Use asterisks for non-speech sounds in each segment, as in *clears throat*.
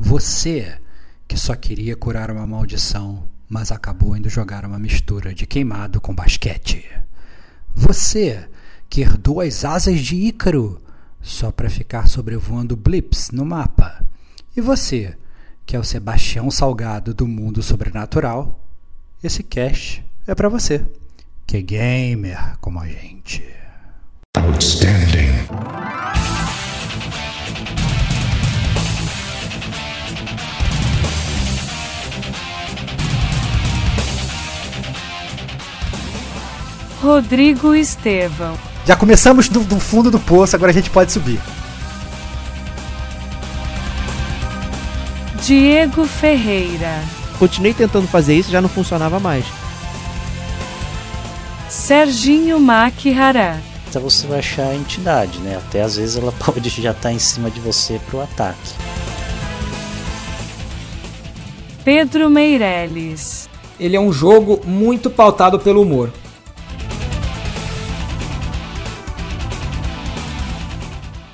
Você que só queria curar uma maldição, mas acabou indo jogar uma mistura de queimado com basquete. Você que herdou as asas de Ícaro só para ficar sobrevoando blips no mapa. E você que é o Sebastião Salgado do mundo sobrenatural, esse cast é para você, que é gamer como a gente. Outstanding. Rodrigo Estevão. Já começamos do, do fundo do poço, agora a gente pode subir. Diego Ferreira. Continuei tentando fazer isso, já não funcionava mais. Serginho Makihara. Então você vai achar a entidade, né? Até às vezes ela *laughs* pode já estar tá em cima de você pro ataque. Pedro Meirelles. Ele é um jogo muito pautado pelo humor.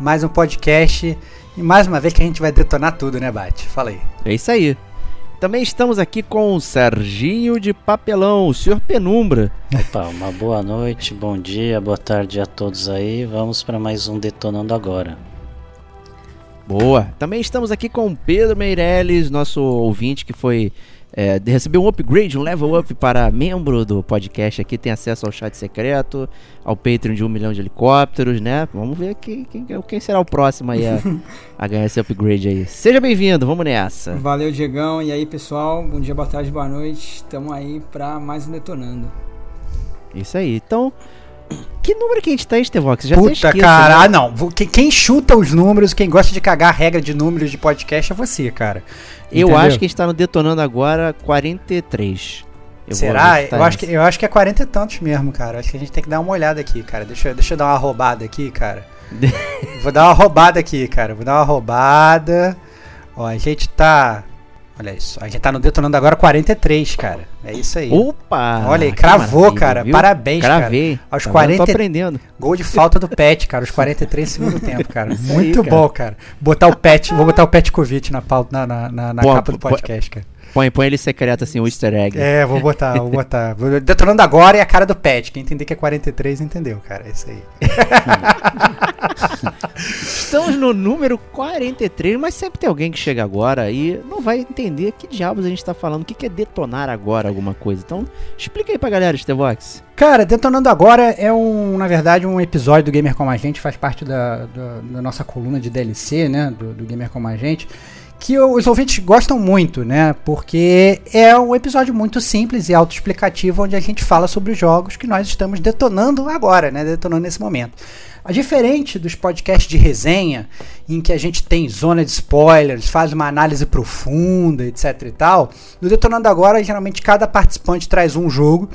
mais um podcast e mais uma vez que a gente vai detonar tudo, né, Bate? Fala aí. É isso aí. Também estamos aqui com o Serginho de Papelão, o senhor Penumbra. Opa, uma boa noite, bom dia, boa tarde a todos aí. Vamos para mais um Detonando Agora. Boa. Também estamos aqui com Pedro Meirelles, nosso ouvinte que foi é, recebeu um upgrade, um level up para membro do podcast aqui, tem acesso ao chat secreto, ao Patreon de um milhão de helicópteros, né? Vamos ver quem, quem, quem será o próximo aí a, *laughs* a ganhar esse upgrade aí. Seja bem-vindo, vamos nessa. Valeu, Diegão. E aí, pessoal? Bom dia, boa tarde, boa noite. Estamos aí para mais um Detonando. Isso aí. Então, que número que a gente tá, Estevox? Já Puta, cara. Né? Ah, não. Quem chuta os números, quem gosta de cagar a regra de números de podcast é você, cara. Eu acho que a gente tá no Detonando agora 43. Eu Será? Eu acho, que, eu acho que é 40 e tantos mesmo, cara. Acho que a gente tem que dar uma olhada aqui, cara. Deixa, deixa eu dar uma roubada aqui, cara. *laughs* Vou dar uma roubada aqui, cara. Vou dar uma roubada. Ó, a gente tá Olha isso. A gente tá no Detonando agora 43, cara. É isso aí. Opa! Olha aí, cravou, cara. Viu? Parabéns, Cravei. cara. Aos tá 40... tô aprendendo. Gol de falta do Pet, cara. Os 43 *laughs* segundo tempo, cara. Isso Muito aí, bom, cara. Botar o Pet, vou botar o Pet Covid na, pauta, na, na, na capa do podcast, cara. Põe, põe ele secreto assim, o easter egg. É, vou botar, vou botar. *laughs* Detonando agora e a cara do Pet. Quem entender que é 43 entendeu, cara. É isso aí. *laughs* Estamos no número 43, mas sempre tem alguém que chega agora e não vai entender que diabos a gente tá falando. O que é detonar agora alguma coisa. Então, explica aí pra galera, Stevox. Cara, Detonando Agora é um, na verdade, um episódio do Gamer Como a Gente, faz parte da, da, da nossa coluna de DLC, né? Do, do Gamer Como a Gente que os ouvintes gostam muito, né? Porque é um episódio muito simples e autoexplicativo onde a gente fala sobre os jogos que nós estamos detonando agora, né? Detonando nesse momento. A diferente dos podcasts de resenha, em que a gente tem zona de spoilers, faz uma análise profunda, etc e tal, no Detonando Agora, geralmente cada participante traz um jogo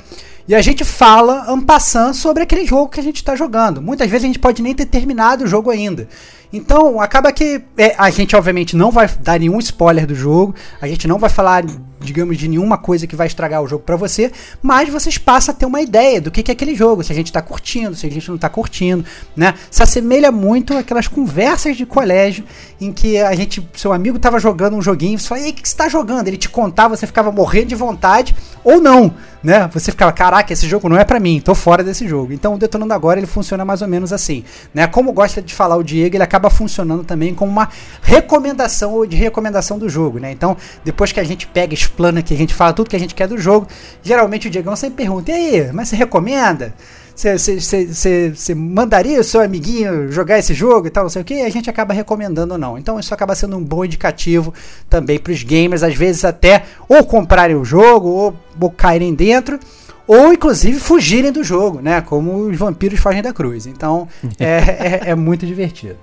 e a gente fala ampassando sobre aquele jogo que a gente está jogando. Muitas vezes a gente pode nem ter terminado o jogo ainda. Então, acaba que é, a gente, obviamente, não vai dar nenhum spoiler do jogo, a gente não vai falar, digamos, de nenhuma coisa que vai estragar o jogo para você, mas vocês passam a ter uma ideia do que, que é aquele jogo, se a gente tá curtindo, se a gente não tá curtindo, né? Se assemelha muito àquelas conversas de colégio em que a gente, seu amigo tava jogando um joguinho, você fala, o que você tá jogando? Ele te contava, você ficava morrendo de vontade, ou não, né? Você ficava, caraca, esse jogo não é para mim, tô fora desse jogo. Então, o Detonando Agora, ele funciona mais ou menos assim, né? Como gosta de falar o Diego, ele acaba acaba funcionando também como uma recomendação ou de recomendação do jogo, né? Então, depois que a gente pega, explana, que a gente fala tudo que a gente quer do jogo, geralmente o Diegão sempre pergunta: e aí, mas você recomenda? Você mandaria o seu amiguinho jogar esse jogo e tal, não sei o que, a gente acaba recomendando ou não. Então isso acaba sendo um bom indicativo também para os gamers, às vezes até ou comprarem o jogo ou, ou caírem dentro ou inclusive fugirem do jogo, né? Como os vampiros fogem da cruz. Então é, é, é muito divertido.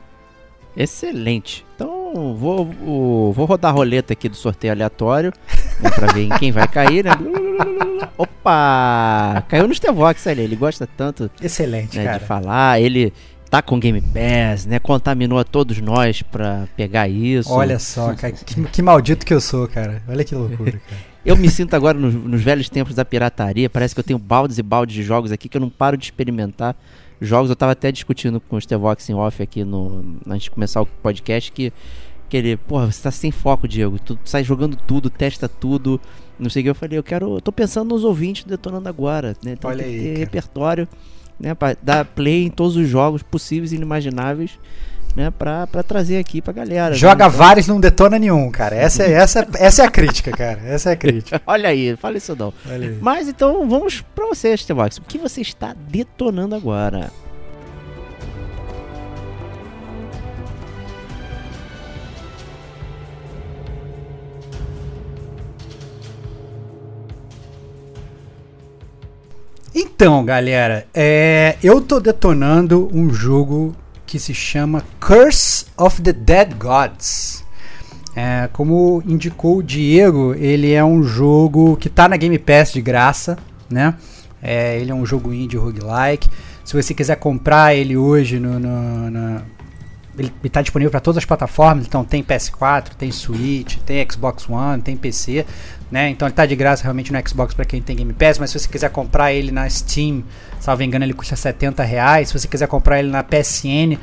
Excelente. Então, vou, vou, vou rodar a roleta aqui do sorteio aleatório né, pra ver em quem vai cair, né? *laughs* Opa! Caiu no Stevox ali. Ele gosta tanto Excelente, né, cara. de falar. Ele tá com Game Pass, né? Contaminou a todos nós pra pegar isso. Olha só, cara, que, que maldito que eu sou, cara. Olha que loucura, *laughs* cara. Eu me sinto agora nos, nos velhos tempos da pirataria. Parece que eu tenho baldes e baldes de jogos aqui que eu não paro de experimentar. Jogos, eu tava até discutindo com o Stevox em off aqui no, antes de começar o podcast que, que ele, porra, você tá sem foco, Diego. Tu sai jogando tudo, testa tudo. Não sei o que. Eu falei, eu quero. Eu tô pensando nos ouvintes detonando agora, né? Tem Olha que aí, repertório, né? Pra dar play em todos os jogos possíveis e inimagináveis, né? Pra, pra trazer aqui pra galera. né? Joga Então- vários não detona nenhum, cara. Essa, é- essa, essa é a crítica, cara. Essa é a crítica. *laughs* Olha aí, fala isso não. Mas então vamos pra você, Stevox. O que você está detonando agora? Então, galera, é, eu tô detonando um jogo que se chama Curse of the Dead Gods. É, como indicou o Diego, ele é um jogo que tá na Game Pass de graça, né? É, ele é um jogo indie roguelike. Se você quiser comprar ele hoje no, no- na- ele está disponível para todas as plataformas, então tem PS4, tem Switch, tem Xbox One, tem PC, né? Então ele tá de graça realmente no Xbox para quem tem Game Pass, mas se você quiser comprar ele na Steam, salvo engano, ele custa 70 reais. Se você quiser comprar ele na PSN,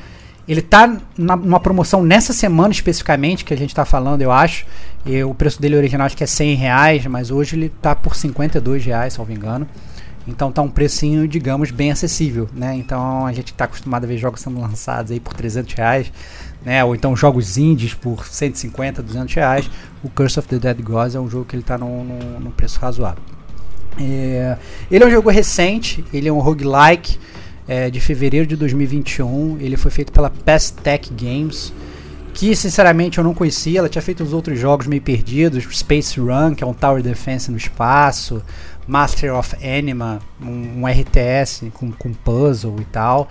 ele tá na- numa promoção nessa semana especificamente, que a gente tá falando, eu acho. E o preço dele original acho que é 100 reais, mas hoje ele tá por 52 reais, salvo engano. Então tá um precinho, digamos, bem acessível, né? Então a gente tá acostumado a ver jogos sendo lançados aí por 300 reais, né? Ou então jogos indies por 150, 200 reais. O Curse of the Dead Gods é um jogo que ele tá num, num- preço razoável. É, ele é um jogo recente, ele é um roguelike é, de fevereiro de 2021. Ele foi feito pela Tech Games, que sinceramente eu não conhecia. Ela tinha feito os outros jogos meio perdidos: Space Run, que é um Tower Defense no espaço, Master of Anima, um, um RTS com, com puzzle e tal.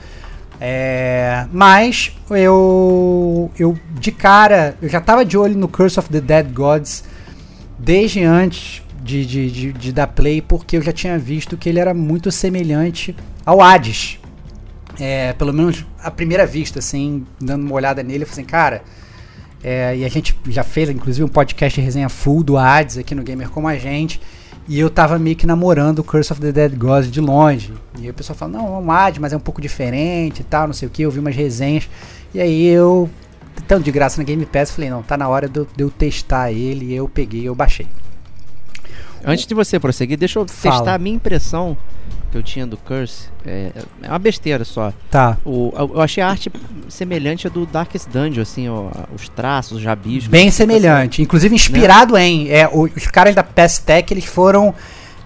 É, mas eu, eu de cara, eu já estava de olho no Curse of the Dead Gods desde antes de, de, de, de dar play, porque eu já tinha visto que ele era muito semelhante ao Hades. É, pelo menos à primeira vista, assim, dando uma olhada nele, eu falei assim, cara. é, e a gente já fez, inclusive, um podcast de resenha full do Hades aqui no Gamer Como a Gente. E eu tava meio que namorando o Curse of the Dead Gods de longe. E aí o pessoal fala, não, é um Hades, mas é um pouco diferente e tal, não sei o que. Eu vi umas resenhas. E aí eu, tanto de graça na Game Pass, falei, não, tá na hora de eu, de eu testar ele. E eu peguei eu baixei. Antes de você prosseguir, deixa eu Fala. testar a minha impressão que eu tinha do Curse. É, é uma besteira só. Tá. O, eu achei a arte semelhante à do Darkest Dungeon, assim, ó, os traços, os rabiscos. Bem semelhante. Inclusive inspirado em. É, os caras da PS Tech, eles foram.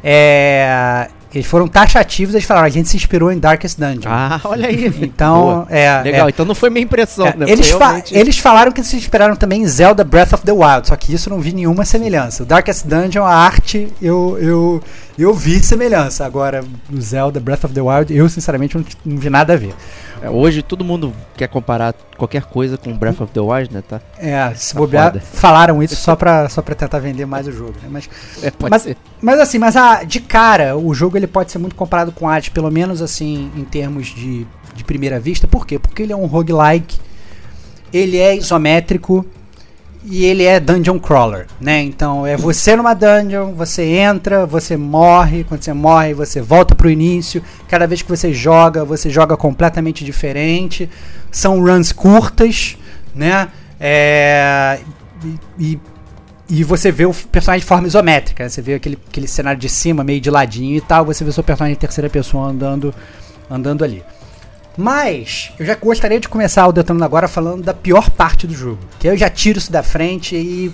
é, eles foram taxativos, eles falaram, a gente se inspirou em Darkest Dungeon. Ah, olha aí. *laughs* então, Boa. é. Legal, é. então não foi minha impressão, É, né? eles, fa- eles falaram que se inspiraram também em Zelda Breath of the Wild, só que isso não vi nenhuma semelhança. O Darkest Dungeon, a arte, eu, eu, eu vi semelhança. Agora, Zelda Breath of the Wild, eu sinceramente não, não vi nada a ver. É, Hoje todo mundo quer comparar qualquer coisa com Breath of the Wild, né? Tá? É, se Tá bobear, falaram isso só pra, só pra tentar vender mais o jogo. Né? Mas É, Mas- ser. Mas assim, mas a, de cara, o jogo ele pode ser muito comparado com Hades, pelo menos assim, em termos de, de primeira vista. Por quê? Porque ele é um roguelike, ele é isométrico e ele é dungeon crawler, né? Então é você numa dungeon, você entra, você morre, quando você morre, você volta pro início. Cada vez que você joga, você joga completamente diferente. São runs curtas, né? É, e- e você vê o personagem de forma isométrica. né? Você vê aquele, aquele cenário de cima, meio de ladinho e tal. Você vê o seu personagem em terceira pessoa andando, andando ali. Mas eu já gostaria de começar o Detonando agora falando da pior parte do jogo. Que aí eu já tiro isso da frente e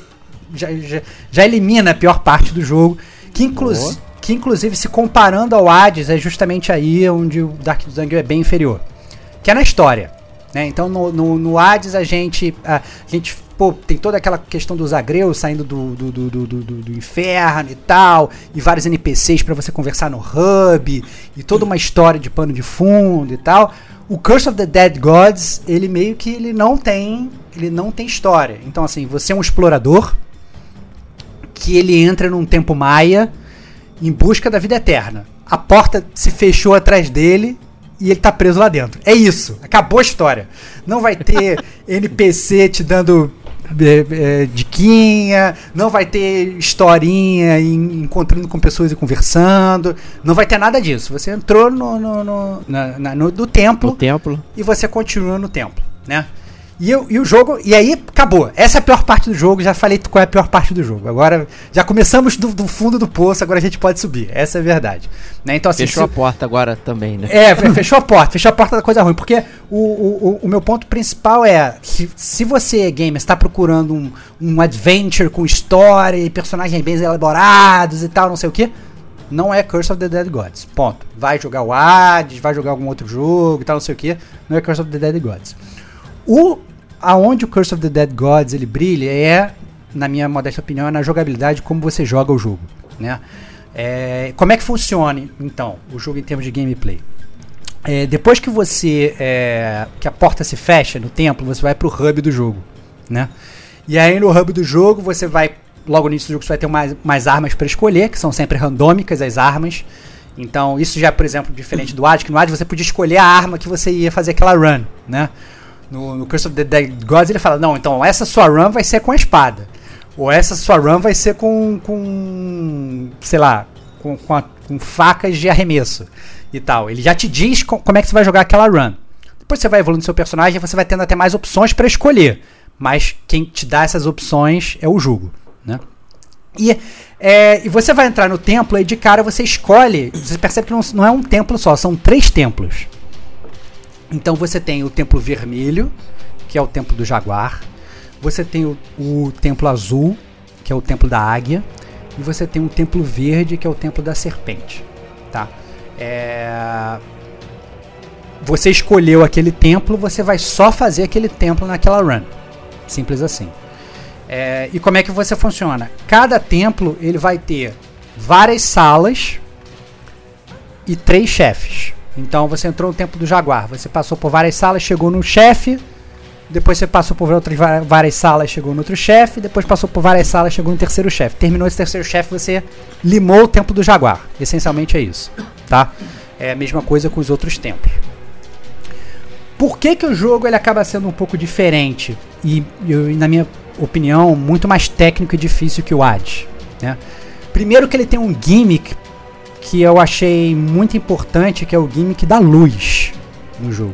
já, já, já elimina a pior parte do jogo. Que, inclu que inclusive, se comparando ao Hades, é justamente aí onde o Dark Dungeon é bem inferior. Que é na história. Né? Então no, no, no Hades a gente, a, gente pô, tem toda aquela questão dos agreus saindo do, do, do, do, do, do inferno e tal, e vários NPCs para você conversar no hub, e toda uma história de pano de fundo e tal. O Curse of the Dead Gods, ele meio que ele não tem, ele não tem história. Então assim, você é um explorador que ele entra num tempo maia em busca da vida eterna. A porta se fechou atrás dele e ele tá preso lá dentro. É isso. Acabou a história. Não vai ter *laughs* NPC te dando é, é, diquinha, não vai ter historinha encontrando com pessoas e conversando, não vai ter nada disso. Você entrou no, no, no, na, na, no do templo, templo e você continua no templo, né? E, eu, e o jogo, e aí acabou. Essa é a pior parte do jogo. Já falei qual é a pior parte do jogo. Agora já começamos do, do fundo do poço, agora a gente pode subir. Essa é a verdade. Né? Então, assim, fechou se, a porta agora também, né? É, fechou a porta, fechou a porta da coisa ruim. Porque o, o, o meu ponto principal é que se você, gamer, está procurando um, um adventure com história e personagens bem elaborados e tal, não sei o que. Não é Curse of the Dead Gods. Ponto. Vai jogar o Hades, vai jogar algum outro jogo e tal, não sei o que. Não é Curse of the Dead Gods. O aonde o Curse of the Dead Gods ele brilha é, na minha modesta opinião, é na jogabilidade como você joga o jogo, né? É, como é que funciona então o jogo em termos de gameplay? É, depois que você é, que a porta se fecha no templo, você vai para o hub do jogo, né? E aí no hub do jogo você vai logo no início do jogo você vai ter mais, mais armas para escolher, que são sempre randômicas as armas. Então, isso já, por exemplo, diferente do AD, que no AD você podia escolher a arma que você ia fazer aquela run, né? No, no Curse of the Dead Gods ele fala, não, então essa sua run vai ser com a espada. Ou essa sua run vai ser com, com sei lá, com, com, a, com facas de arremesso e tal. Ele já te diz com, como é que você vai jogar aquela run. Depois você vai evoluindo seu personagem você vai tendo até mais opções para escolher. Mas quem te dá essas opções é o jogo, né? E, é, e você vai entrar no templo e de cara você escolhe. Você percebe que não, não é um templo só, são três templos. Então você tem o templo vermelho, que é o templo do jaguar. Você tem o, o templo azul, que é o templo da águia. E você tem o templo verde, que é o templo da serpente. Tá? É... Você escolheu aquele templo, você vai só fazer aquele templo naquela run. Simples assim. É... E como é que você funciona? Cada templo ele vai ter várias salas e três chefes. Então você entrou no tempo do Jaguar, você passou por várias salas, chegou no chefe, depois você passou por outras várias salas, chegou no outro chefe, depois passou por várias salas, chegou no terceiro chefe. Terminou esse terceiro chefe, você limou o tempo do Jaguar. Essencialmente é isso, tá? É a mesma coisa com os outros tempos. Por que, que o jogo ele acaba sendo um pouco diferente e, e na minha opinião, muito mais técnico e difícil que o Hades, né? Primeiro que ele tem um gimmick que eu achei muito importante, que é o gimmick da luz no jogo.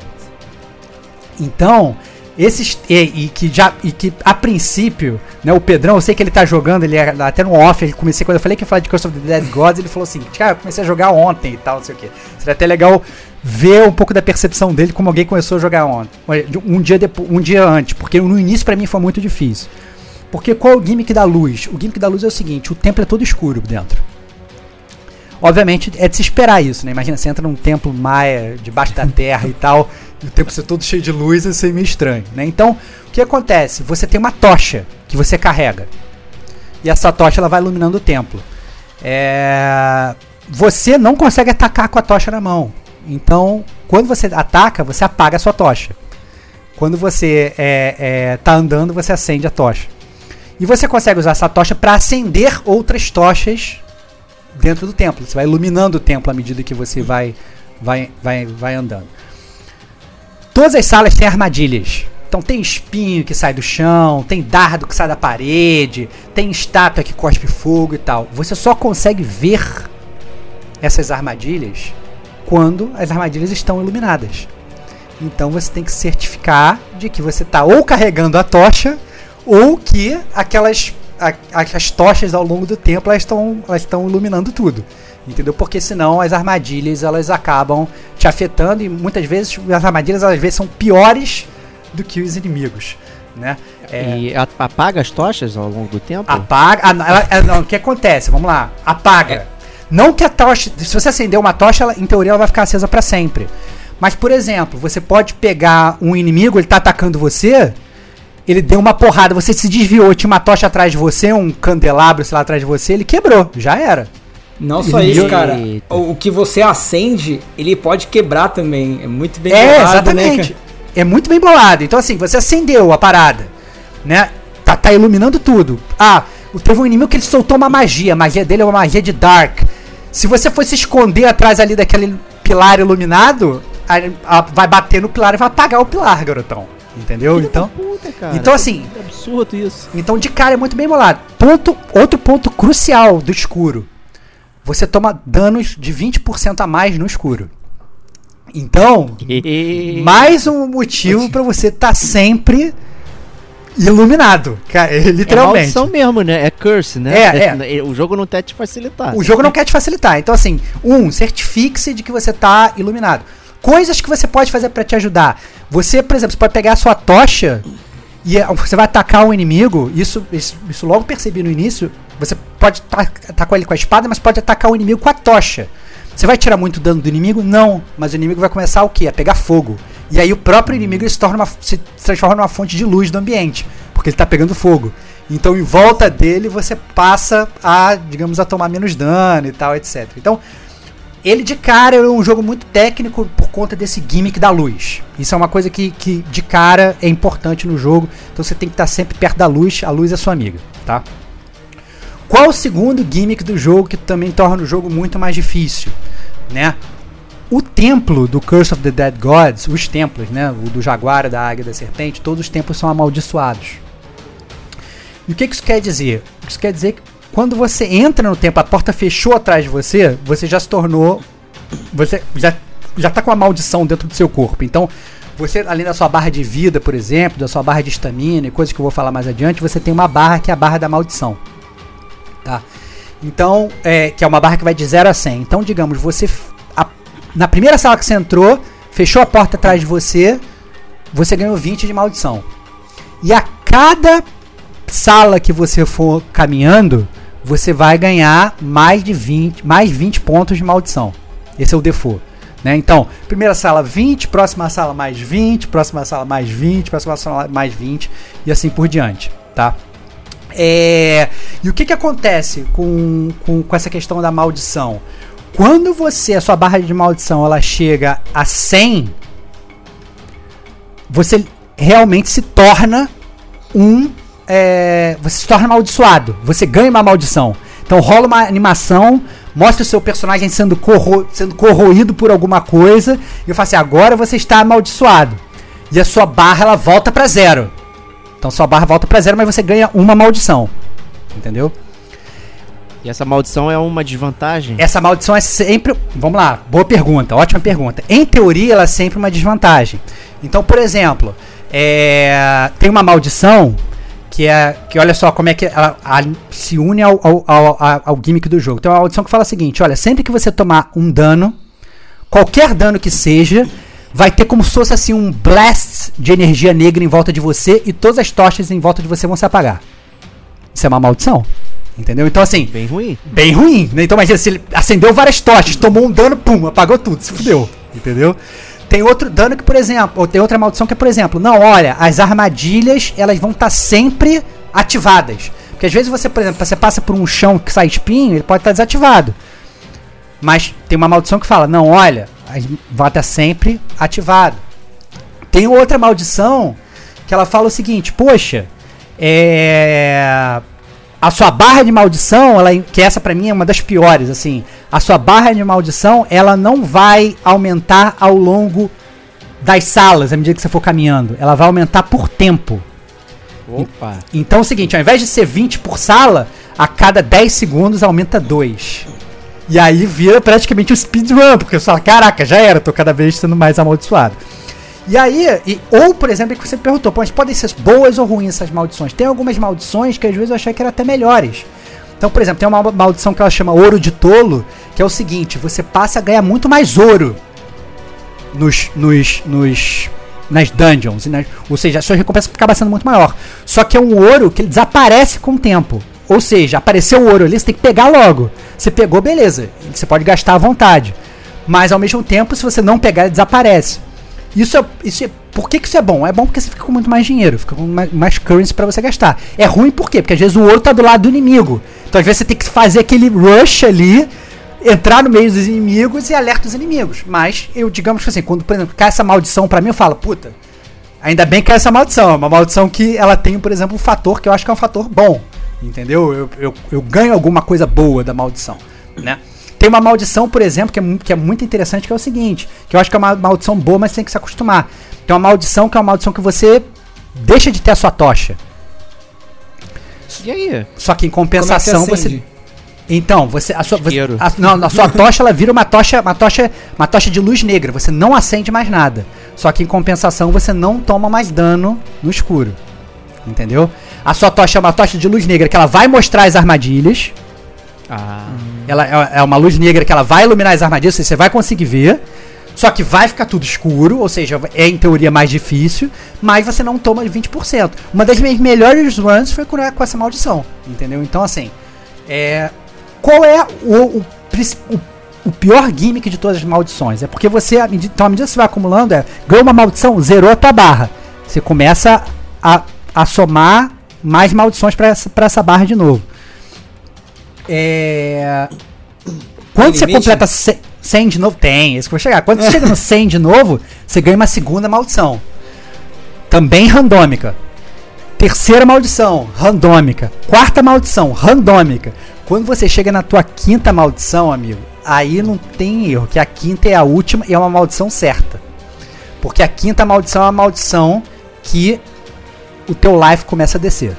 Então, esses e, e, que já e que a princípio, né, o Pedrão, eu sei que ele tá jogando, ele é, até no off, ele comecei quando eu falei que ia falar de Curse of the Dead Gods, ele falou assim: "Cara, eu comecei a jogar ontem e tal, não sei o que. Seria até legal ver um pouco da percepção dele como alguém começou a jogar ontem, um dia depois, um dia antes, porque no início para mim foi muito difícil. Porque qual é o gimmick da luz? O gimmick da luz é o seguinte, o templo é todo escuro dentro. Obviamente é de se esperar isso, né? Imagina, você entra num templo maia, debaixo da terra e tal, e o templo ser todo cheio de luz, isso é meio estranho, né? Então, o que acontece? Você tem uma tocha que você carrega. E essa tocha ela vai iluminando o templo. É... Você não consegue atacar com a tocha na mão. Então, quando você ataca, você apaga a sua tocha. Quando você é, é, tá andando, você acende a tocha. E você consegue usar essa tocha para acender outras tochas dentro do templo. Você vai iluminando o templo à medida que você vai, vai, vai, vai andando. Todas as salas têm armadilhas. Então tem espinho que sai do chão, tem dardo que sai da parede, tem estátua que cospe fogo e tal. Você só consegue ver essas armadilhas quando as armadilhas estão iluminadas. Então você tem que certificar de que você está ou carregando a tocha ou que aquelas a, as tochas ao longo do tempo elas estão elas estão iluminando tudo. Entendeu? Porque senão as armadilhas elas acabam te afetando e muitas vezes as armadilhas às vezes são piores do que os inimigos. Né? É, e apaga as tochas ao longo do tempo? Apaga. ela, ela, não, o que acontece? Vamos lá. Apaga. É. Não que a tocha. Se você acender uma tocha, ela, em teoria ela vai ficar acesa para sempre. Mas, por exemplo, você pode pegar um inimigo, ele tá atacando você, ele deu uma porrada, você se desviou, tinha uma tocha atrás de você, um candelabro, sei lá, atrás de você, ele quebrou, já era. Não só Eita. isso, cara. O, o que você acende, ele pode quebrar também. É muito bem É, bolado, exatamente. né, é muito bem bolado. Então, assim, você acendeu a parada, né? Tá, tá iluminando tudo. Ah, teve um inimigo que ele soltou uma magia. A magia dele é uma magia de Dark. Se você for se esconder atrás ali daquele pilar iluminado, a- a- vai bater no pilar e vai apagar o pilar, garotão. Entendeu? Então, puta, cara. então, assim- É absurdo isso. então de cara é muito bem bolado. Ponto, outro ponto crucial do escuro. Você toma danos de 20% a mais no escuro. Então, mais um motivo pra você estar sempre iluminado, cara, *laughs* É literalmente. maldição mesmo, né? É curse, né? É, *laughs* O jogo não quer te facilitar. O jogo não quer te facilitar. Então, assim, um, certifique-se de que você tá iluminado. Coisas que você pode fazer pra te ajudar. Você, por exemplo, você pode pegar a sua tocha e eh, você vai atacar um inimigo. Isso, isso, isso logo percebi no início. Você pode ta- atacar ele com a espada, mas pode atacar o inimigo com a tocha. Você vai tirar muito dano do inimigo? Não. Mas o inimigo vai começar o quê? A pegar fogo. E aí o próprio inimigo se, torna uma, se transforma numa fonte de luz do ambiente. Porque ele tá pegando fogo. Então em volta dele você passa a, digamos, a tomar menos dano e tal, etc. Então, ele de cara é um jogo muito técnico por conta desse gimmick da luz. Isso é uma coisa que, que de cara é importante no jogo. Então você tem que estar sempre perto da luz, a luz é sua amiga, tá? Qual o segundo gimmick do jogo que também torna o jogo muito mais difícil, né? O templo do Curse of the Dead Gods, os templos, né? O do jaguar, da águia, da serpente, todos os templos são amaldiçoados. E o que que isso quer dizer? Isso quer dizer que quando você entra no templo, a porta fechou atrás de você, você já se tornou. Você já, já tá com a maldição dentro do seu corpo. Então, você, além da sua barra de vida, por exemplo, da sua barra de estamina e coisas que eu vou falar mais adiante, você tem uma barra que é a barra da maldição. Tá? Então, é, que é uma barra que vai de 0 a 100. Então, digamos, você. a- na primeira sala que você entrou, fechou a porta atrás de você, você ganhou 20 de maldição. E a cada sala que você for caminhando, você vai ganhar mais de 20, mais 20 pontos de maldição. Esse é o default. Né? Então, primeira sala 20, próxima sala mais 20, próxima sala mais 20, próxima sala mais 20 e assim por diante, tá? É, e o que, que acontece com, com, com essa questão da maldição? Quando você, a sua barra de maldição, ela chega a 100, você realmente se torna um. É, você se torna amaldiçoado. Você ganha uma maldição. Então rola uma animação, mostra o seu personagem sendo, corro sendo corroído por alguma coisa. E eu falo assim: agora você está amaldiçoado. E a sua barra ela volta pra zero. Então sua barra volta pra zero, mas você ganha uma maldição. Entendeu? E essa maldição é uma desvantagem? Essa maldição é sempre. Vamos lá, boa pergunta, ótima pergunta. Em teoria, ela é sempre uma desvantagem. Então, por exemplo, é, tem uma maldição que é. Que olha só como é que ela, a- se une ao, ao, ao, ao- gimmick do jogo. Tem uma maldição que fala o seguinte: olha, sempre que você tomar um dano, qualquer dano que seja, vai ter como se fosse assim um blast de energia negra em volta de você e todas as tochas em volta de você vão se apagar. Isso é uma maldição. Entendeu? Então, assim, Bem ruim. bem ruim, né? Então imagina, se ele acendeu várias tochas, tomou um dano, pum, apagou tudo, se fudeu, entendeu? Tem outro dano que, por exemplo, ou tem outra maldição que é, por exemplo, não, olha, as armadilhas, elas vão estar sempre ativadas. Porque às vezes você, por exemplo, você passa por um chão que sai espinho, ele pode estar desativado. Mas tem uma maldição que fala, não, olha, vai estar sempre ativado. Tem outra maldição que ela fala o seguinte, poxa, é a sua barra de maldição, ela, que essa pra mim é uma das piores, assim. A sua barra de maldição, ela não vai aumentar ao longo das salas, à medida que você for caminhando. Ela vai aumentar por tempo. Opa. Então é o seguinte, ao invés de ser 20 por sala, a cada 10 segundos aumenta 2. E aí vira praticamente um speedrun, porque você fala, caraca, já era, tô cada vez sendo mais amaldiçoado. E aí, e- ou por exemplo, é que você perguntou, mas podem ser boas ou ruins essas maldições? Tem algumas maldições que às vezes eu achei que eram até melhores. Então, por exemplo, tem uma maldição que ela chama ouro de tolo, que é o seguinte, você passa a ganhar muito mais ouro nos, nos, nos nas dungeons, nas- ou seja, a sua recompensa acaba sendo muito maior. Só que é um ouro que desaparece com o tempo. Ou seja, apareceu o ouro ali, você tem que pegar logo. Você pegou, beleza. Você pode gastar à vontade. mas ao mesmo tempo, se você não pegar, ele desaparece. Isso é, isso é, por que, que isso é bom? É bom porque você fica com muito mais dinheiro, fica com mais, mais currency para você gastar. É ruim por quê? Porque às vezes o ouro tá do lado do inimigo. Então às vezes você tem que fazer aquele rush ali, entrar no meio dos inimigos e alerta os inimigos. Mas eu, digamos que assim, quando, por exemplo, cai essa maldição pra mim, eu falo, puta, ainda bem que cai essa maldição. É uma maldição que ela tem, por exemplo, um fator que eu acho que é um fator bom. Entendeu? Eu, eu, eu ganho alguma coisa boa da maldição, né? Tem uma maldição, por exemplo, que é, que é muito interessante, que é o seguinte, que eu acho que é uma maldição boa, mas tem que se acostumar. Tem uma maldição que é uma maldição que você deixa de ter a sua tocha. E aí? Só que em Como é que compensação você então, você a sua você- a, não, a sua tocha ela vira uma tocha, uma tocha, uma tocha de luz negra. Você não acende mais nada. Só que em compensação você não toma mais dano no escuro. Entendeu? A sua tocha é uma tocha de luz negra que ela vai mostrar as armadilhas. Ah. Ela é, é uma luz negra que ela vai iluminar as armadilhas, você vai conseguir ver. Só que vai ficar tudo escuro, ou seja, é em teoria mais difícil, mas você não toma 20%. Uma das minhas melhores runs foi com, com essa maldição, entendeu? Então, assim, é, qual é o, o, o- o pior gimmick de todas as maldições? É porque você, então, à medida que você vai acumulando, é, ganhou uma maldição, zerou a tua barra. Você começa a, a somar mais maldições pra essa, essa barra de novo. É. Quando você completa 100 100 de novo, tem, isso que eu vou chegar. Quando você chega no 100 de novo, você ganha uma segunda maldição. Também randômica. Terceira maldição, randômica. Quarta maldição, randômica. Quando você chega na tua quinta maldição, amigo, aí não tem erro, que a quinta é a última e é uma maldição certa. Porque a quinta maldição é uma maldição que o teu life começa a descer.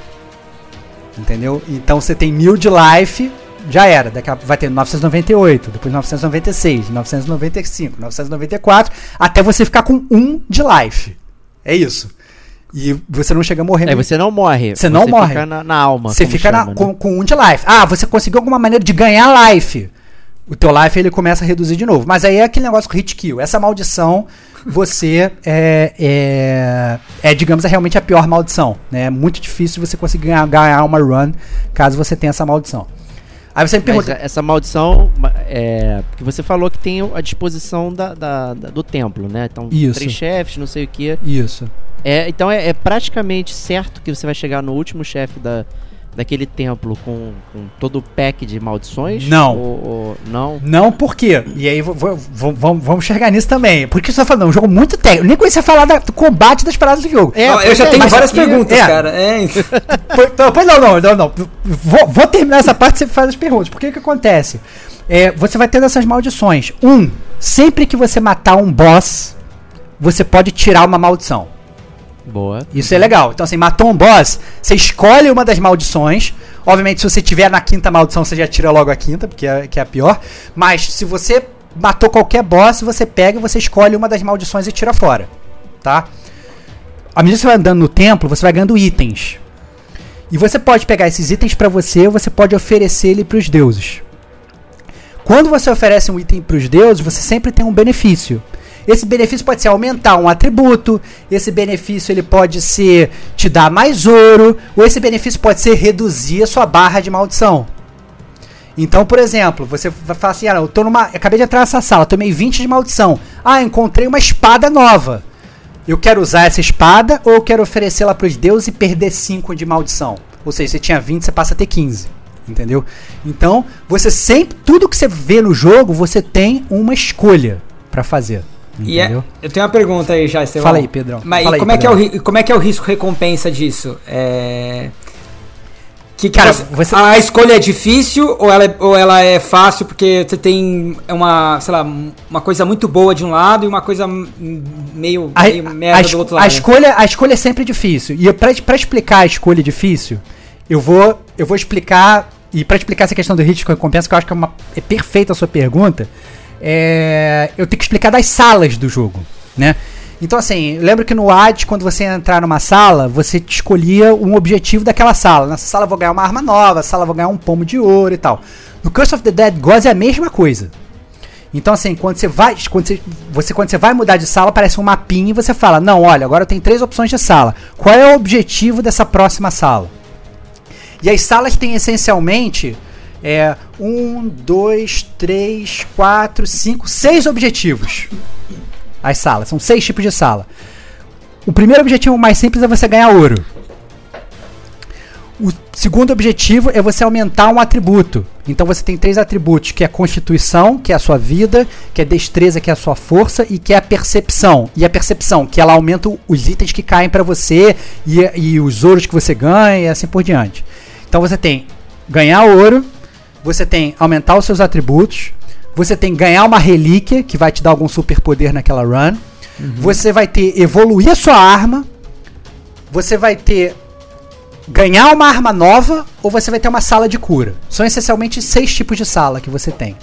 Entendeu? Então você tem mil de life, já era. Daqui a, vai ter 998, depois 996, 995, 994, até você ficar com um de life. É isso. E você não chega a morrer. Aí você não morre. Você não morre. fica na, na alma. Você fica na- chama, né? com, com um de life. Ah, você conseguiu alguma maneira de ganhar life. O teu life ele começa a reduzir de novo. Mas aí é aquele negócio com hit kill. Essa maldição, você é, é, é, digamos, é realmente a pior maldição. né? É muito difícil você conseguir ganhar, ganhar uma run caso você tenha essa maldição. Aí você me Mas pergunta. essa maldição, ma- é. Porque você falou que tem a disposição da, da- da- do templo, né? Então, Isso. três chefes, não sei o que. Isso. É, então é, é praticamente certo que você vai chegar no último chefe da, daquele templo com, com todo o pack de maldições? Não. Ou, ou- não? Não, por quê? E aí vamos, chegar nisso também. Porque você tá falando, é um jogo muito técnico. Eu nem conhecia falar da- do combate das paradas do jogo. Não, eu já é, tenho várias aqui- perguntas, é. cara. É, Pois então, pois não, não, não, não. Vou, vou terminar essa parte e você faz as perguntas. Por que que acontece? É, você vai tendo essas maldições. Um, sempre que você matar um boss, você pode tirar uma maldição. Boa. Isso é legal. Então, assim, matou um boss, você escolhe uma das maldições. Obviamente, se você tiver na quinta maldição, você já tira logo a quinta, porque é, que é a pior. Mas se você matou qualquer boss, você pega e você escolhe uma das maldições e tira fora. Tá? À medida que você vai andando no templo, você vai ganhando itens. E você pode pegar esses itens pra você, você pode oferecer ele pros deuses. Quando você oferece um item pros deuses, você sempre tem um benefício. Esse benefício pode ser aumentar um atributo, esse benefício ele pode ser te dar mais ouro, ou esse benefício pode ser reduzir a sua barra de maldição. Então, por exemplo, você vai falar assim: ah, eu tô numa. Acabei de entrar nessa sala, tomei 20 de maldição. Ah, encontrei uma espada nova. Eu quero usar essa espada ou eu quero oferecê-la para os deuses e perder 5 de maldição? Ou seja, você tinha 20, você passa a ter 15. Entendeu? Então, você sempre. Tudo que você vê no jogo, você tem uma escolha para fazer. E é, eu tenho uma pergunta aí já, Estevão. Fala aí, Pedrão. Mas Fala e aí, como, é que é o, Pedrão. como é que é o risco-recompensa disso? É... Que, Cara, você- A escolha é difícil ou ela é, ou ela é fácil porque você tem uma, sei lá, uma coisa muito boa de um lado e uma coisa meio, A, meio a merda es- do outro a lado? escolha, a escolha é sempre difícil. E pra, pra explicar a escolha difícil, eu vou, eu vou explicar. E pra explicar essa questão do risco e recompensa, que eu acho que é, uma, é perfeita a sua pergunta, é, eu tenho que explicar das salas do jogo, né? Então, assim, lembra que no AD, quando você entrar numa sala, você escolhia um objetivo daquela sala. Nessa sala eu vou ganhar uma arma nova, nessa sala eu vou ganhar um pomo de ouro e tal. No Curse of the Dead Gods é a mesma coisa. Então, assim, quando você vai. Quando você, você, quando você vai mudar de sala, aparece um mapinha e você fala: Não, olha, agora eu tenho três opções de sala. Qual é o objetivo dessa próxima sala? E as salas têm essencialmente é um, dois, três, quatro, cinco, seis objetivos. As salas, são seis tipos de sala. O primeiro objetivo mais simples é você ganhar ouro. O segundo objetivo é você aumentar um atributo. Então você tem três atributos, que é constituição, que é a sua vida, que é destreza, que é a sua força, e que é a percepção. E a percepção, que ela aumenta os itens que caem para você e, e os ouros que você ganha e assim por diante. Então você tem ganhar ouro, você tem aumentar os seus atributos, você tem ganhar uma relíquia, que vai te dar algum superpoder naquela run. Você vai ter evoluir a sua arma. Você vai ter ganhar uma arma nova ou você vai ter uma sala de cura. São essencialmente seis tipos de sala que você tem.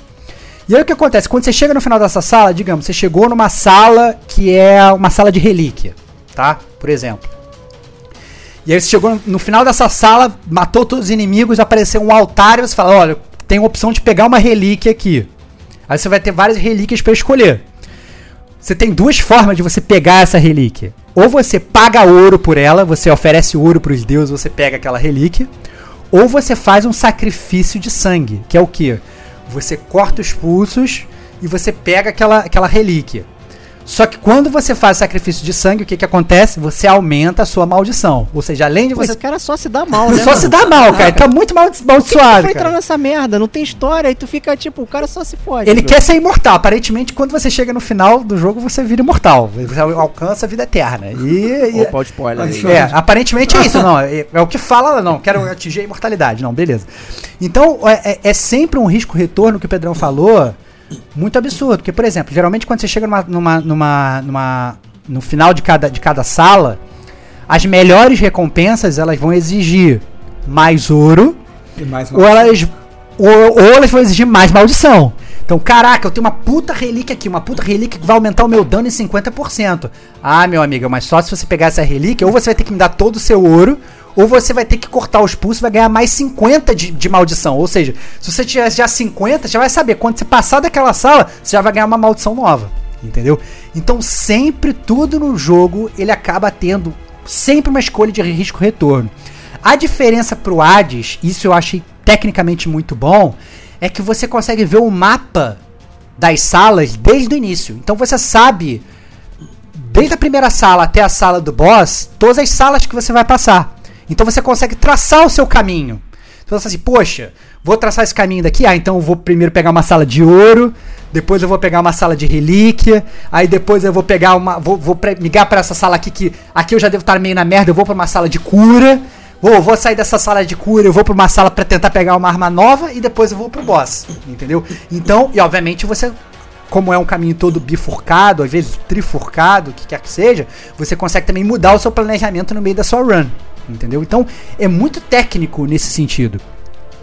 E aí o que acontece? Quando você chega no final dessa sala, digamos, você chegou numa sala que é uma sala de relíquia, tá? Por exemplo. E aí você chegou no final dessa sala, matou todos os inimigos, apareceu um altar e você fala, olha, tem a opção de pegar uma relíquia aqui. Aí você vai ter várias relíquias para escolher. Você tem duas formas de você pegar essa relíquia. Ou você paga ouro por ela, você oferece ouro para os deuses, você pega aquela relíquia. Ou você faz um sacrifício de sangue, que é o que? Você corta os pulsos e você pega aquela, aquela relíquia. Só que quando você faz sacrifício de sangue, o que, que acontece? Você aumenta a sua maldição. Ou seja, além de Pô, você. esse cara só se dá mal, né? Só se dá mal, cara. Ele tá muito mal, amaldiçoado. foi entrar nessa merda? Não tem história, aí tu fica tipo, o cara só se fode. Ele bro. quer ser imortal. Aparentemente, quando você chega no final do jogo, você vira imortal. Você alcança a vida eterna. E. *laughs* e- Opa, spoiler aí. É, aparentemente é isso, não. É, é o que fala, não, quero atingir a imortalidade. Não, beleza. Então, é, é- é sempre um risco-retorno que o Pedrão falou, muito absurdo. Porque, por exemplo, geralmente quando você chega numa, numa, numa, numa- no final de cada, de cada sala, as melhores recompensas elas vão exigir mais ouro mais ou elas, ou, ou elas vão exigir mais maldição. Então, caraca, eu tenho uma puta relíquia aqui, uma puta relíquia que vai aumentar o meu dano em 50%. Ah, meu amigo, mas só se você pegar essa relíquia, ou você vai ter que me dar todo o seu ouro, ou você vai ter que cortar os pulsos e vai ganhar mais 50 de, de maldição. Ou seja, se você tiver já 50, já vai saber, quando você passar daquela sala, você já vai ganhar uma maldição nova. Entendeu? Então, sempre tudo no jogo, ele acaba tendo sempre uma escolha de risco-retorno. A diferença pro Hades, isso eu achei tecnicamente muito bom, é que você consegue ver o mapa das salas desde o início. Então você sabe, desde a primeira sala até a sala do boss, todas as salas que você vai passar. Então você consegue traçar o seu caminho. Então você assim, poxa, vou traçar esse caminho daqui, ah, então eu vou primeiro pegar uma sala de ouro, depois eu vou pegar uma sala de relíquia, aí depois eu vou pegar uma. vou, vou migrar pra essa sala aqui que aqui eu já devo estar meio na merda, eu vou pra uma sala de cura. Vou, vou sair dessa sala de cura, eu vou pra uma sala pra tentar pegar uma arma nova e depois eu vou pro boss, entendeu? Então, e obviamente você como é um caminho todo bifurcado, às vezes trifurcado, o que quer que seja, você consegue também mudar o seu planejamento no meio da sua run, entendeu? Então, é muito técnico nesse sentido.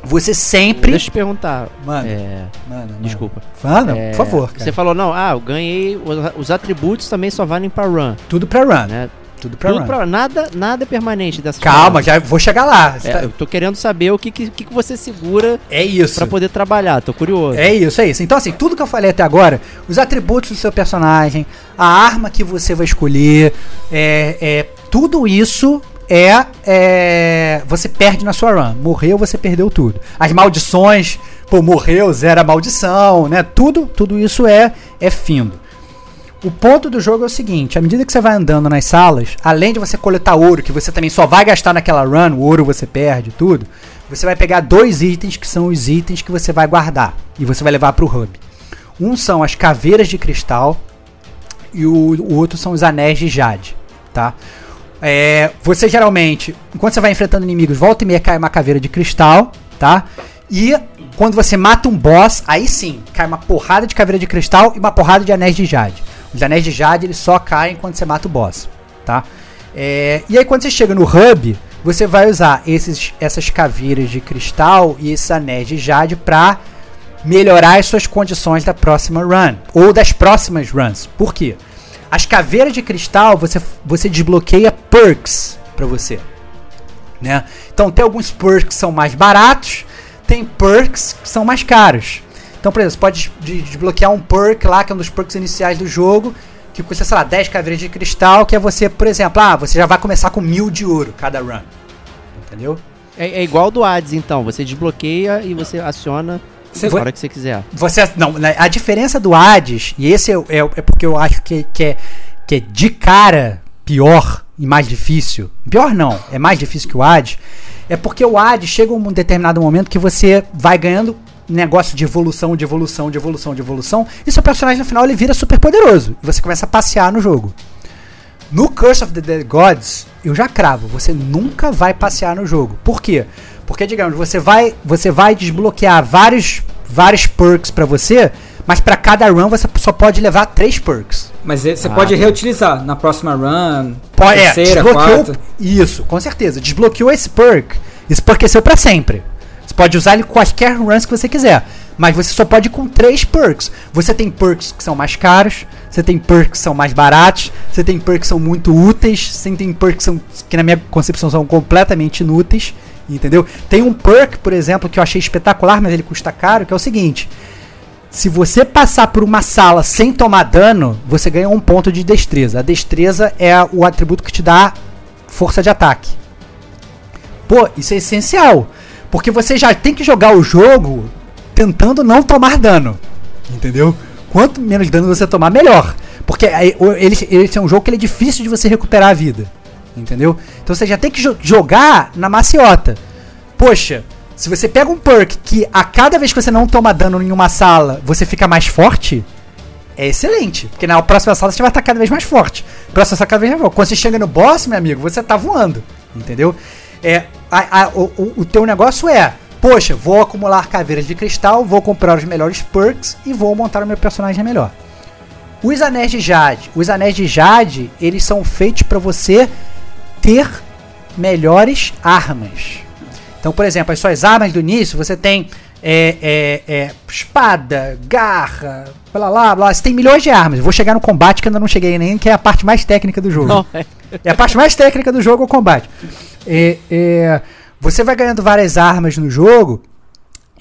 Você sempre Deixa eu te perguntar. Mano, É, Mano, desculpa. Mano, É, por favor, cara. Você falou, não, ah, eu ganhei. Os, os atributos também só valem pra run, Tudo pra run, né? Tudo pra Tudo run. pra, nada, nada é permanente dessa Calma, já vou chegar lá. É, tá- eu tô querendo saber o que, que, que você segura É isso. pra poder trabalhar, tô curioso. É isso, é isso. Então, assim, tudo que eu falei até agora, os atributos do seu personagem, a arma que você vai escolher, é, é, tudo isso é, é, Você perde na sua run. Morreu, você perdeu tudo. As maldições, pô, morreu, zero a maldição, né? Tudo, tudo isso é, é findo. O ponto do jogo é o seguinte: à medida que você vai andando nas salas, além de você coletar ouro, que você também só vai gastar naquela run, o ouro você perde, tudo, você vai pegar dois itens que são os itens que você vai guardar e você vai levar para o hub. Um são as caveiras de cristal e o, o outro são os anéis de jade, tá? É, você geralmente, enquanto você vai enfrentando inimigos, volta e meia cai uma caveira de cristal, tá? E quando você mata um boss, aí sim, cai uma porrada de caveira de cristal e uma porrada de anéis de jade. Os anéis de jade eles só caem quando você mata o boss, tá? É, e aí quando você chega no hub, você vai usar esses, essas caveiras de cristal e esses anéis de jade pra melhorar as suas condições da próxima run ou das próximas runs. Por quê? As caveiras de cristal você, você desbloqueia perks pra você, né? Então tem alguns perks que são mais baratos, tem perks que são mais caros. Então, por exemplo, você pode des- desbloquear um perk lá, que é um dos perks iniciais do jogo, que custa, sei lá, 10 caveiras de cristal, que é você, por exemplo, ah, você já vai começar com mil de ouro cada run. Entendeu? É, é igual do Hades, então. Você desbloqueia e você aciona Você- na hora que você quiser. Você, não, né, a diferença do Hades, e esse é, é, é porque eu acho que, que, é, que é de cara pior e mais difícil. Pior não, é mais difícil que o Hades. É porque o Hades chega um determinado momento que você vai ganhando negócio de evolução, de evolução, de evolução, de evolução, e seu personagem no final ele vira super poderoso. E você começa a passear no jogo. No Curse of the Dead Gods, eu já cravo, você nunca vai passear no jogo. Por quê? Porque, digamos, você vai, você vai desbloquear vários, vários perks pra você, mas pra cada run você só pode levar três perks. Mas é- você Ah, pode tá. reutilizar na próxima run, Pode, é, terceira, desbloqueou. quarta. Isso, com certeza. Desbloqueou esse perk. Esse perk é seu pra sempre. Você pode usar ele em quaisquer runs que você quiser. Mas você só pode ir com três perks. Você tem perks que são mais caros, você tem perks que são mais baratos, você tem perks que são muito úteis, você tem perks que, são, que na minha concepção são completamente inúteis. Entendeu? Tem um perk, por exemplo, que eu achei espetacular, mas ele custa caro, que é o seguinte. Se você passar por uma sala sem tomar dano, você ganha um ponto de destreza. A destreza é o atributo que te dá força de ataque. Pô, isso é essencial. Porque você já tem que jogar o jogo tentando não tomar dano. Entendeu? Quanto menos dano você tomar, melhor. Porque ele, ele é um jogo que é difícil de você recuperar a vida. Entendeu? Então você já tem que jo- jogar na maciota. Poxa, se você pega um perk que a cada vez que você não toma dano em uma sala, você fica mais forte, é excelente. Porque na próxima sala você vai estar cada vez mais forte. Próxima sala cada vez mais forte. Quando você chega no boss, meu amigo, você tá voando. Entendeu? É, a- a- o, o- teu negócio é, poxa, vou acumular caveiras de cristal, vou comprar os melhores perks e vou montar o meu personagem melhor. Os anéis de Jade, os anéis de Jade, eles são feitos para você ter melhores armas. Então, por exemplo, as suas armas do início, você tem é, é, é, espada, garra, blá blá blá. Você tem milhões de armas. Vou chegar no combate que ainda não cheguei nem, que é a parte mais técnica do jogo. Não, é. A parte mais técnica do jogo é o combate. É, é, você vai ganhando várias armas no jogo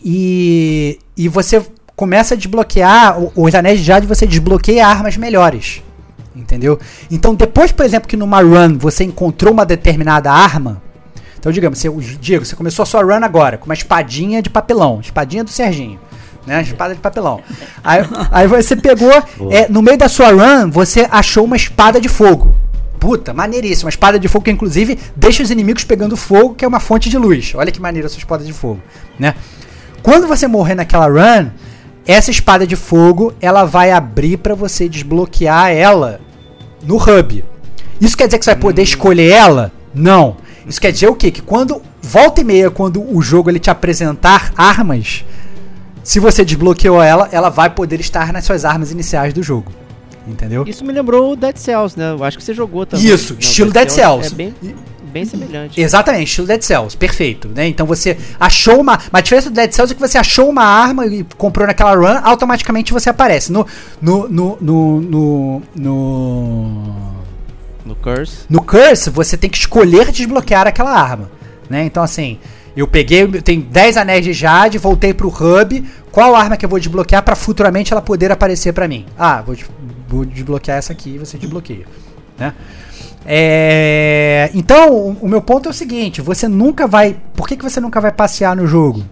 e, e você começa a desbloquear os anéis de Jade, você desbloqueia armas melhores. Entendeu? Então, depois, por exemplo, que numa run você encontrou uma determinada arma. Então, digamos, você, o Diego, você começou a sua run agora com uma espadinha de papelão, espadinha do Serginho. Né, espada de papelão. Aí, aí você pegou, é, no meio da sua run, você achou uma espada de fogo. Puta, maneiríssima. Uma espada de fogo que, inclusive, deixa os inimigos pegando fogo, que é uma fonte de luz. Olha que maneira a sua espada de fogo, né? Quando você morrer naquela run, essa espada de fogo, ela vai abrir pra você desbloquear ela no hub. Isso quer dizer que você vai poder escolher ela? Não. Isso quer dizer o quê? Que quando volta e meia, quando o jogo ele te apresentar armas, se você desbloqueou ela, ela vai poder estar nas suas armas iniciais do jogo. Entendeu? Isso me lembrou o Dead Cells, né? Eu acho que você jogou também. Isso, Não, estilo Dead Cells. É bem, bem semelhante. Exatamente, estilo Dead Cells, perfeito, né? Então você achou uma, mas a diferença do Dead Cells é que você achou uma arma e comprou naquela run, automaticamente você aparece no no no no no, no, No Curse. no Curse você tem que escolher desbloquear aquela arma, né? Então assim, eu peguei, tem 10 anéis de Jade, voltei pro hub, qual arma que eu vou desbloquear pra futuramente ela poder aparecer pra mim? Ah, vou, vou desbloquear essa aqui e você desbloqueia, né? É, então, o, o meu ponto é o seguinte: você nunca vai. Por que, que você nunca vai passear no jogo?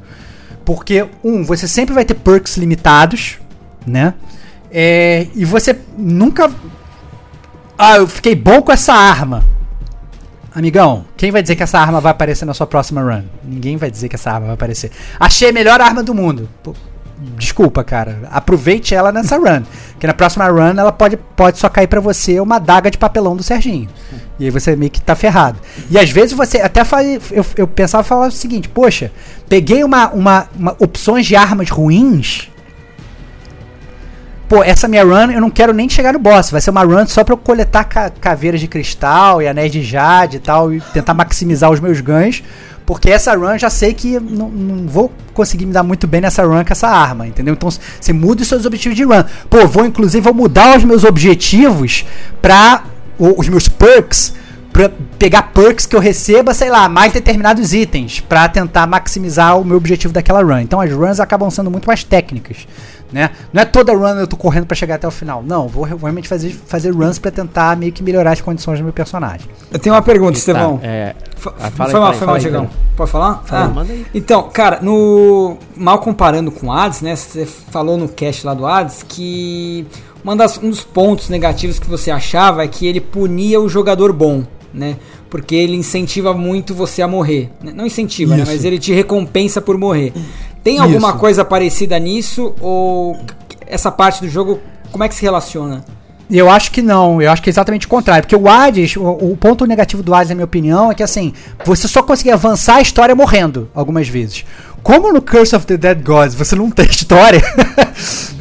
Porque, um, você sempre vai ter perks limitados, né? É, e você nunca. Ah, eu fiquei bom com essa arma. Amigão, quem vai dizer que essa arma vai aparecer na sua próxima run? Ninguém vai dizer que essa arma vai aparecer. Achei a melhor arma do mundo. Pô, desculpa, cara. Aproveite ela nessa run. Porque na próxima run ela pode, pode só cair pra você uma daga de papelão do Serginho. E aí você meio que tá ferrado. E às vezes você até faz. Eu, eu pensava falar o seguinte: poxa, peguei uma, uma, uma opções de armas ruins. Pô, essa minha run eu não quero nem chegar no boss. Vai ser uma run só pra eu coletar ca- caveiras de cristal e anéis de jade e tal. E tentar maximizar os meus ganhos. Porque essa run já sei que não, não vou conseguir me dar muito bem nessa run com essa arma, entendeu? Então você muda os seus objetivos de run. Pô, vou inclusive vou mudar os meus objetivos pra. os meus perks pra pegar perks que eu receba, sei lá, mais determinados itens pra tentar maximizar o meu objetivo daquela run. Então as runs acabam sendo muito mais técnicas, né? Não é toda run eu tô correndo pra chegar até o final. Não, vou re- realmente fazer, fazer runs pra tentar meio que melhorar as condições do meu personagem. Eu tenho uma pergunta, Estevão. Tá, é, Ah, fala aí, foi mal, fala aí, foi fala mal, Diegão. Pedro. Pode falar? Fala, Ah, manda aí. Então, cara, no mal comparando com o Hades, né? Você falou no cast lá do Hades que uma das- um dos pontos negativos que você achava é que ele punia o jogador bom, né? Porque ele incentiva muito você a morrer. né? Não incentiva, né? Mas ele te recompensa por morrer. Tem alguma Isso. coisa parecida nisso? Ou essa parte do jogo, como é que se relaciona? Eu acho que não, eu acho que é exatamente o contrário. Porque o Hades, o, o ponto negativo do Hades, na minha opinião, é que assim, você só consegue avançar a história morrendo algumas vezes. Como no Curse of the Dead Gods você não tem *laughs* história,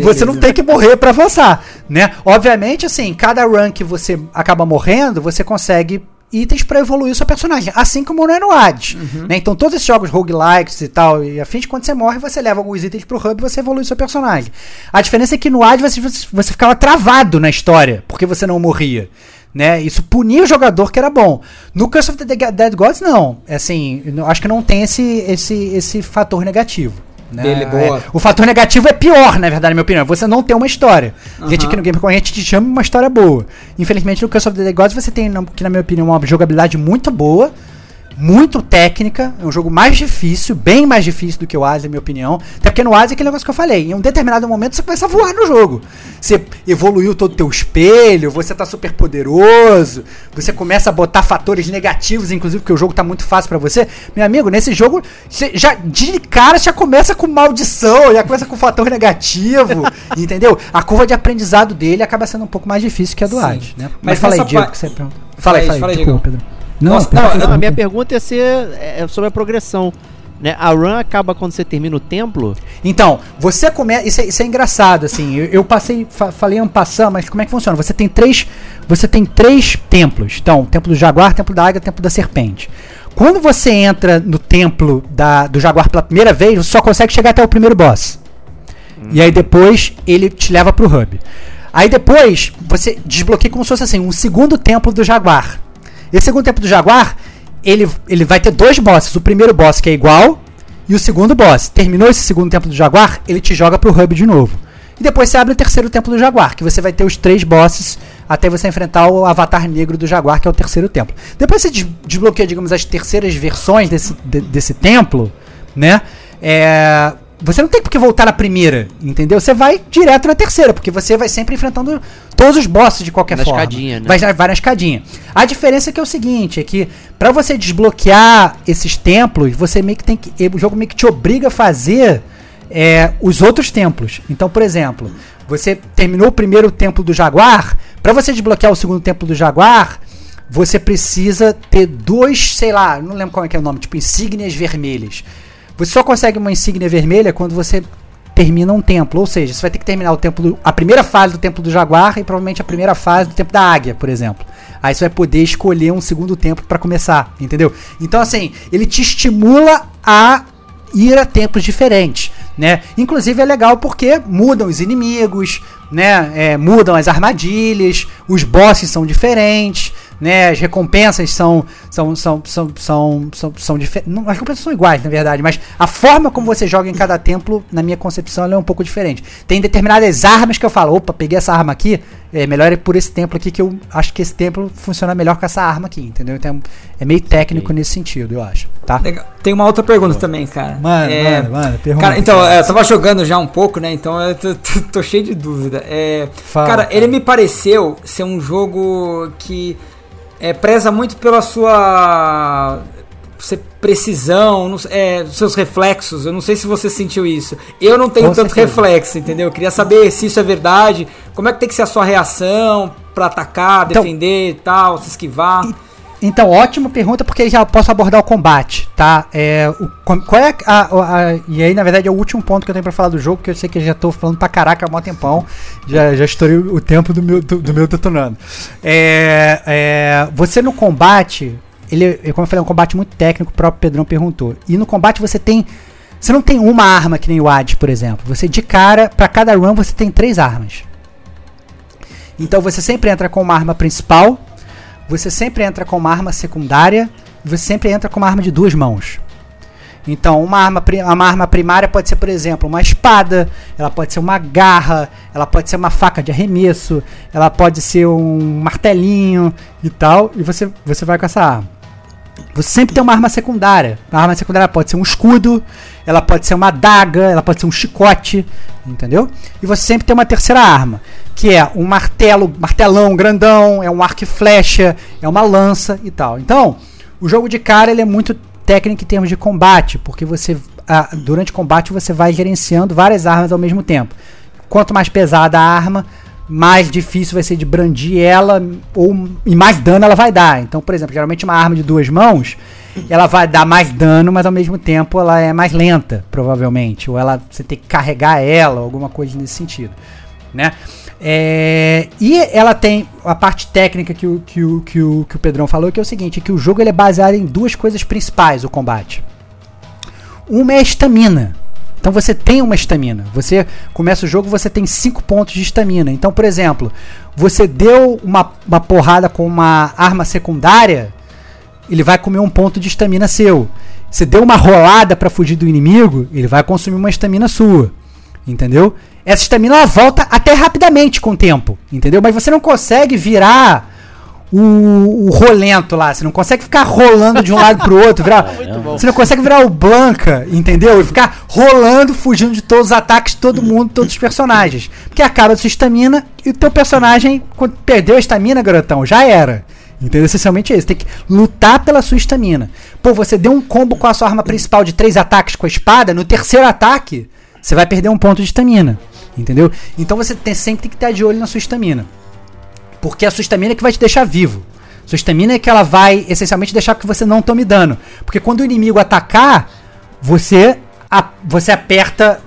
você não tem que morrer pra avançar, né? Obviamente, assim, cada run que você acaba morrendo, você consegue itens pra evoluir o seu personagem, assim como no Hades, né? Então todos esses jogos roguelikes e tal, e afins, quando você morre, você leva alguns itens pro hub e você evolui o seu personagem. A diferença é que no Hades você, você, ficava travado na história, porque você não morria. Né? Isso punia o jogador que era bom. No Curse of the Dead Gods, não. É Assim, acho que não tem esse, esse, esse fator negativo. Né? Dele, boa. É, o fator negativo é pior, na verdade, na minha opinião. Você não tem uma história. A gente aqui no Game gente te chama uma história boa. Infelizmente, no Curse of the Dead Gods você tem, que na minha opinião, uma jogabilidade muito boa, muito técnica. É um jogo mais difícil, bem mais difícil do que o Hades, na minha opinião. Até porque no Hades é aquele negócio que eu falei. Em um determinado momento você começa a voar no jogo. Você evoluiu todo o teu espelho, você tá super poderoso, você começa a botar fatores negativos, inclusive, porque o jogo tá muito fácil pra você. Meu amigo, nesse jogo, você já de cara já começa com maldição, já começa com fator negativo, *laughs* entendeu? A curva de aprendizado dele acaba sendo um pouco mais difícil que a do. Hades, né? Mas, Mas fala aí, Diego, pa- que você pergunta. Fala aí, fala aí, fala aí. Pedro. Não, Nossa, não, Não, a minha pergunta ia ser é, sobre a progressão. Né? A run acaba quando você termina o templo. Então, você começa. Isso, é- isso é engraçado, assim. Eu, eu passei, fa- falei um passando, mas como é que funciona? Você tem três. Você tem três templos. Então, o templo do jaguar, templo da águia, templo da serpente. Quando você entra no templo da, do jaguar pela primeira vez, você só consegue chegar até o primeiro boss. E aí depois ele te leva pro hub. Aí depois você desbloqueia como se fosse assim, um segundo templo do jaguar. Esse segundo templo do jaguar, ele, ele vai ter dois bosses. O primeiro boss que é igual e o segundo boss. Terminou esse segundo templo do jaguar, ele te joga pro hub de novo. E depois você abre o terceiro templo do jaguar, que você vai ter os três bosses até você enfrentar o avatar negro do jaguar, que é o terceiro templo. Depois você des- desbloqueia, digamos, as terceiras versões desse, de- desse templo, né? É, você não tem por que voltar na primeira, entendeu? Você vai direto na terceira, porque você vai sempre enfrentando todos os bosses de qualquer Na forma. escadinha, né? Vai, vai na escadinha. A diferença é que é o seguinte, é que pra você desbloquear esses templos, você meio que tem que. O jogo meio que te obriga a fazer é, os outros templos. Então, por exemplo, você terminou o primeiro templo do Jaguar, pra você desbloquear o segundo templo do Jaguar, você precisa ter dois, sei lá, não lembro qual é, que é o nome, tipo insígnias vermelhas. Você só consegue uma insígnia vermelha quando você termina um templo, ou seja, você vai ter que terminar o templo, a primeira fase do templo do jaguar e provavelmente a primeira fase do templo da águia, por exemplo. Aí você vai poder escolher um segundo templo pra começar, entendeu? Então assim, ele te estimula a ir a tempos diferentes, né? Inclusive é legal porque mudam os inimigos, né? É, mudam as armadilhas, os bosses são diferentes, né? As recompensas são são são são são são, são diferentes. As recompensas são iguais, na verdade, mas a forma como você joga em cada templo, na minha concepção, ela é um pouco diferente. Tem determinadas armas que eu falo, opa, peguei essa arma aqui, é melhor ir por esse templo aqui que eu acho que esse templo funciona melhor com essa arma aqui, entendeu? Então é meio técnico nesse sentido, eu acho, tá? Legal. Tem uma outra pergunta também, cara. Mano, É, mano, mano, pergunta. Cara, então, é, eu tava jogando já um pouco, né? Então eu tô, tô- tô cheio de dúvida. É, Fala, cara, cara. ele me pareceu ser um jogo que é, preza muito pela sua precisão, é, seus reflexos. Eu não sei se você sentiu isso. Eu não tenho Com tanto certeza. reflexo, entendeu? Eu queria saber se isso é verdade. Como é que tem que ser a sua reação pra atacar, Então- defender e tal, se esquivar. Então, ótima pergunta, porque já posso abordar o combate, tá? É, o, qual é a, a- a- E aí, na verdade, é o último ponto que eu tenho pra falar do jogo, porque eu sei que eu já tô falando pra caraca há mó tempão. Já, já estourei o tempo do meu, do, do meu detonando. É, é, você no combate, ele, é, como eu falei, é um combate muito técnico, o próprio Pedrão perguntou. E no combate você tem. Você não tem uma arma que nem o Hades, por exemplo. Você, de cara, pra cada run, você tem três armas. Então você sempre entra com uma arma principal, você sempre entra com uma arma secundária você sempre entra com uma arma de duas mãos. Então, uma arma, uma arma primária pode ser, por exemplo, uma espada, ela pode ser uma garra, ela pode ser uma faca de arremesso, ela pode ser um martelinho e tal, e você, você vai com essa arma. Você sempre tem uma arma secundária. A arma secundária pode ser um escudo, ela pode ser uma adaga, ela pode ser um chicote, entendeu? E você sempre tem uma terceira arma, que é um martelo, martelão grandão, é um arco e flecha, é uma lança e tal. Então, o jogo de cara ele é muito técnico em termos de combate, porque você durante o combate você vai gerenciando várias armas ao mesmo tempo. Quanto mais pesada a arma, mais difícil vai ser de brandir ela ou e mais dano ela vai dar. Então, por exemplo, geralmente uma arma de duas mãos, ela vai dar mais dano, mas ao mesmo tempo ela é mais lenta, provavelmente, ou ela você tem que carregar ela, alguma coisa nesse sentido, né? É, e ela tem a parte técnica que o, que, o, que, o, que o Pedrão falou, que é o seguinte, que o jogo ele é baseado em duas coisas principais, o combate. Uma é a estamina. Então você tem uma estamina. Você começa o jogo, você tem 5 pontos de estamina. Então, por exemplo, você deu uma, uma porrada com uma arma secundária, ele vai comer um ponto de estamina seu. Você deu uma rolada para fugir do inimigo, ele vai consumir uma estamina sua. Entendeu? Essa estamina volta até rapidamente com o tempo, entendeu? Mas você não consegue virar o, o rolento lá. Você não consegue ficar rolando de um lado pro outro. Virar, *laughs* você não consegue virar o Blanca, entendeu? E ficar rolando, fugindo de todos os ataques de todo mundo, todos os personagens. Porque acaba a sua estamina e o teu personagem, quando perdeu a estamina, garotão, já era. Entendeu? Essencialmente é isso. Tem que lutar pela sua estamina. Pô, você deu um combo com a sua arma principal de três ataques com a espada. No terceiro ataque, você vai perder um ponto de estamina. Entendeu? Então você tem, sempre tem que estar de olho na sua estamina. Porque a sua estamina é que vai te deixar vivo. Sua estamina é que ela vai essencialmente deixar que você não tome dano. Porque quando o inimigo atacar, você, a, você aperta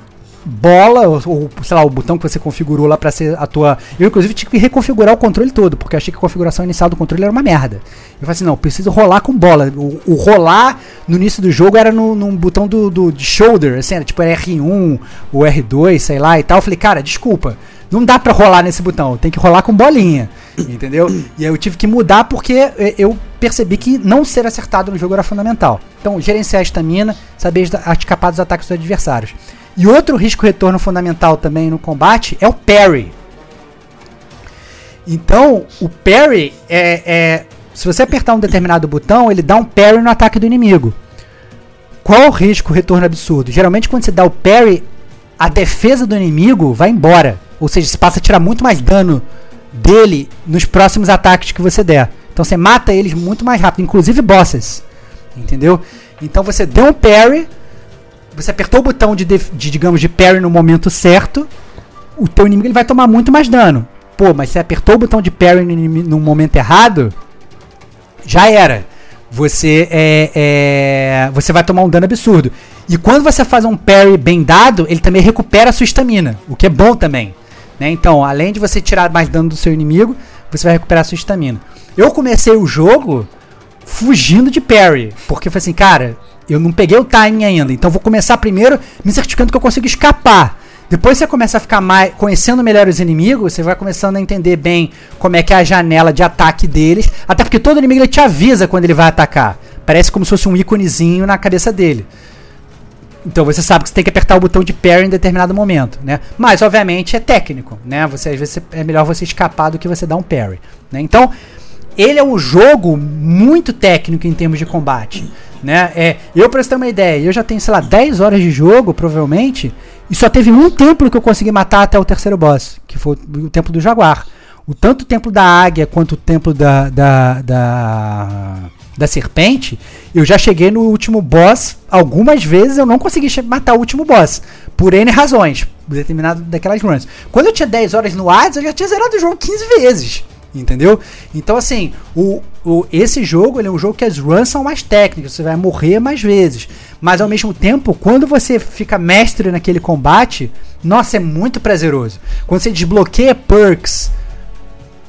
bola, ou, ou, sei lá, o botão que você configurou lá para ser a tua. Eu, inclusive, tive que reconfigurar o controle todo, porque achei que a configuração inicial do controle era uma merda. Eu falei assim: não, preciso rolar com bola. O, o rolar no início do jogo era no, num botão do, do de shoulder, assim, era tipo era R1 ou R2, sei lá e tal. Eu falei, cara, desculpa, não dá pra rolar nesse botão, tem que rolar com bolinha. Entendeu? E aí eu tive que mudar porque eu percebi que não ser acertado no jogo era fundamental. Então, gerenciar a estamina, saber escapar dos ataques dos adversários. E outro risco retorno fundamental também no combate é o parry. Então, o parry é, é, Se você apertar um determinado botão, ele dá um parry no ataque do inimigo. Qual o risco retorno absurdo? Geralmente, quando você dá o parry, a defesa do inimigo vai embora. Ou seja, você passa a tirar muito mais dano dele nos próximos ataques que você der. Então você mata eles muito mais rápido, inclusive bosses. Entendeu? Então você deu um parry, você apertou o botão de, de, digamos, de parry no momento certo, o teu inimigo ele vai tomar muito mais dano. Pô, mas você apertou o botão de parry no, no momento errado, já era. Você é, é, você vai tomar um dano absurdo. E quando você faz um parry bem dado, ele também recupera a sua estamina, o que é bom também. Né? Então, além de você tirar mais dano do seu inimigo, você vai recuperar sua estamina. Eu comecei o jogo fugindo de parry, porque eu falei assim, cara, eu não peguei o timing ainda, então vou começar primeiro me certificando que eu consigo escapar. Depois você começa a ficar mais conhecendo melhor os inimigos, você vai começando a entender bem como é que é a janela de ataque deles, até porque todo inimigo ele te avisa quando ele vai atacar. Parece como se fosse um íconezinho na cabeça dele. Então você sabe que você tem que apertar o botão de parry em determinado momento, né? Mas obviamente é técnico, né? Você às vezes é melhor você escapar do que você dar um parry, né? Então, ele é um jogo muito técnico em termos de combate. Né? É, eu, pra você ter uma ideia, eu já tenho, sei lá, 10 horas de jogo, provavelmente, e só teve um templo que eu consegui matar até o terceiro boss, que foi o templo do Jaguar. O tanto o templo da águia quanto o templo da, da, da, da serpente, eu já cheguei no último boss algumas vezes, eu não consegui matar o último boss, por N razões, determinado daquelas runs. Quando eu tinha 10 horas no Hades, eu já tinha zerado o jogo 15 vezes. Entendeu? Então, assim, o, o, esse jogo é um jogo que as runs são mais técnicas, você vai morrer mais vezes. Mas ao mesmo tempo, quando você fica mestre naquele combate, nossa, é muito prazeroso. Quando você desbloqueia perks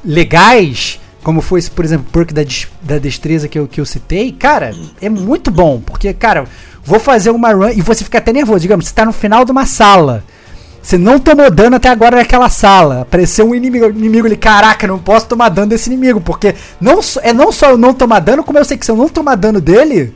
legais, como foi, por exemplo, perk da, da destreza que eu, que eu citei, cara, é muito bom. Porque, cara, vou fazer uma run e você fica até nervoso. Digamos, você está no final de uma sala Você não tomou dano até agora naquela sala. Apareceu um inimigo, inimigo ali. Caraca, não posso tomar dano desse inimigo. Porque não, é não só eu não tomar dano, como eu sei que se eu não tomar dano dele,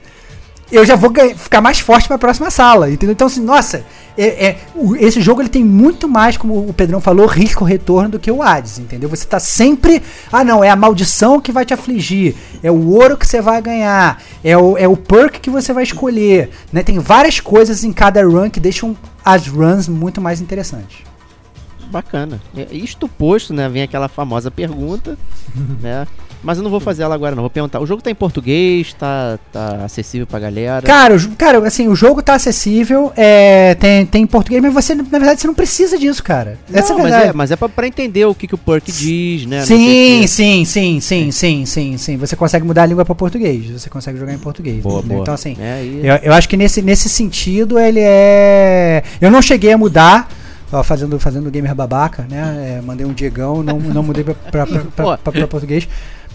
eu já vou ganhar- ficar mais forte pra próxima sala. Entendeu? Então, assim, nossa, é, é- esse jogo ele tem muito mais, como o Pedrão falou, risco-retorno do que o Hades. Entendeu? Você tá sempre. Ah, não, é a maldição que vai te afligir. É o ouro que você vai ganhar. É o, é o perk que você vai escolher. Né? Tem várias coisas em cada run que deixam as runs muito mais interessantes. Bacana. É, Isto posto, né? Vem aquela famosa pergunta, *laughs* né? Mas eu não vou fazer ela agora, não. Vou perguntar. O jogo tá em português, tá, tá acessível pra galera. Cara, o cara, assim, o jogo tá acessível, é, tem, tem em português, mas você, na verdade, você não precisa disso, cara. Essa é a Não, mas verdade. é, mas é pra, pra entender o que, que o perk diz, né? Não Sim, sim, sim, sim, sim, sim, sim. Você consegue mudar a língua pra português. Você consegue jogar em português. Boa, entendeu? boa. Então, assim, É, eu, eu acho que nesse, nesse sentido ele é. Eu não cheguei a mudar. Fazendo, fazendo gamer babaca, né? É, mandei um Diegão, não, não mudei pra, pra, pra- *laughs* pra português.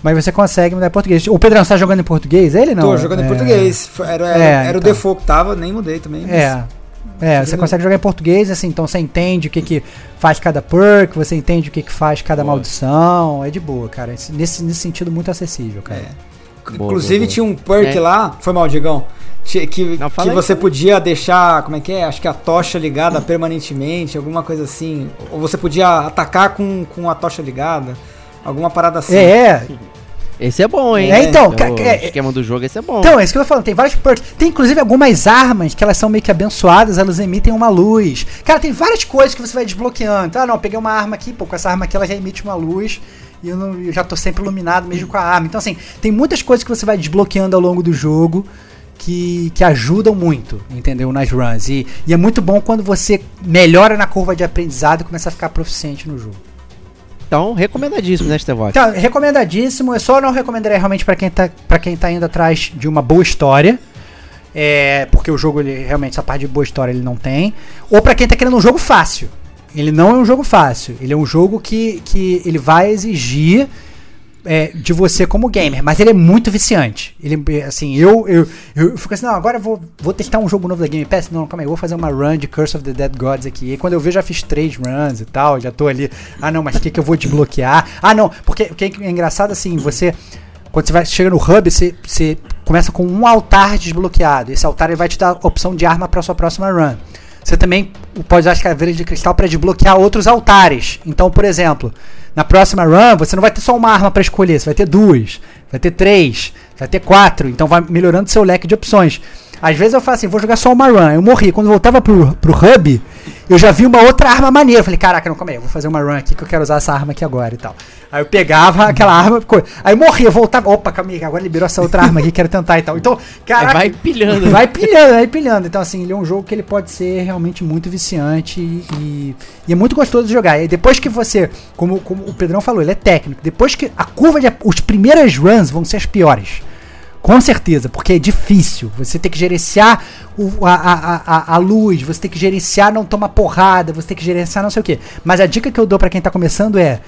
Mas você consegue mudar em português. O Pedrão, você tá jogando em português? Ele não? Tô jogando em É. português. Foi- Era, era, É, era o então. default que tava, nem mudei também. mas- É. É, você consegue jogar em português, assim, então você entende o que, que faz cada perk, você entende o que, que faz cada Boa. maldição. É de boa, cara. Esse- Nesse, nesse sentido, muito acessível, cara. É. Boa, Inclusive boa, boa. tinha um perk É. lá, foi mal, Digão. Que, Não, que você aí. podia deixar, como é que é? Acho que a tocha ligada *laughs* permanentemente, alguma coisa assim. Ou você podia atacar com, com a tocha ligada, alguma parada assim. É, Esse é bom, hein? É, então, o é- esquema do jogo, esse é bom. Então, é isso que eu tô falando, tem vários perks. Tem inclusive algumas armas que elas são meio que abençoadas, elas emitem uma luz. Cara, tem várias coisas que você vai desbloqueando. Então, ah, não, peguei uma arma aqui, pô, com essa arma aqui ela já emite uma luz e eu, não- eu já tô sempre iluminado mesmo com a arma. Então, assim, tem muitas coisas que você vai desbloqueando ao longo do jogo que, que ajudam muito, entendeu? Nas runs. E, e é muito bom quando você melhora na curva de aprendizado e começa a ficar proficiente no jogo. Então, recomendadíssimo, né, Stevox? Então, recomendadíssimo. Eu só não recomendaria realmente pra quem tá, quem tá indo atrás de uma boa história. É, porque o jogo, ele, realmente, essa parte de boa história ele não tem. Ou pra quem tá querendo um jogo fácil. Ele não é um jogo fácil. Ele é um jogo que, que ele vai exigir é, de você como gamer, mas ele é muito viciante. Ele, é, assim, eu, eu, eu fico assim, não, agora eu vou, vou testar um jogo novo da Game Pass. Não, calma aí, eu vou fazer uma run de Curse of the Dead Gods aqui. E quando eu vejo, já fiz três runs e tal, já tô ali. Ah, não, mas o que, que eu vou desbloquear? Ah, não, porque o que é engraçado assim, você. Quando você vai, chega no hub, você, você começa com um altar desbloqueado. Esse altar ele vai te dar opção de arma para sua próxima run. Você também pode usar as caveiras de cristal para desbloquear outros altares. Então, por exemplo, na próxima run, você não vai ter só uma arma para escolher, você vai ter duas, vai ter três, vai ter quatro. Então, vai melhorando seu leque de opções. Às vezes eu falo assim, vou jogar só uma run. Eu morri. Quando eu voltava pro, pro hub, eu já vi uma outra arma maneira. Eu falei, caraca, não, calma aí, eu vou fazer uma run aqui que eu quero usar essa arma aqui agora e tal. Aí eu pegava aquela arma, aí eu morria, eu voltava, opa, calma aí, agora liberou essa outra arma aqui, quero tentar e tal. Então, caraca, vai pilhando. Vai pilhando, vai pilhando. Então, assim, ele é um jogo que ele pode ser realmente muito viciante e, e- e é muito gostoso de jogar. E depois que você, como, como o Pedrão falou, ele é técnico. Depois que a curva de. Os primeiras runs vão ser as piores. Com certeza, porque é difícil. Você tem que gerenciar o- a, a, a, a luz, você tem que gerenciar não tomar porrada, você tem que gerenciar não sei o que. Mas a dica que eu dou pra quem tá começando é: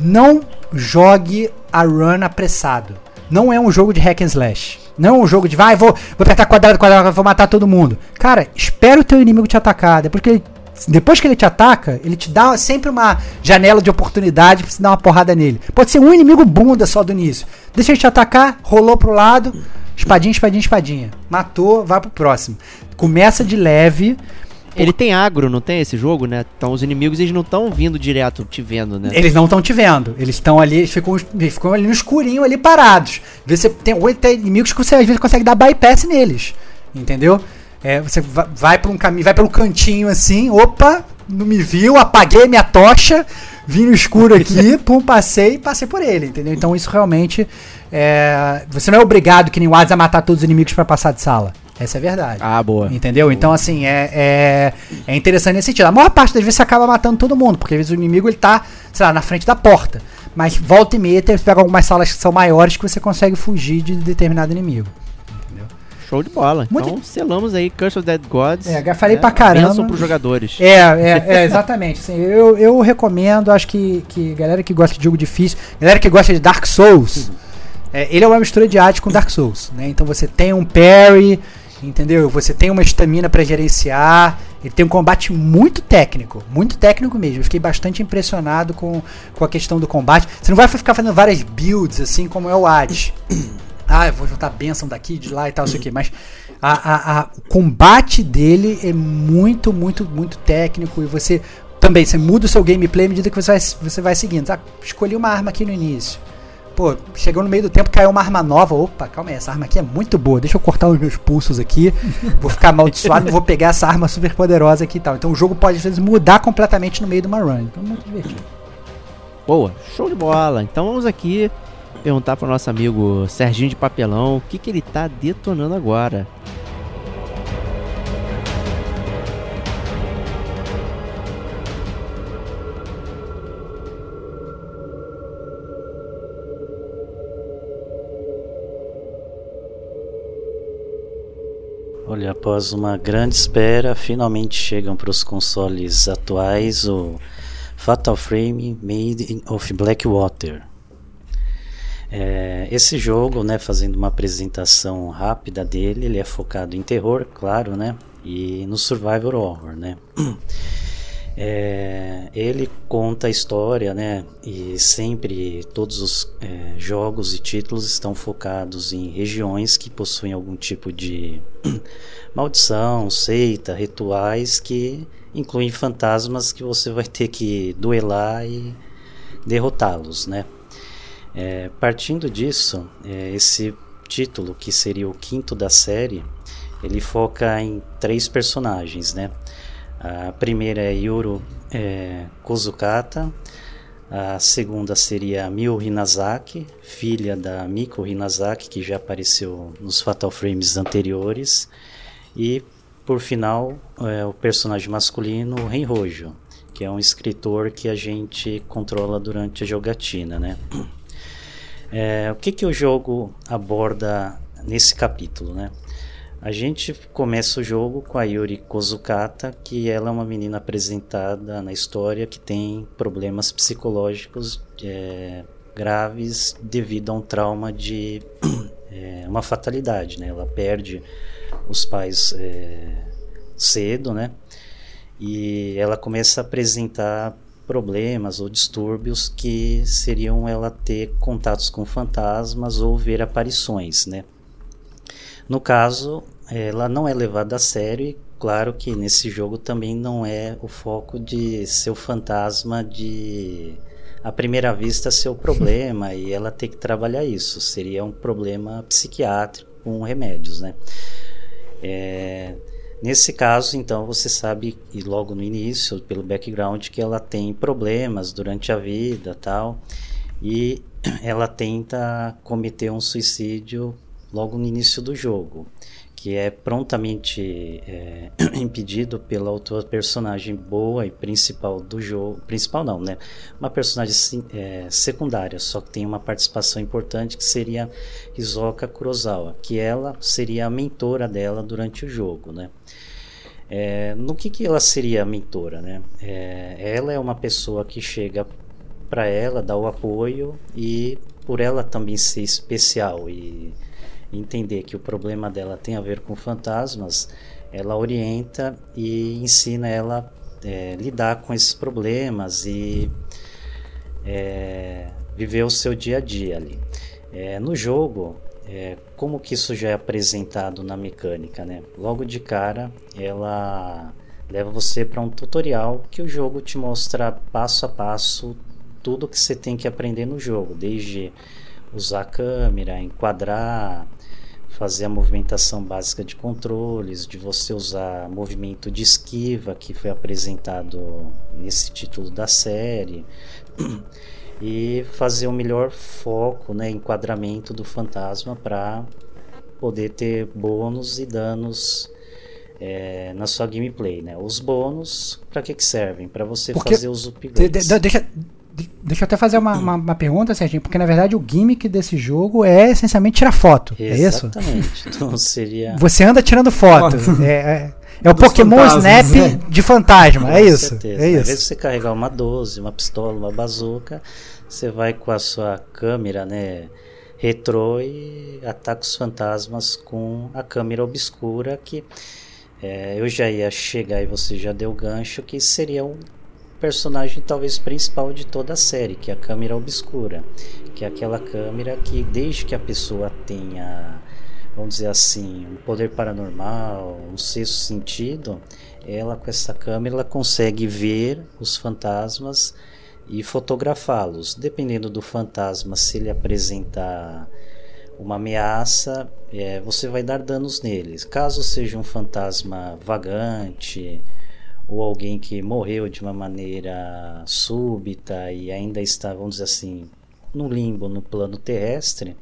não jogue a run apressado. Não é um jogo de hack and slash. Não é um jogo de vai, vou, vou apertar quadrado, quadrado, vou matar todo mundo. Cara, espera o teu inimigo te atacar. Depois que ele, depois que ele te ataca, ele te dá sempre uma janela de oportunidade pra você dar uma porrada nele. Pode ser um inimigo bunda só do início. Deixa ele te atacar, rolou pro lado, espadinha, espadinha, espadinha. Matou, vai pro próximo. Começa de leve. Ele tem agro, não tem esse jogo, né? Então os inimigos eles não estão vindo direto te vendo, né? Eles não estão te vendo. Eles estão ali, eles ficam, eles ficam ali no escurinho, ali parados. Você tem, tem inimigos que você às vezes consegue dar bypass neles. Entendeu? É, você va- vai por um caminho, vai pelo cantinho assim, opa, não me viu, apaguei minha tocha, vim no escuro aqui, *laughs* pum, passei e passei por ele, entendeu? Então isso realmente. é, você não é obrigado que nem o Hades a matar todos os inimigos para passar de sala. Essa é a verdade. Ah, boa. Entendeu? Então, assim, é, é, é interessante nesse sentido. A maior parte das vezes você acaba matando todo mundo, porque às vezes o inimigo ele tá, sei lá, na frente da porta. Mas volta e meia, você pega algumas salas que são maiores que você consegue fugir de determinado inimigo. Show de bola. Muito- Então selamos aí Curse of Dead Gods. É, falei pra caramba. Bênção pros jogadores. É, é, é, exatamente. Assim, eu, eu recomendo, acho que, que galera que gosta de jogo difícil, galera que gosta de Dark Souls, é, ele é uma mistura de arte com Dark Souls, né? Então você tem um parry, entendeu? Você tem uma estamina pra gerenciar, Ele tem um combate muito técnico, muito técnico mesmo. Eu fiquei bastante impressionado com, com a questão do combate. Você não vai ficar fazendo várias builds, assim como é o Hades. *clears throat* Ah, eu vou juntar a benção daqui, de lá e tal, isso aqui. Mas a, a, a, o combate dele é muito, muito, muito técnico. E você também, você muda o seu gameplay à medida que você vai, você vai seguindo. Ah, escolhi uma arma aqui no início pô, chegou no meio do tempo, caiu uma arma nova. Opa, calma aí, essa arma aqui é muito boa. Deixa eu cortar os meus pulsos aqui. *laughs* Vou ficar amaldiçoado, vou pegar essa arma super poderosa aqui e tal. Então o jogo pode às vezes mudar completamente no meio de uma run. Então é muito divertido. Boa, show de bola. Então vamos aqui perguntar para o nosso amigo Serginho de Papelão o que, que ele tá detonando agora. Olha, após uma grande espera, finalmente chegam para os consoles atuais o Fatal Frame Made of Blackwater. É, esse jogo, né, fazendo uma apresentação rápida dele, ele é focado em terror, claro, né, e no survival horror, né. *clears throat* É, ele conta a história, né? E sempre todos os é, jogos e títulos estão focados em regiões que possuem algum tipo de *clears throat* maldição, seita, rituais que incluem fantasmas que você vai ter que duelar e derrotá-los, né? É, partindo disso, é, esse título que seria o quinto da série, ele foca em três personagens, né? A primeira é Yuro é, Kozukata, a segunda seria Miu Hinazaki, filha da Miko Hinazaki, que já apareceu nos Fatal Frames anteriores. E, por final, é, o personagem masculino, Renrojo, que é um escritor que a gente controla durante a jogatina. Né? É, o que, que o jogo aborda nesse capítulo? Né? A gente começa o jogo com a Yuri Kozukata, que ela é uma menina apresentada na história que tem problemas psicológicos é, graves devido a um trauma de *clears throat* é, uma fatalidade, né? Ela perde os pais é, cedo, né? E ela começa a apresentar problemas ou distúrbios que seriam ela ter contatos com fantasmas ou ver aparições, né? No caso, ela não é levada a sério e claro que nesse jogo também não é o foco de ser o fantasma de à primeira vista ser o *laughs* problema e ela ter que trabalhar isso seria um problema psiquiátrico com remédios né é, nesse caso então você sabe e logo no início pelo background que ela tem problemas durante a vida tal e *clears throat* ela tenta cometer um suicídio logo no início do jogo que é prontamente é, *clears throat* impedido pela outra personagem boa e principal do jogo. Principal não, né? Uma personagem é, secundária, só que tem uma participação importante que seria Hisoka Kurosawa, que ela seria a mentora dela durante o jogo, né? É, no que, que ela seria a mentora, né? Ela é uma pessoa que chega para ela, dá o apoio e por ela também ser especial e entender que o problema dela tem a ver com fantasmas, ela orienta e ensina ela é, lidar com esses problemas e é, viver o seu dia a dia ali. É, no jogo, é, como que isso já é apresentado na mecânica, né? Logo de cara, ela leva você para um tutorial que o jogo te mostra passo a passo tudo que você tem que aprender no jogo, desde usar a câmera, enquadrar, fazer a movimentação básica de controles, de você usar movimento de esquiva que foi apresentado nesse título da série *clears throat* e fazer o melhor foco, né, enquadramento do fantasma para poder ter bônus e danos é, na sua gameplay, né? Os bônus para que, que servem? Para você Porque fazer os upgrades. De, de, deixa, Deixa eu até fazer uma, uma, uma, pergunta, Serginho, porque na verdade o gimmick desse jogo é essencialmente tirar foto. Exatamente. É isso? Exatamente. *laughs* Então seria. Você anda tirando foto. é, é, é o Pokémon Snap né? de fantasma. é isso. Certeza. É isso. Às vezes você carregar uma 12, uma pistola, uma bazuca, você vai com a sua câmera, né? Retrô e ataca os fantasmas com a câmera obscura que é, eu já ia chegar e você já deu gancho que seria um personagem talvez principal de toda a série, que é a câmera obscura, que é aquela câmera que desde que a pessoa tenha, vamos dizer assim, um poder paranormal, um sexto sentido, ela com essa câmera ela consegue ver os fantasmas e fotografá-los. Dependendo do fantasma, se ele apresentar uma ameaça, é, você vai dar danos neles. Caso seja um fantasma vagante ou alguém que morreu de uma maneira súbita e ainda está, vamos dizer assim, no limbo, no plano terrestre,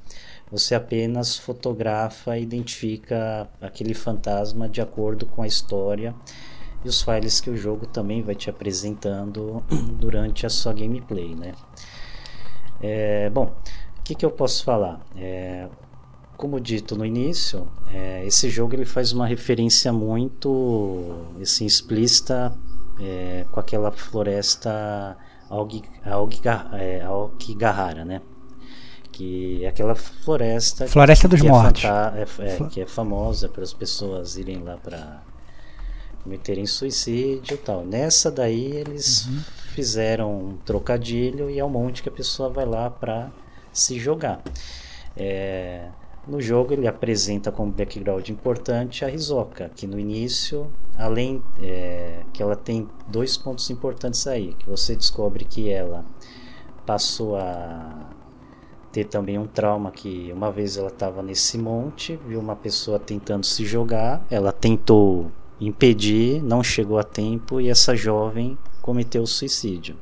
você apenas fotografa e identifica aquele fantasma de acordo com a história e os files que o jogo também vai te apresentando *clears throat* durante a sua gameplay, né? É, bom, o que, que eu posso falar? É, como dito no início, é, esse jogo ele faz uma referência muito assim, explícita é, com aquela floresta Aokigahara, é, né? Que é aquela floresta Floresta que, dos que Mortos. É, é, que é famosa para as pessoas irem lá para cometerem suicídio e tal. Nessa daí eles uhum. fizeram um trocadilho e é um monte que a pessoa vai lá para se jogar. É, no jogo ele apresenta como background importante a Rizoka, que no início, além é, que ela tem dois pontos importantes aí, que você descobre que ela passou a ter também um trauma que uma vez ela estava nesse monte, viu uma pessoa tentando se jogar, ela tentou impedir, não chegou a tempo e essa jovem cometeu suicídio.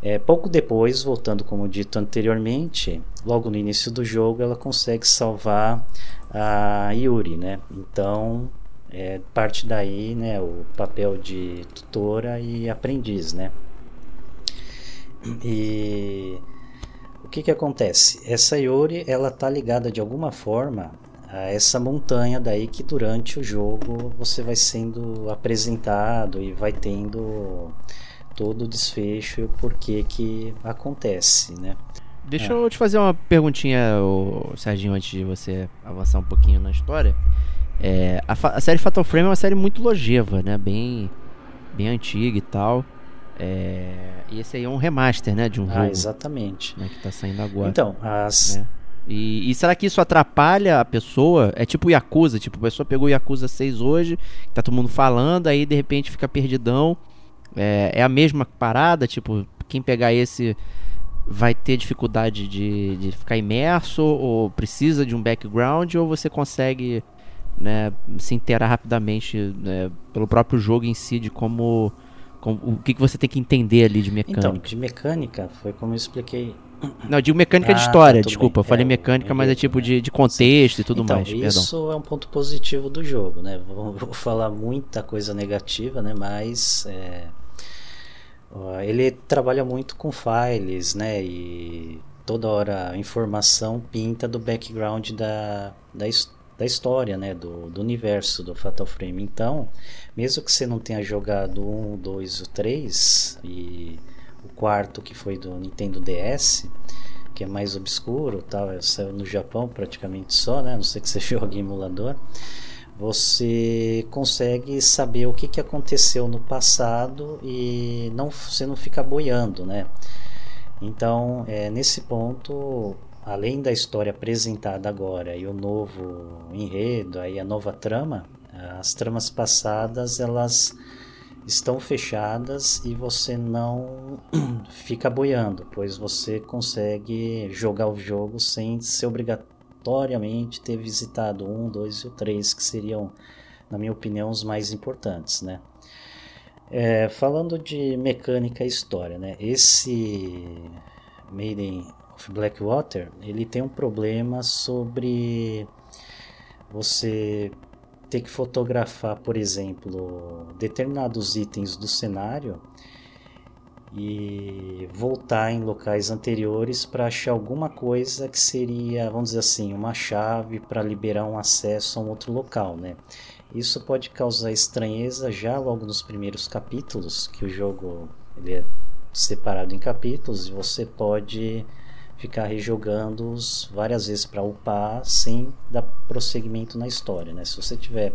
É, pouco depois, voltando como dito anteriormente, logo no início do jogo, ela consegue salvar a Yuri, né? Então, é, parte daí, né, o papel de tutora e aprendiz, né? E o que que acontece? Essa Yuri, ela tá ligada de alguma forma a essa montanha daí que durante o jogo você vai sendo apresentado e vai tendo todo o desfecho e o porquê que acontece, né? Deixa é. eu te fazer uma perguntinha, Serginho, antes de você avançar um pouquinho na história. É, a, a, série Fatal Frame é uma série muito longeva, né? Bem, bem antiga e tal. É, e esse aí é um remaster, né? De um ah, jogo. exatamente. Né, que tá saindo agora. Então, as, né? E, e, será que isso atrapalha a pessoa? É tipo o Yakuza, tipo, a pessoa pegou o Yakuza 6 hoje, tá todo mundo falando, aí de repente fica perdidão. É, é a mesma parada, tipo, quem pegar esse vai ter dificuldade de, de ficar imerso, ou precisa de um background, ou você consegue né, se inteirar rapidamente né, pelo próprio jogo em si, de como, como o que, que você tem que entender ali de mecânica. Então, de mecânica, foi como eu expliquei não, digo mecânica ah, de história, desculpa. Bem. Eu falei é, mecânica, mas é tipo de, de contexto e tudo então, mais. Isso perdão. é um ponto positivo do jogo, né? Vou, *laughs* vou falar muita coisa negativa, né? Mas é, ele trabalha muito com files, né? E toda hora a informação pinta do background da, da, da história, né? Do, do universo do Fatal Frame. Então, mesmo que você não tenha jogado um, dois ou três e o quarto que foi do Nintendo DS, que é mais obscuro, tal, saiu no Japão praticamente só, né? Não sei que você *laughs* jogue em emulador. Você consegue saber o que, que aconteceu no passado e não você não fica boiando, né? Então, é, nesse ponto, além da história apresentada agora e o novo enredo, aí a nova trama, as tramas passadas elas estão fechadas e você não *clears throat* fica boiando, pois você consegue jogar o jogo sem ser obrigatoriamente ter visitado um, dois e três, que seriam, na minha opinião, os mais importantes, né? É, falando de mecânica e história, né? Esse Maiden of Blackwater, ele tem um problema sobre você ter que fotografar, por exemplo, determinados itens do cenário e voltar em locais anteriores para achar alguma coisa que seria, vamos dizer assim, uma chave para liberar um acesso a um outro local, né? Isso pode causar estranheza já logo nos primeiros capítulos, que o jogo ele é separado em capítulos e você pode ficar rejogando-os várias vezes para upar sem dar prosseguimento na história. Né? Se você tiver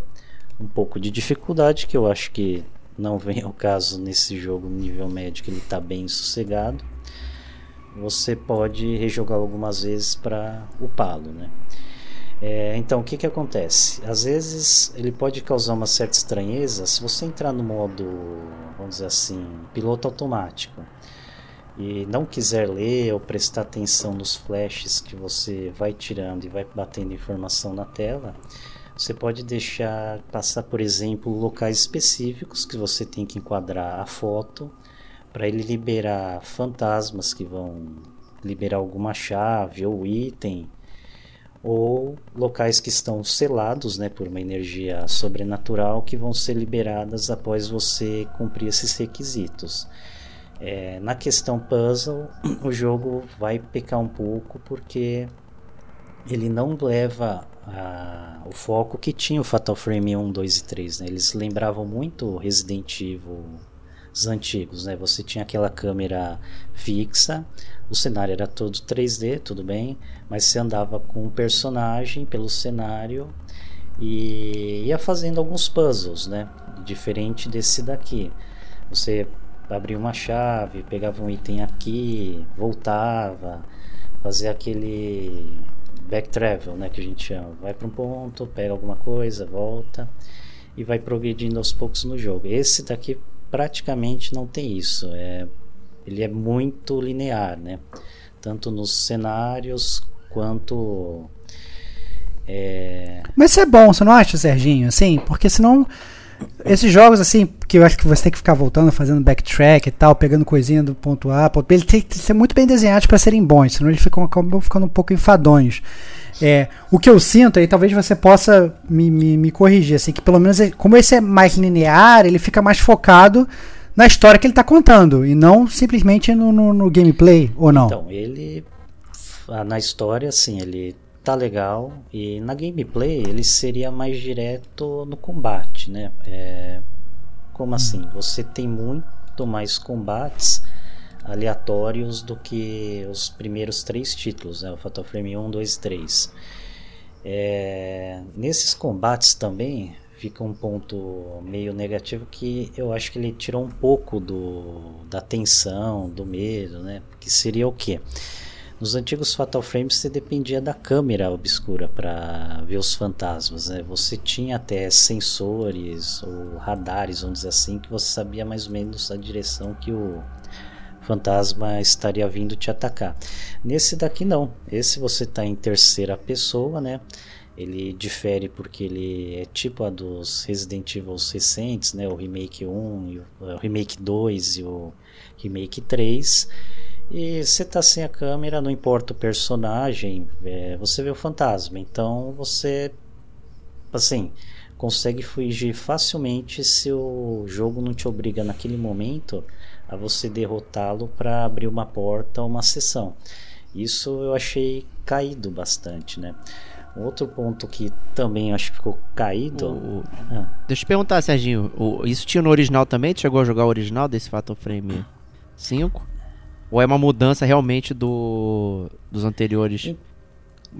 um pouco de dificuldade, que eu acho que não vem ao caso nesse jogo nível médio, que ele está bem sossegado. Você pode rejogar algumas vezes para upá-lo, né? É, então, o que, que acontece? Às vezes ele pode causar uma certa estranheza se você entrar no modo, vamos dizer assim, piloto automático e não quiser ler ou prestar atenção nos flashes que você vai tirando e vai batendo informação na tela, você pode deixar passar, por exemplo, locais específicos que você tem que enquadrar a foto para ele liberar fantasmas que vão liberar alguma chave ou item ou locais que estão selados né, por uma energia sobrenatural que vão ser liberadas após você cumprir esses requisitos. É, na questão puzzle, *clears throat* o jogo vai pecar um pouco porque ele não leva a, o foco que tinha o Fatal Frame 1, 2 e 3. Né? Eles lembravam muito Resident Evil antigos, né? Você tinha aquela câmera fixa, o cenário era todo 3D, tudo bem, mas você andava com um personagem pelo cenário e ia fazendo alguns puzzles, né? Diferente desse daqui. Você abria uma chave, pegava um item aqui, voltava, fazia aquele back travel, né, que a gente chama. Vai para um ponto, pega alguma coisa, volta e vai progredindo aos poucos no jogo. Esse daqui praticamente não tem isso. É, ele é muito linear, né? Tanto nos cenários quanto. É... Mas isso é bom, você não acha, Serginho? Assim, porque senão. Esses jogos, assim, que eu acho que você tem que ficar voltando, fazendo backtrack e tal, pegando coisinha do ponto A, ponto B, ele tem que ser muito bem desenhados para serem bons, senão eles ficam, ficando um pouco enfadonhos. É, o que eu sinto aí, talvez você possa me, me, me corrigir, assim, que pelo menos, é, como esse é mais linear, ele fica mais focado na história que ele está contando e não simplesmente no, no, no, gameplay, ou não? Então, ele na história, assim, ele tá legal e na gameplay ele seria mais direto no combate, né? É, como assim? Você tem muito mais combates aleatórios do que os primeiros três títulos, né? o Fatal Frame 1, 2 e 3. É, nesses combates também fica um ponto meio negativo que eu acho que ele tirou um pouco do, da tensão, do medo, né? Que seria o quê? Nos antigos Fatal Frames você dependia da câmera obscura para ver os fantasmas, né? Você tinha até sensores ou radares, vamos dizer assim, que você sabia mais ou menos a direção que o fantasma estaria vindo te atacar. Nesse daqui não. Esse você está em terceira pessoa, né? Ele difere porque ele é tipo a dos Resident Evil recentes, né? O Remake 1, o Remake 2 e o Remake 3. E você tá sem a câmera, não importa o personagem, é, você vê o fantasma. Então você, assim, consegue fugir facilmente se o jogo não te obriga naquele momento a você derrotá-lo para abrir uma porta ou uma sessão. Isso eu achei caído bastante, né? Outro ponto que também acho que ficou caído. O, ah. Deixa eu te perguntar, Serginho. O, isso tinha no original também? Tu chegou a jogar o original desse Fatal Frame 5? Ou é uma mudança realmente do, dos anteriores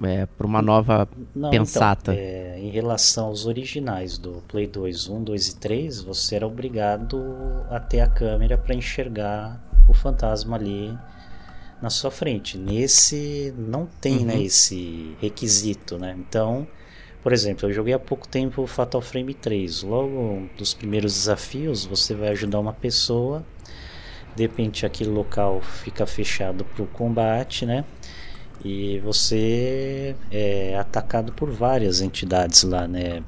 é, para uma nova Não, pensata? Então, é, em relação aos originais do Play 2, 1, 2 e 3, você era obrigado a ter a câmera para enxergar o fantasma ali na sua frente. Nesse não tem né, uhum. né, esse requisito, né? Então, por exemplo, eu joguei há pouco tempo o Fatal Frame 3. Logo dos primeiros desafios, você vai ajudar uma pessoa de repente aquele local fica fechado para o combate, né? E você é atacado por várias entidades lá, né?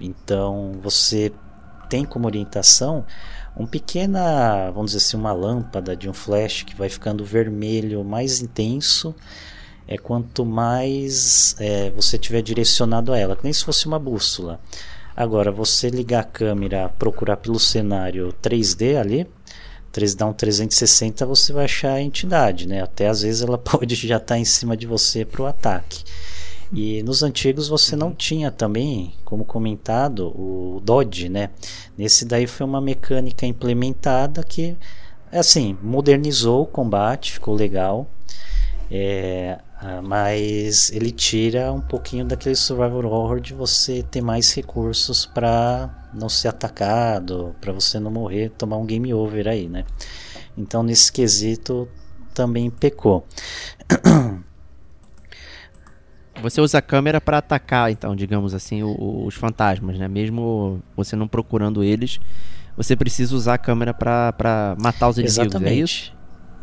Então você tem como orientação um pequena, vamos dizer assim, uma lâmpada de um flash que vai ficando vermelho mais intenso é quanto mais é, você tiver direcionado a ela, que nem se fosse uma bússola. Agora, você ligar a câmera, procurar pelo cenário 3D ali, 3 dá um 360 você vai achar a entidade, né? Até às vezes ela *laughs* pode já estar tá em cima de você para o ataque. E nos antigos você não tinha também, como comentado, o Dodge, né? Nesse daí foi uma mecânica implementada que, assim, modernizou o combate, ficou legal. É, Ah, mas ele tira um pouquinho daquele survival horror de você ter mais recursos para não ser atacado, para você não morrer, tomar um game over aí, né? Então nesse quesito também pecou. *coughs* Você usa a câmera para atacar, então, digamos assim, o- os fantasmas, né? Mesmo você não procurando eles, você precisa usar a câmera para pra matar os inimigos, é isso?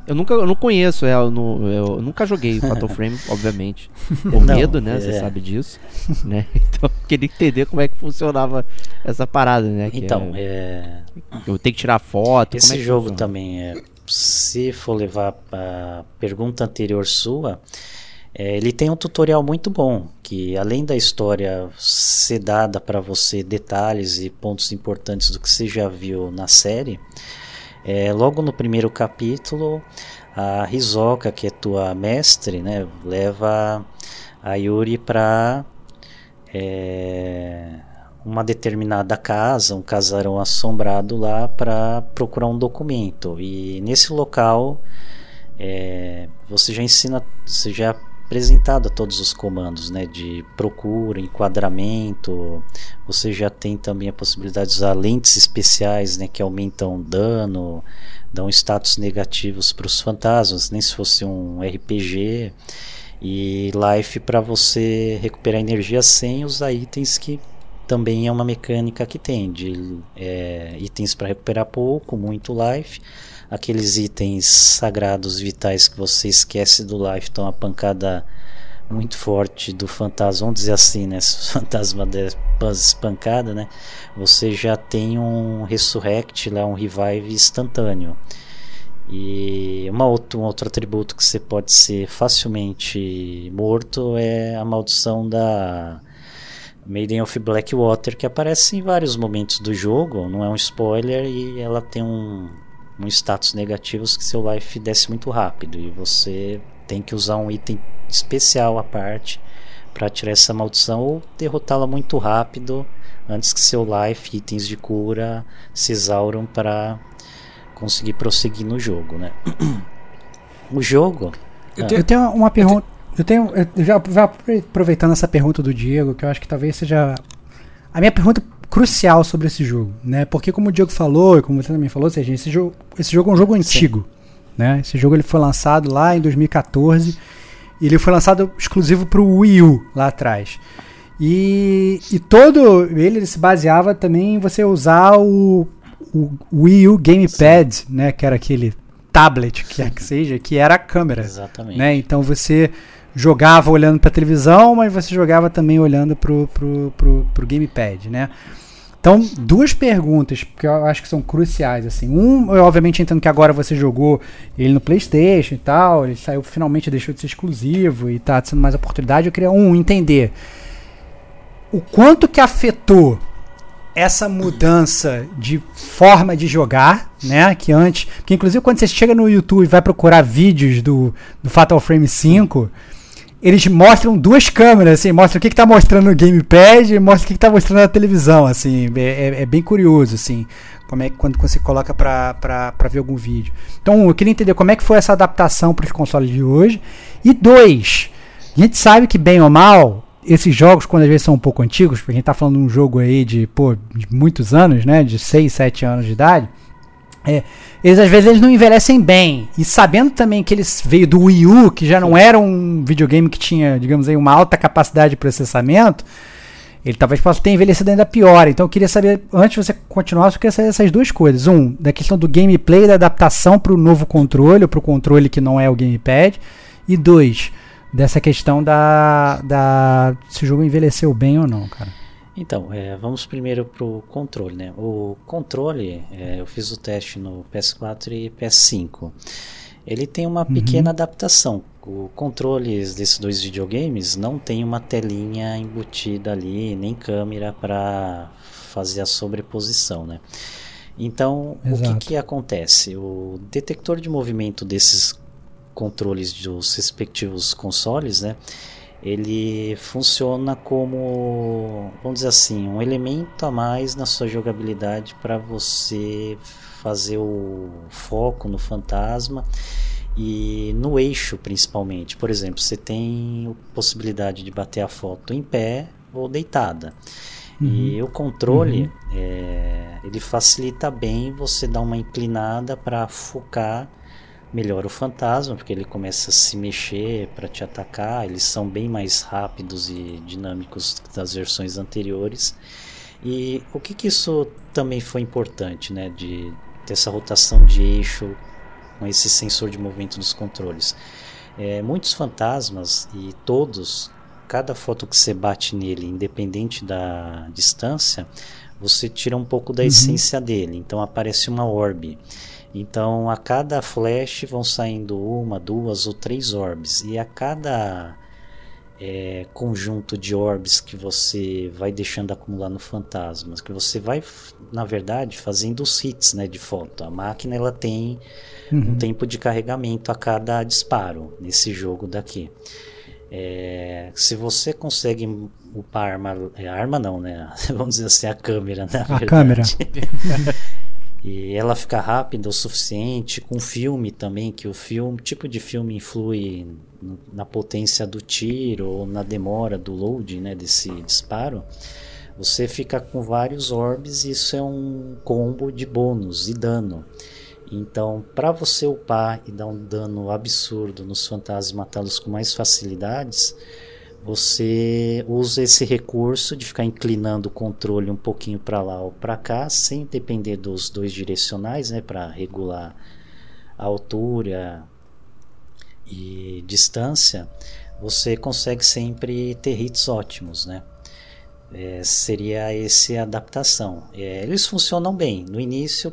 Eu nunca eu não conheço, é, eu, não- eu nunca joguei *laughs* Fatal Frame, obviamente. *laughs* Por Não, medo, né? Você é. sabe disso, né? *laughs* Então, eu queria entender como é que funcionava essa parada, né? que Então, é- é, eu tenho que tirar foto, é esse que jogo funciona? também é, se for levar a pergunta anterior sua, é, ele tem um tutorial muito bom, que além da história ser dada para você detalhes e pontos importantes do que você já viu na série, é, logo no primeiro capítulo, a Hisoka, que é tua mestre, né, leva a Yuri para uma determinada casa, um casarão assombrado lá para procurar um documento. E nesse local é, você já ensina, você já é apresentado a todos os comandos, né, de procura, enquadramento. Você já tem também a possibilidade de usar lentes especiais, né, que aumentam dano, dão status negativos para os fantasmas, nem se fosse um RPG. E life para você recuperar energia sem usar itens que também é uma mecânica que tem de é, itens para recuperar pouco, muito life, aqueles itens sagrados vitais que você esquece do life, então a pancada muito forte do fantasma, vamos dizer assim, né? *laughs* Se o fantasma der espancada, né? Você já tem um resurrect lá, um revive instantâneo. E uma outro, um outro atributo que você pode ser facilmente morto é a maldição da Maiden of Blackwater, que aparece em vários momentos do jogo, não é um spoiler, e ela tem um, um status negativo que seu life desce muito rápido, e você tem que usar um item especial à parte para tirar essa maldição ou derrotá-la muito rápido antes que seu life, itens de cura se exauram para conseguir prosseguir no jogo, né? *clears throat* O jogo. Eu Ah. tenho- Eu tenho uma pergunta. Eu tenho. Eu já, já aproveitando essa pergunta do Diego, que eu acho que talvez seja a minha pergunta crucial sobre esse jogo, né? Porque como o Diego falou e como você também falou, seja, esse jogo, esse jogo é um jogo antigo, né? Esse jogo ele foi lançado lá em 2014 e ele foi lançado exclusivo para o Wii U lá atrás. E, e todo ele, ele se baseava também em você usar o, o Wii U Gamepad, né? Que era aquele tablet, que é que *laughs* seja, que era a câmera Exatamente. né? Então você jogava olhando para televisão, mas você jogava também olhando pro, pro, pro gamepad, né? Então, duas perguntas que eu acho que são cruciais, assim. Um, eu obviamente entendo que agora você jogou ele no PlayStation e tal, ele saiu finalmente deixou de ser exclusivo e tá sendo mais oportunidade. Eu queria um entender o quanto que afetou essa mudança de forma de jogar, né? Que antes. Porque inclusive quando você chega no YouTube e vai procurar vídeos do, do Fatal Frame 5, eles mostram duas câmeras, assim, mostra o que, que tá mostrando no gamepad e mostra o que, que tá mostrando na televisão, assim. É, é- é bem curioso, assim. Como é que quando você coloca pra, pra, pra ver algum vídeo. Então, eu queria entender como é que foi essa adaptação para os consoles de hoje. E dois, a gente sabe que bem ou mal, esses jogos, quando às vezes são um pouco antigos, porque a gente tá falando de um jogo aí de, pô, de muitos anos, né? De 6, 7 anos de idade. É, eles às vezes eles não envelhecem bem. E sabendo também que eles veio do Wii U, que já não era um videogame que tinha, digamos aí, uma alta capacidade de processamento, ele talvez possa ter envelhecido ainda pior. Então eu queria saber, antes de você continuar, eu queria saber essas duas coisas. Um, da questão do gameplay, da adaptação para o novo controle, para o controle que não é o gamepad. E dois, dessa questão da, da se o jogo envelheceu bem ou não, cara. Então, é, vamos primeiro pro controle, né? O controle, é, eu fiz o teste no PS4 e PS5. Ele tem uma pequena adaptação. O controles desses dois videogames não tem uma telinha embutida ali, nem câmera para fazer a sobreposição, né? Então, o que, Exato. que acontece? O detector de movimento desses controles dos respectivos consoles, né? Ele funciona como, vamos dizer assim, um elemento a mais na sua jogabilidade para você fazer o foco no fantasma e no eixo principalmente. Por exemplo, você tem a possibilidade de bater a foto em pé ou deitada. Uhum. E o controle uhum. é, ele facilita bem você dar uma inclinada para focar melhor o fantasma, porque ele começa a se mexer para te atacar. Eles são bem mais rápidos e dinâmicos das versões anteriores. E o que, que isso também foi importante, né? De ter essa rotação de eixo com esse sensor de movimento dos controles. É, muitos fantasmas e todos, cada foto que você bate nele, independente da distância, você tira um pouco da uhum. essência dele. Então aparece uma orbe. Então a cada flash vão saindo uma, duas ou três orbes. E a cada é, conjunto de orbes que você vai deixando acumular no fantasmas, que você vai, na verdade, fazendo os hits né, de foto. A máquina ela tem uhum. um tempo de carregamento a cada disparo nesse jogo daqui. É, se você consegue upar a arma, é, a arma não, né? *laughs* Vamos dizer assim, a câmera, né? A câmera. *laughs* *laughs* e ela fica rápida o suficiente com filme também que o filme tipo de filme influi na potência do tiro ou na demora do load né desse disparo você fica com vários orbes e isso é um combo de bônus e dano. Então para você upar e dar um dano absurdo nos fantasmas e matá-los com mais facilidades você usa esse recurso de ficar inclinando o controle um pouquinho para lá ou para cá, sem depender dos dois direcionais, né, para regular a altura e distância, você consegue sempre ter hits ótimos, né? É, seria essa adaptação. É, eles funcionam bem. No início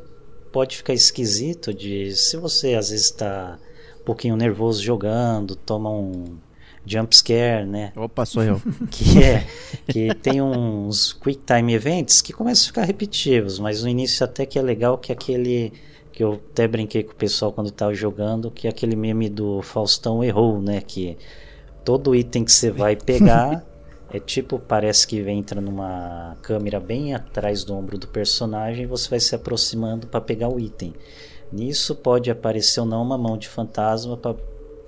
pode ficar esquisito de se você às vezes está um pouquinho nervoso jogando, toma um jump scare, né? Opa, sou eu. *laughs* Que é que tem uns quick time events que começam a ficar repetitivos, mas no início até que é legal que aquele que eu até brinquei com o pessoal quando estava jogando, que é aquele meme do Faustão errou, né, que todo item que você vai pegar *laughs* é tipo, parece que entra numa câmera bem atrás do ombro do personagem e você vai se aproximando para pegar o item. Nisso pode aparecer ou não uma mão de fantasma para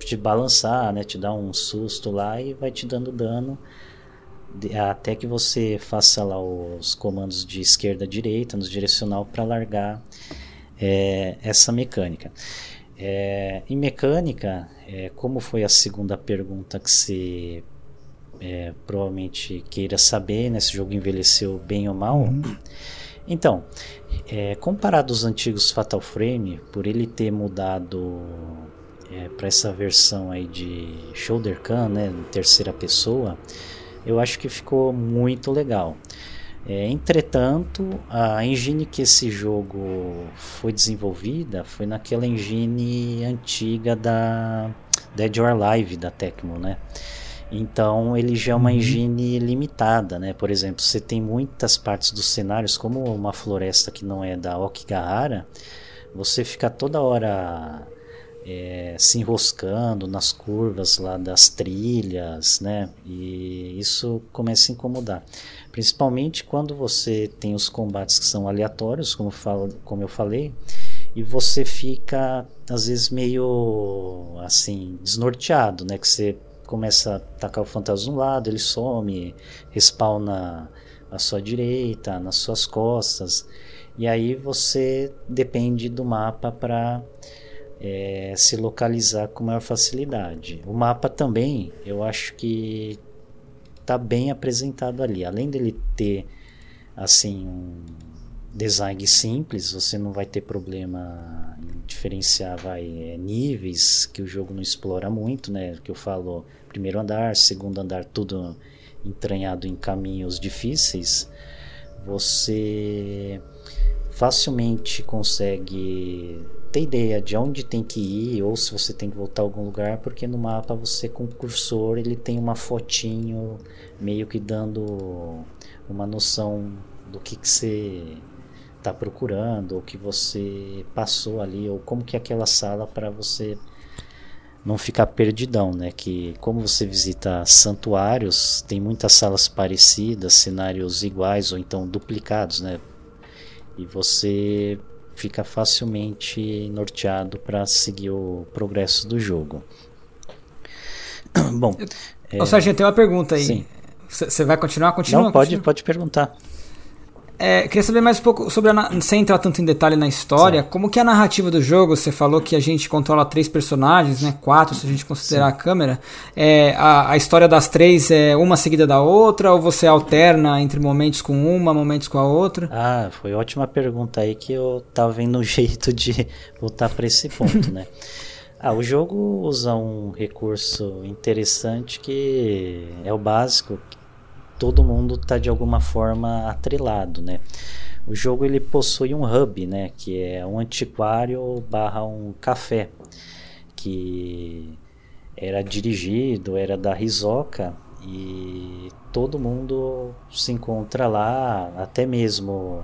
te balançar, né? Te dar um susto lá e vai te dando dano até que você faça lá os comandos de esquerda a direita no direcional para largar é, essa mecânica. É, em mecânica, é, como foi a segunda pergunta que você é, provavelmente queira saber, né, se o jogo envelheceu bem ou mal. Uhum. Então, é, comparado aos antigos Fatal Frame, por ele ter mudado é, para essa versão aí de shoulder cam, né, em terceira pessoa, eu acho que ficou muito legal. É, entretanto, a engine que esse jogo foi desenvolvida foi naquela engine antiga da Dead or Alive da Tecmo, né? Então ele já é uma uhum. engine limitada, né? Por exemplo, você tem muitas partes dos cenários, como uma floresta que não é da Okigahara, você fica toda hora é, se enroscando nas curvas lá das trilhas, né? E isso começa a incomodar. Principalmente quando você tem os combates que são aleatórios, como, falo, como eu falei, e você fica às vezes meio assim desnorteado, né? Que você começa a tacar o fantasma de um lado, ele some, respawna à sua direita, nas suas costas, e aí você depende do mapa para é, se localizar com maior facilidade. O mapa também, eu acho que está bem apresentado ali. Além dele ter assim um design simples, você não vai ter problema em diferenciar vai, é, níveis que o jogo não explora muito, né? Que eu falo primeiro andar, segundo andar, tudo entranhado em caminhos difíceis. Você facilmente consegue ter ideia de onde tem que ir ou se você tem que voltar a algum lugar, porque no mapa você com o cursor ele tem uma fotinho meio que dando uma noção do que, que você está procurando, ou que você passou ali, ou como que é aquela sala para você não ficar perdidão, né? Que como você visita santuários, tem muitas salas parecidas, cenários iguais ou então duplicados, né? E você fica facilmente norteado para seguir o progresso do jogo. *clears throat* Bom, é... Ô, Sargento, tem uma pergunta aí. Você vai continuar? Continua? Não, pode, continua. pode perguntar. É, queria saber mais um pouco sobre, a, sem entrar tanto em detalhe na história, Sim. como que é a narrativa do jogo, você falou que a gente controla três personagens, né, quatro se a gente considerar Sim. a câmera, é, a, a, história das três é uma seguida da outra, ou você alterna entre momentos com uma, momentos com a outra? Ah, foi ótima pergunta aí que eu tava vendo um *laughs* jeito de voltar para esse ponto, né. *laughs* Ah, o jogo usa um recurso interessante que é o básico, todo mundo está de alguma forma atrelado, né? O jogo ele possui um hub, né? Que é um antiquário barra um café que era dirigido, era da Risoca e todo mundo se encontra lá, até mesmo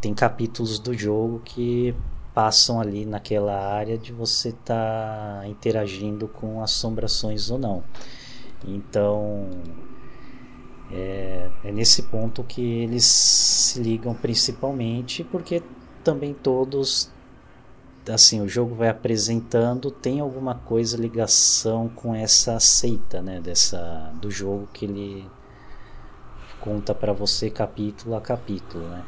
tem capítulos do jogo que passam ali naquela área de você estar tá interagindo com assombrações ou não. Então é, é nesse ponto que eles se ligam principalmente, porque também todos assim o jogo vai apresentando tem alguma coisa ligação com essa seita né dessa do jogo que ele conta para você capítulo a capítulo né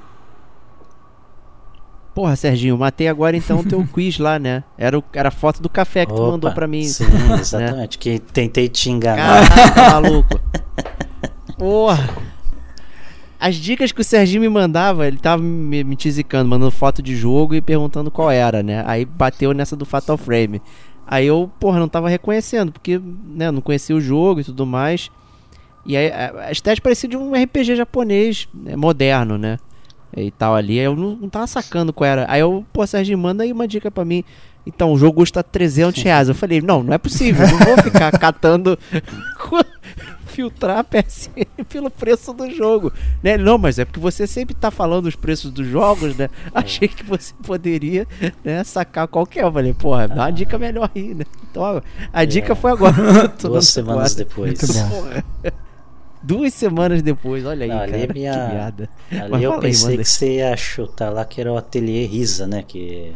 Porra, Serginho, matei agora então o teu *laughs* quiz lá, né? Era, o, era a foto do café que Opa, tu mandou pra mim. Sim, exatamente. Né? Que tentei te enganar. Caraca, maluco. *laughs* Porra. As dicas que o Serginho me mandava, ele tava me, me tisicando, mandando foto de jogo e perguntando qual era, né? Aí bateu nessa do Fatal Frame. Aí eu, porra, não tava reconhecendo, porque, né, não conhecia o jogo e tudo mais. E aí a estética parecia de um RPG japonês né, moderno, né? E tal ali. Aí eu não, não tava sacando qual era. Aí eu, pô, Serginho, manda aí uma dica pra mim. Então, o jogo custa 300 reais. Eu falei, não, não é possível. Não vou ficar *laughs* catando *laughs* filtrar a PSN *laughs* pelo preço do jogo. Né? Não, mas é porque você sempre tá falando os preços dos jogos, né? É. Achei que você poderia né, sacar qualquer. Eu falei, porra, dá uma dica melhor aí, né? Então a é. dica foi agora. *laughs* Duas semanas depois. Duas semanas depois, olha aí, Não, ali cara, minha... que merda. Ali Mas eu pensei aí, que você ia chutar lá que era o Ateliê Risa, né? Que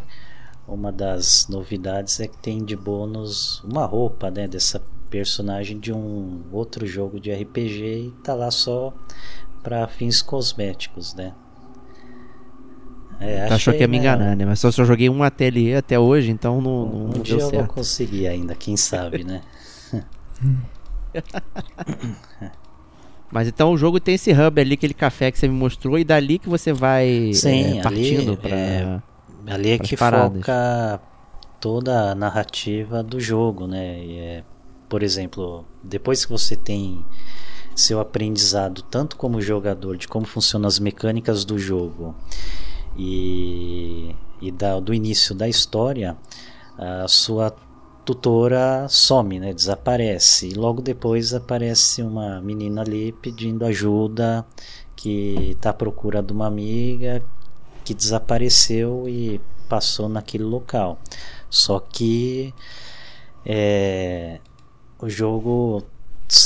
uma das novidades é que tem de bônus uma roupa, né? Dessa personagem de um outro jogo de RPG e tá lá só para fins cosméticos, né? É, Achou que ia me enganar, né? Mas só, só joguei um ateliê até hoje, então não, não, um não dia eu certo. vou conseguir ainda, quem sabe, né? *laughs* Mas então o jogo tem esse hub ali, aquele café que você me mostrou, e dali que você vai Sim, é, partindo ali, pra. É, ali é que paradas. foca toda a narrativa do jogo, né? E é por exemplo, depois que você tem seu aprendizado tanto como jogador de como funcionam as mecânicas do jogo e, e da, do início da história, a sua tutora some, né, desaparece. E logo depois aparece uma menina ali pedindo ajuda, que está à procura de uma amiga que desapareceu e passou naquele local. Só que é, o jogo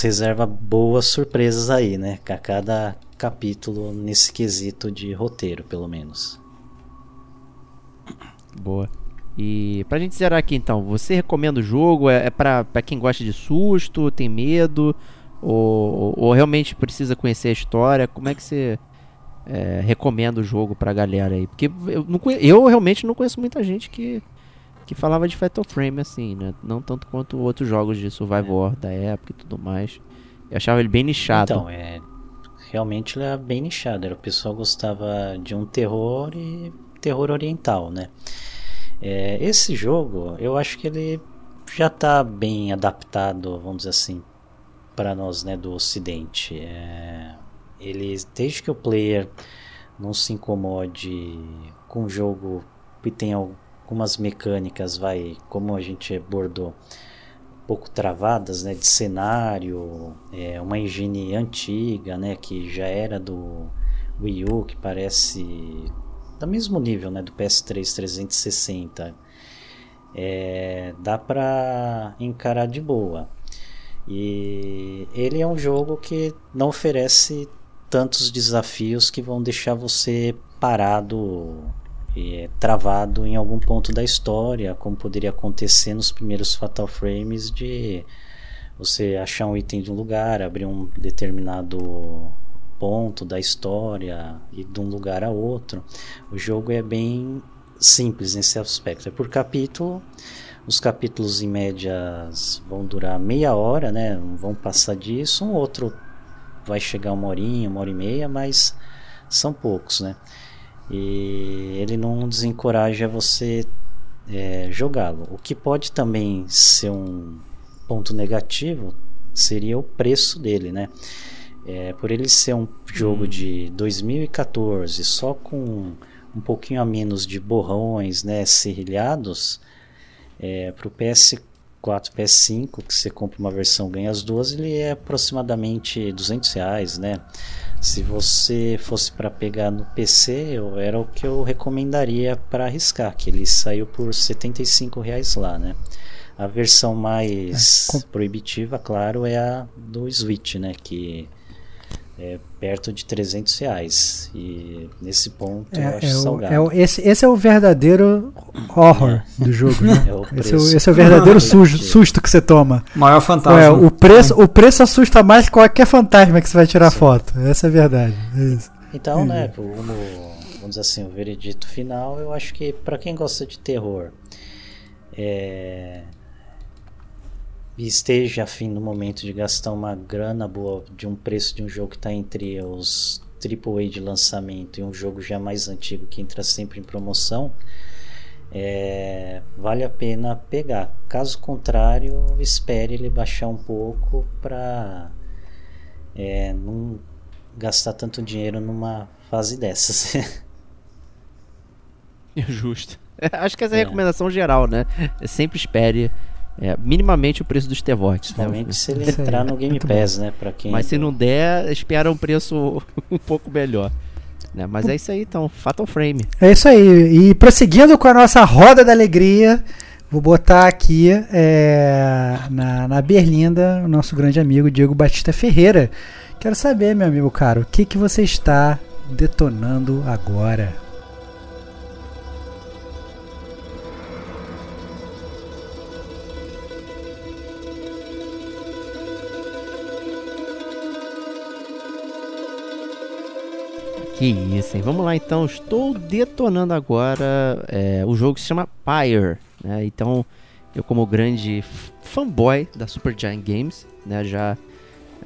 reserva boas surpresas aí, né? A cada capítulo nesse quesito de roteiro, pelo menos. Boa. E pra gente zerar aqui então, você recomenda o jogo? É, é pra, pra quem gosta de susto, tem medo? Ou, ou realmente precisa conhecer a história? Como é que você é, recomenda o jogo pra galera aí? Porque eu, não, eu realmente não conheço muita gente que, que falava de Fatal Frame assim, né? Não tanto quanto outros jogos de Survivor é. da época e tudo mais. Eu achava ele bem nichado. Então, é. Realmente ele é bem nichado. Era, o pessoal gostava de um terror e terror oriental, né? É, esse jogo, eu acho que ele já está bem adaptado, vamos dizer assim, para nós, né, do Ocidente. É, ele, desde que o player não se incomode com o jogo que tem algumas mecânicas, vai, como a gente abordou, um pouco travadas, né, de cenário, é, uma engine antiga, né, que já era do Wii U, que parece do mesmo nível, né, do PS3 360. É, dá para encarar de boa. E ele é um jogo que não oferece tantos desafios que vão deixar você parado é, travado em algum ponto da história, como poderia acontecer nos primeiros Fatal Frames de você achar um item de um lugar, abrir um determinado ponto da história e de um lugar a outro. O jogo é bem simples nesse aspecto. É por capítulo. Os capítulos em média vão durar meia hora, né? Vão passar disso. Um outro vai chegar uma horinha, uma hora e meia, mas são poucos, né? E ele não desencoraja você é, jogá-lo. O que pode também ser um ponto negativo seria o preço dele, né? É, por ele ser um jogo hum. de 2014, só com um pouquinho a menos de borrões, né, serrilhados, é, para o PS4, PS5, que você compra uma versão ganha as duas, ele é aproximadamente 200 reais, né? Se você fosse para pegar no PC, eu, era o que eu recomendaria para arriscar, que ele saiu por 75 reais lá, né? A versão mais é, proibitiva, claro, é a do Switch, né? Que é perto de 300 reais. E nesse ponto é, eu acho é salgado. O, é esse, esse é o verdadeiro horror do jogo, né? *laughs* É o esse, é o, esse, é o, verdadeiro sujo, susto que você toma. Maior fantasma. É, o, preço, o preço assusta mais que qualquer fantasma que você vai tirar Sim. foto. Essa é a verdade. Então, né, como, vamos dizer assim, o veredito final, eu acho que para quem gosta de terror, é, e esteja afim no momento de gastar uma grana boa de um preço de um jogo que está entre os AAA de lançamento e um jogo já mais antigo que entra sempre em promoção, é, vale a pena pegar. Caso contrário, espere ele baixar um pouco para é, não gastar tanto dinheiro numa fase dessas. *laughs* Justo. Acho que essa é a é. recomendação geral, né? Sempre espere é, minimamente o preço dos T-Vox. Né? se ele entrar no Game Pass, né? Pra quem... Mas se não der, espera um preço *laughs* um pouco melhor. Né? Mas é isso aí então, Fatal Frame. É isso aí. E prosseguindo com a nossa roda da alegria, vou botar aqui é, na, na berlinda o nosso grande amigo Diego Batista Ferreira. Quero saber, meu amigo caro, o que, que você está detonando agora? Que isso, hein? Vamos lá então. Estou detonando agora. É, o jogo se chama Pyre. Né? Então, eu, como grande fanboy da Super Giant Games, né, já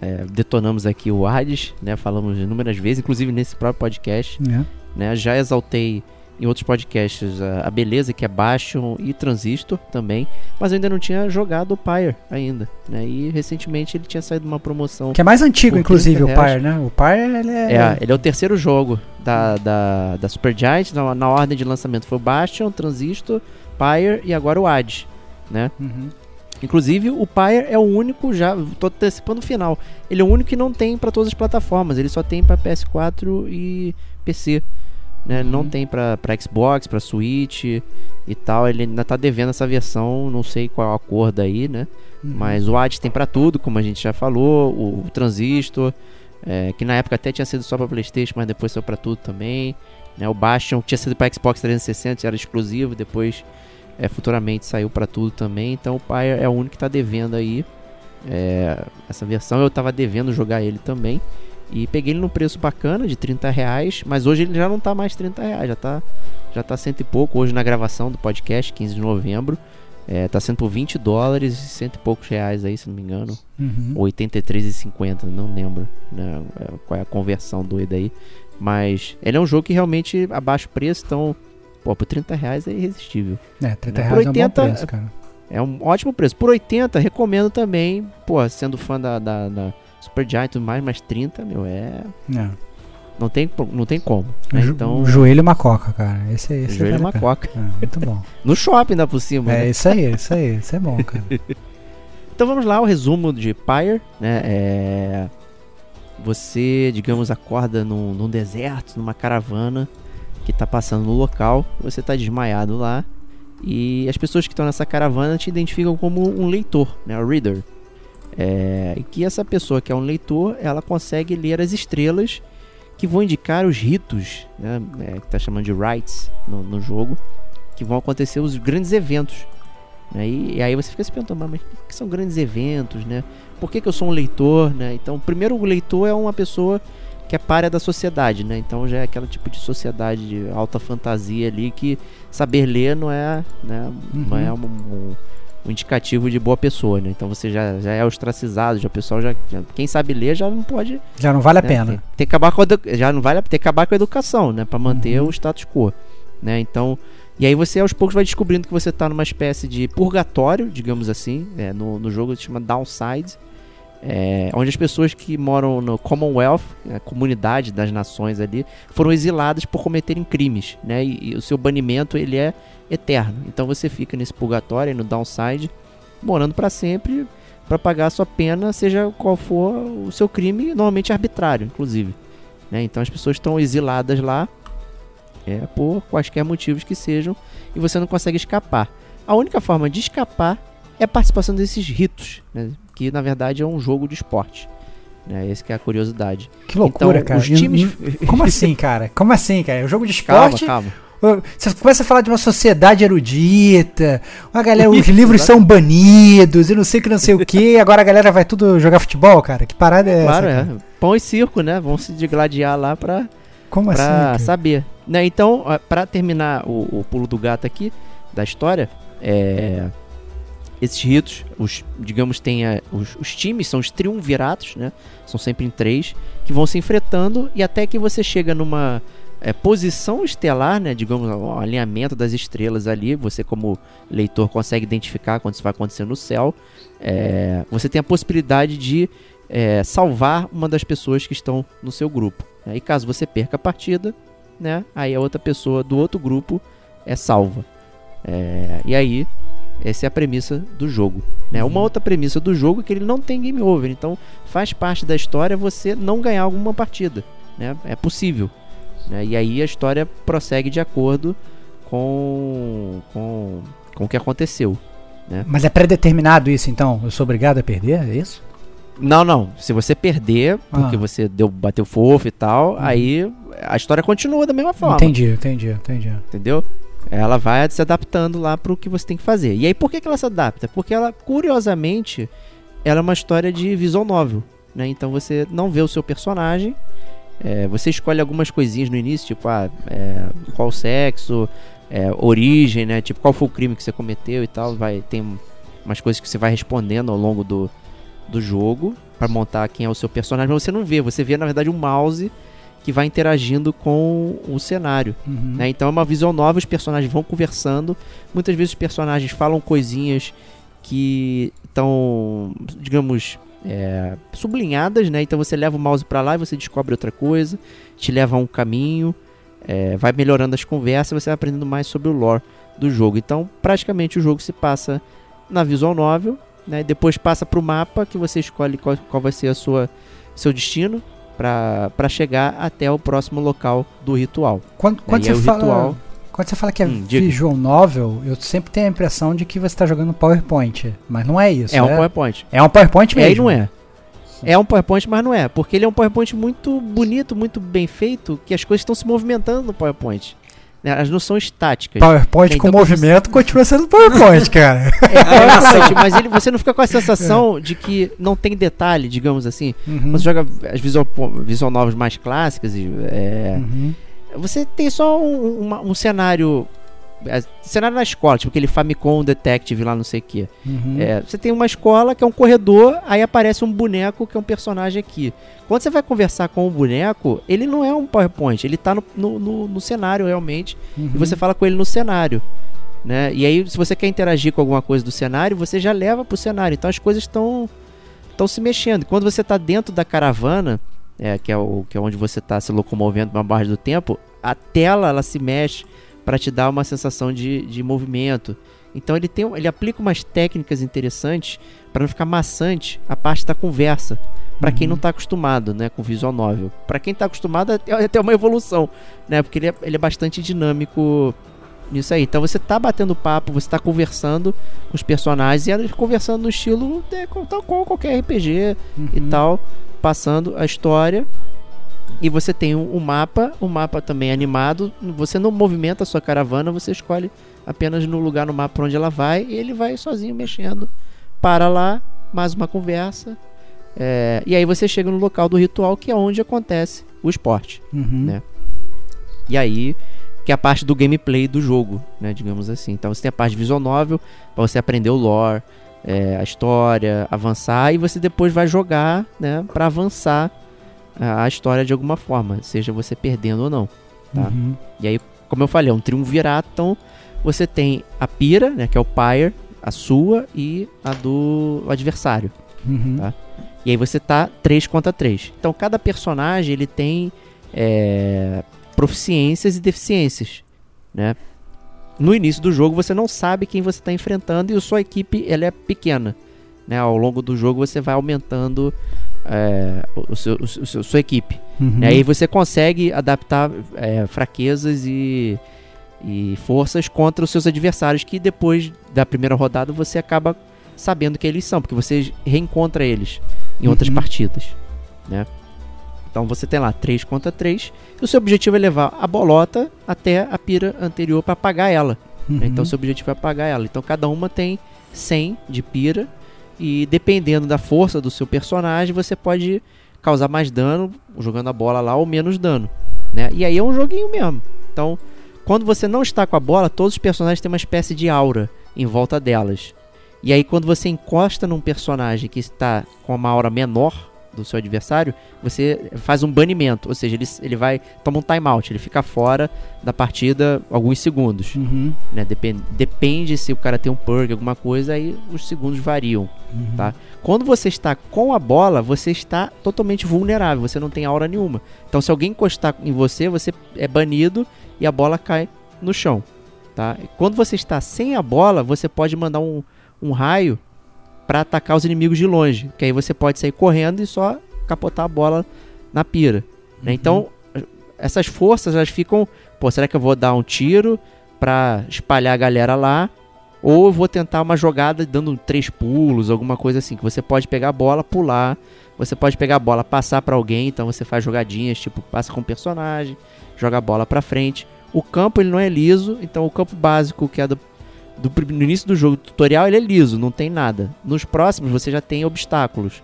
é, detonamos aqui o Hades, né? Falamos inúmeras vezes, inclusive nesse próprio podcast. É. Né? Já exaltei em outros podcasts a, a, beleza que é Bastion e Transistor também, mas eu ainda não tinha jogado o Pyre ainda, né? E recentemente ele tinha saído uma promoção. Que é mais antigo, inclusive, o Pyre, né? O Pyre ele é... é... ele é o terceiro jogo da, da, da Supergiant, na, na ordem de lançamento foi o Bastion, Transistor, Pyre e agora o Ad, né? Uhum. Inclusive, o Pyre é o único, já tô antecipando o final, ele é o único que não tem para todas as plataformas, ele só tem para PS4 e PC né? Uhum. Não tem pra, pra Xbox, pra Switch e tal. Ele ainda tá devendo essa versão, não sei qual a cor daí, né? Uhum. Mas o AD tem para tudo, como a gente já falou. O, o Transistor, é, que na época até tinha sido só pra Playstation, mas depois saiu pra tudo também. Né? O Bastion tinha sido pra Xbox 360, era exclusivo, depois é, futuramente saiu para tudo também. Então o pai é o único que tá devendo aí. É, essa versão eu tava devendo jogar ele também. E peguei ele num preço bacana de 30 reais, mas hoje ele já não tá mais 30 reais, já tá, já tá cento e pouco. Hoje na gravação do podcast, 15 de novembro, é, tá sendo por 20 dólares e cento e poucos reais aí, se não me engano. Uhum. 83,50, não lembro né, é, qual é a conversão doida aí. Mas ele é um jogo que realmente abaixa o preço, então, pô, por 30 reais é irresistível. É, 30 né? reais 80, é um bom preço, cara. É um ótimo preço. Por 80, recomendo também, pô, sendo fã da, da, da Supergiant e tudo mais, mas 30, meu, é. é. Não tem, não tem como. Né? Então, joelho uma coca, cara. Esse, esse joelho uma coca. É, muito bom. *laughs* no shopping ainda por cima. É né? isso aí, isso aí. Isso é bom, cara. *laughs* então vamos lá, o resumo de Pyre, né? É... Você, digamos, acorda num, num deserto, numa caravana que está passando no local. Você está desmaiado lá. E as pessoas que estão nessa caravana te identificam como um leitor, né? O reader. É, e que essa pessoa que é um leitor, ela consegue ler as estrelas que vão indicar os ritos, né, é, que tá chamando de rites no, no jogo, que vão acontecer os grandes eventos. Né, e, e, aí você fica se perguntando, mas o que, que são grandes eventos, né? Por que, que eu sou um leitor, né? Então, primeiro o leitor é uma pessoa que é párea da sociedade, né? Então já é aquele tipo de sociedade de alta fantasia ali que saber ler não é, né? Uhum. Não é um, um, um, indicativo de boa pessoa, né? Então você já, já é ostracizado, já o pessoal já, já, quem sabe ler já não pode, já não vale né? a pena. Tem, tem, que acabar com a, já não vale, tem que acabar com a educação, né? Para manter uhum. o status quo, né? Então e aí você aos poucos vai descobrindo que você está numa espécie de purgatório, digamos assim, né? no, no jogo se chama Downside, é, onde as pessoas que moram no Commonwealth, a comunidade das nações ali, foram exiladas por cometerem crimes, né? E, e, o seu banimento ele é eterno. Então você fica nesse purgatório, no downside, morando para sempre para pagar a sua pena, seja qual for o seu crime, normalmente arbitrário, inclusive. Né? Então as pessoas estão exiladas lá é, por quaisquer motivos que sejam e você não consegue escapar. A única forma de escapar é a participação desses ritos, né? Que na verdade é um jogo de esporte. Né? Essa que é a curiosidade. Que loucura, então, cara. Os times... Como assim, cara? Como assim, cara? É um jogo de esporte. Calma, calma. Você começa a falar de uma sociedade erudita, a galera, os *laughs* livros são banidos e não sei que não sei o que, agora a galera vai tudo jogar futebol, cara. Que parada é claro, essa? Claro, é. Pão e circo, né? Vão se degladiar lá pra, Como pra assim, saber. Né? Então, para terminar o, o, pulo do gato aqui da história, é esses ritos, os, digamos, tem a, os, os, times são os triunviratos, né? São sempre em três, que vão se enfrentando e até que você chega numa é, posição estelar, né? Digamos, um alinhamento das estrelas ali. Você, como leitor, consegue identificar quando isso vai acontecer no céu. É, você tem a possibilidade de é, salvar uma das pessoas que estão no seu grupo. Né? E caso você perca a partida, né? Aí a outra pessoa do outro grupo é salva. E aí essa é a premissa do jogo. Né? Uhum. Uma outra premissa do jogo é que ele não tem game over. Então faz parte da história você não ganhar alguma partida. Né? É possível. Né? E aí a história prossegue de acordo com, com, com o que aconteceu. Né? Mas é pré-determinado isso, então? Eu sou obrigado a perder? É isso? Não, não. Se você perder, porque ah. você deu, bateu fofo e tal, uhum. aí a história continua da mesma forma. Entendi, entendi, entendi. Entendeu? Ela vai se adaptando lá para o que você tem que fazer. E aí por que, que ela se adapta? Porque ela, curiosamente, ela é uma história de visual novel. Né? Então você não vê o seu personagem. É, você escolhe algumas coisinhas no início, tipo ah, é, qual sexo, é, origem, né? Tipo, qual foi o crime que você cometeu e tal. Vai, tem umas coisas que você vai respondendo ao longo do, do jogo para montar quem é o seu personagem, mas você não vê, você vê na verdade um mouse que vai interagindo com o cenário. Uhum. Né? Então é uma visão nova, os personagens vão conversando. Muitas vezes os personagens falam coisinhas que estão, digamos, é, sublinhadas, né? Então você leva o mouse para lá e você descobre outra coisa, te leva a um caminho, é, vai melhorando as conversas, você vai aprendendo mais sobre o lore do jogo. Então, praticamente o jogo se passa na visual novel, né? Depois passa para o mapa que você escolhe qual, qual vai ser a sua seu destino para chegar até o próximo local do ritual. Quando, quando você fala, ritual... quando você fala que é hum, visual novel, eu sempre tenho a impressão de que você está jogando PowerPoint, mas não é isso. É, é um PowerPoint. É um PowerPoint mesmo. É, não é. É um PowerPoint, mas não é, porque ele é um PowerPoint muito bonito, muito bem feito, que as coisas estão se movimentando no PowerPoint. Né, elas não são estáticas. PowerPoint então, com movimento você... continua sendo PowerPoint, cara. *laughs* É, *laughs* PowerPoint, mas ele, você não fica com a sensação de que não tem detalhe, digamos assim. Uhum. Você joga as visual, visual novas mais clássicas e. É, uhum. Você tem só um, um cenário é, cenário na escola, tipo aquele Famicom Detective lá, não sei o que. Uhum. É, você tem uma escola que é um corredor, aí aparece um boneco que é um personagem aqui. Quando você vai conversar com o boneco, ele não é um PowerPoint, ele tá no, no, no, no cenário realmente, uhum. e você fala com ele no cenário. Né? E aí, se você quer interagir com alguma coisa do cenário, você já leva pro cenário. Então as coisas estão estão se mexendo. Quando você está dentro da caravana, é, que, é o, que é onde você está se locomovendo uma barra do tempo, a tela ela se mexe para te dar uma sensação de, de movimento. Então ele, tem, ele aplica umas técnicas interessantes para não ficar maçante a parte da conversa. Para uhum. quem não está acostumado, né, com visual novel. Para quem está acostumado é, é até uma evolução, né, porque ele é, ele é bastante dinâmico nisso aí. Então você tá batendo papo, você tá conversando com os personagens e eles conversando no estilo é, tal qual qualquer RPG uhum. e tal, passando a história E você tem o um, um mapa, o um mapa também animado. Você não movimenta a sua caravana, você escolhe apenas no lugar no mapa onde ela vai e ele vai sozinho mexendo. Para lá, mais uma conversa. É, e aí você chega no local do ritual, que é onde acontece o esporte. Uhum. Né? E aí, que é a parte do gameplay do jogo, né? Digamos assim. Então você tem a parte visual novel, para você aprender o lore, é, a história, avançar, e você depois vai jogar, né? Para avançar a, história de alguma forma, seja você perdendo ou não. Tá? Uhum. E aí, como eu falei, é um triunvirato, então você tem a pira, né? Que é o pyre, a sua e a do adversário. Uhum. Tá? E aí você tá 3 contra 3. Então cada personagem ele tem é, proficiências e deficiências, né? No início do jogo você não sabe quem você está enfrentando e a sua equipe ela é pequena, né? Ao longo do jogo você vai aumentando é, o seu, o seu, sua equipe. Uhum. E aí você consegue adaptar é, fraquezas e, e forças contra os seus adversários que depois da primeira rodada você acaba sabendo que eles são, porque você reencontra eles em outras Uhum. partidas, né? Então você tem lá 3 contra 3 e o seu objetivo é levar a bolota até a pira anterior para apagar ela. Uhum. né? Então seu objetivo é apagar ela. Então cada uma tem 100 de pira e dependendo da força do seu personagem, você pode causar mais dano jogando a bola lá ou menos dano, né? E aí é um joguinho mesmo. Então, quando você não está com a bola, todos os personagens têm uma espécie de aura em volta delas. E aí quando você encosta num personagem que está com uma aura menor do seu adversário, você faz um banimento, ou seja, ele, ele vai toma um timeout, ele fica fora da partida alguns segundos, Uhum. né? Depende, depende se o cara tem um perk, alguma coisa, aí os segundos variam, Uhum. tá? Quando você está com a bola, você está totalmente vulnerável, você não tem aura nenhuma. Então se alguém encostar em você, você é banido e a bola cai no chão, tá? Quando você está sem a bola, você pode mandar um, um raio para atacar os inimigos de longe, que aí você pode sair correndo e só capotar a bola na pira, né? Então essas forças elas ficam, pô, será que eu vou dar um tiro para espalhar a galera lá? Ou eu vou tentar uma jogada dando três pulos, alguma coisa assim, que você pode pegar a bola, pular, você pode pegar a bola, passar para alguém, então você faz jogadinhas, tipo, passa com o personagem, joga a bola para frente. O campo ele não é liso, então o campo básico que é do, do no início do jogo tutorial ele é liso, não tem nada. Nos próximos você já tem obstáculos.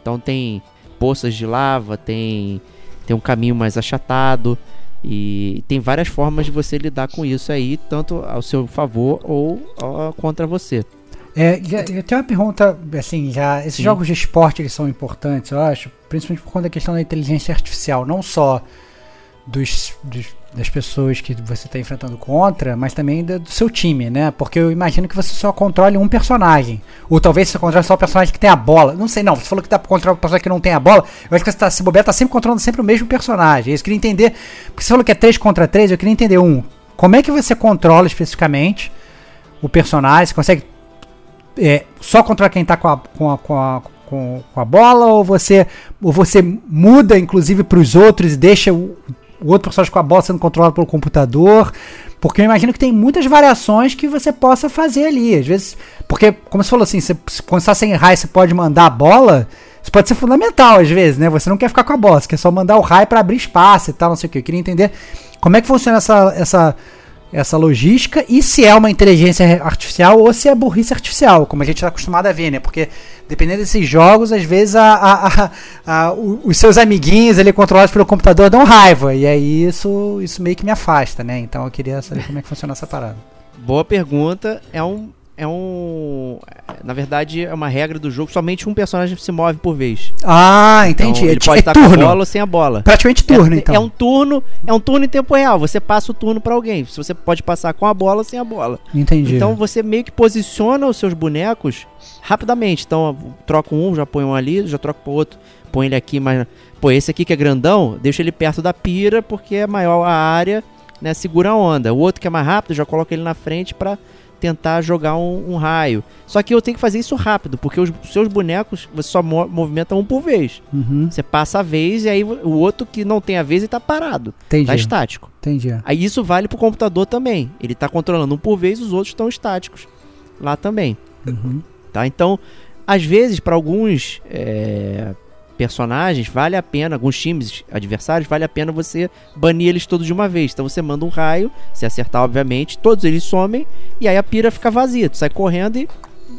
Então tem poças de lava, tem tem um caminho mais achatado e tem várias formas de você lidar com isso aí, tanto ao seu favor ou contra você. É, eu tenho uma pergunta, assim, já, esses Sim. jogos de esporte eles são importantes, eu acho, principalmente por conta da questão da inteligência artificial, não só dos, dos- das pessoas que você está enfrentando contra, mas também do seu time, né? Porque eu imagino que você só controle um personagem, ou talvez você controle só o personagem que tem a bola, não sei não, você falou que dá pra controlar o personagem que não tem a bola, eu acho que você tá, se bobear, tá sempre controlando sempre o mesmo personagem, eu queria entender, porque você falou que é 3 contra 3, eu queria entender, um, como é que você controla especificamente o personagem, você consegue é, só controlar quem tá com a, com a, com a, com a bola? Ou você, ou você muda inclusive para os outros e deixa o, o outro personagem com a bola sendo controlado pelo computador? Porque eu imagino que tem muitas variações que você possa fazer ali. Às vezes, porque, como você falou assim, você, quando você tá sem raio, você pode mandar a bola. Isso pode ser fundamental às vezes, né? Você não quer ficar com a bola, você quer só mandar o raio para abrir espaço e tal, não sei o que. Eu queria entender como é que funciona essa, essa, essa logística e se é uma inteligência artificial ou se é burrice artificial, como a gente está acostumado a ver, né? Porque dependendo desses jogos, às vezes a, a- a- os seus amiguinhos ali controlados pelo computador dão raiva e aí isso, isso meio que me afasta, né? Então eu queria saber como é que funciona essa parada. Boa pergunta. É um. É um. Na verdade, é uma regra do jogo. Somente um personagem se move por vez. Ah, entendi. Então, é, ele ti- pode é estar com a turno. bola ou sem a bola. Praticamente turno, é, então. é um turno, é um turno em tempo real. Você passa o turno pra alguém. Se você pode passar com a bola ou sem a bola. Entendi. Então você meio que posiciona os seus bonecos rapidamente. Então troca um, já põe um ali, já troca pro outro, põe ele aqui, mas pô, esse aqui que é grandão, deixa ele perto da pira porque é maior a área, né, segura a onda. O outro que é mais rápido, já coloca ele na frente pra tentar jogar um, um raio. Só que eu tenho que fazer isso rápido, porque os seus bonecos você só mo- movimenta um por vez. Uhum, Você passa a vez e aí o outro que não tem a vez ele tá parado, entendi. tá estático. Entendi. Aí isso vale pro computador também. Ele tá controlando um por vez, os outros estão estáticos lá também, Uhum. tá? Então, às vezes para alguns é, personagens, vale a pena, alguns times adversários, vale a pena você banir eles todos de uma vez. Então você manda um raio, se acertar, obviamente, todos eles somem, e aí a pira fica vazia. Tu sai correndo e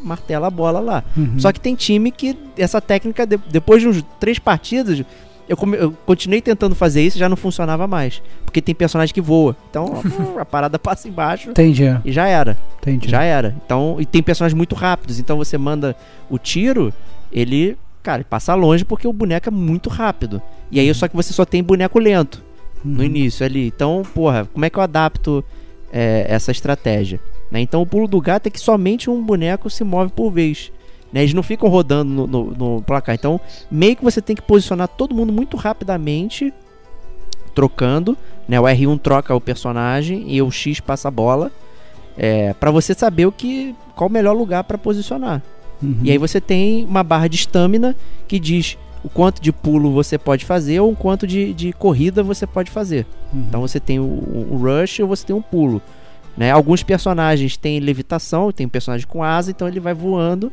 martela a bola lá. Uhum. Só que tem time que essa técnica, de- depois de uns três partidas, eu, come- eu continuei tentando fazer isso e já não funcionava mais. Porque tem personagem que voa. Então *laughs* a parada passa embaixo Entendi, e já era. entendi. Já era. Então, e tem personagens muito rápidos. Então você manda o tiro, ele, cara, passa longe porque o boneco é muito rápido. E aí só que você só tem boneco lento no Uhum. início ali. Então, porra, como é que eu adapto é, essa estratégia? né? Então o pulo do gato é que somente um boneco se move por vez. né? Eles não ficam rodando no, no- no placar. Então, meio que você tem que posicionar todo mundo muito rapidamente, trocando. Né? O R1 troca o personagem e o X passa a bola. É, para você saber o que qual o melhor lugar para posicionar. Uhum. E aí você tem uma barra de estamina que diz o quanto de pulo você pode fazer ou o quanto de, de corrida você pode fazer. Uhum. Então você tem o, o rush ou você tem um pulo. Né? Alguns personagens têm levitação, tem um personagem com asa, então ele vai voando,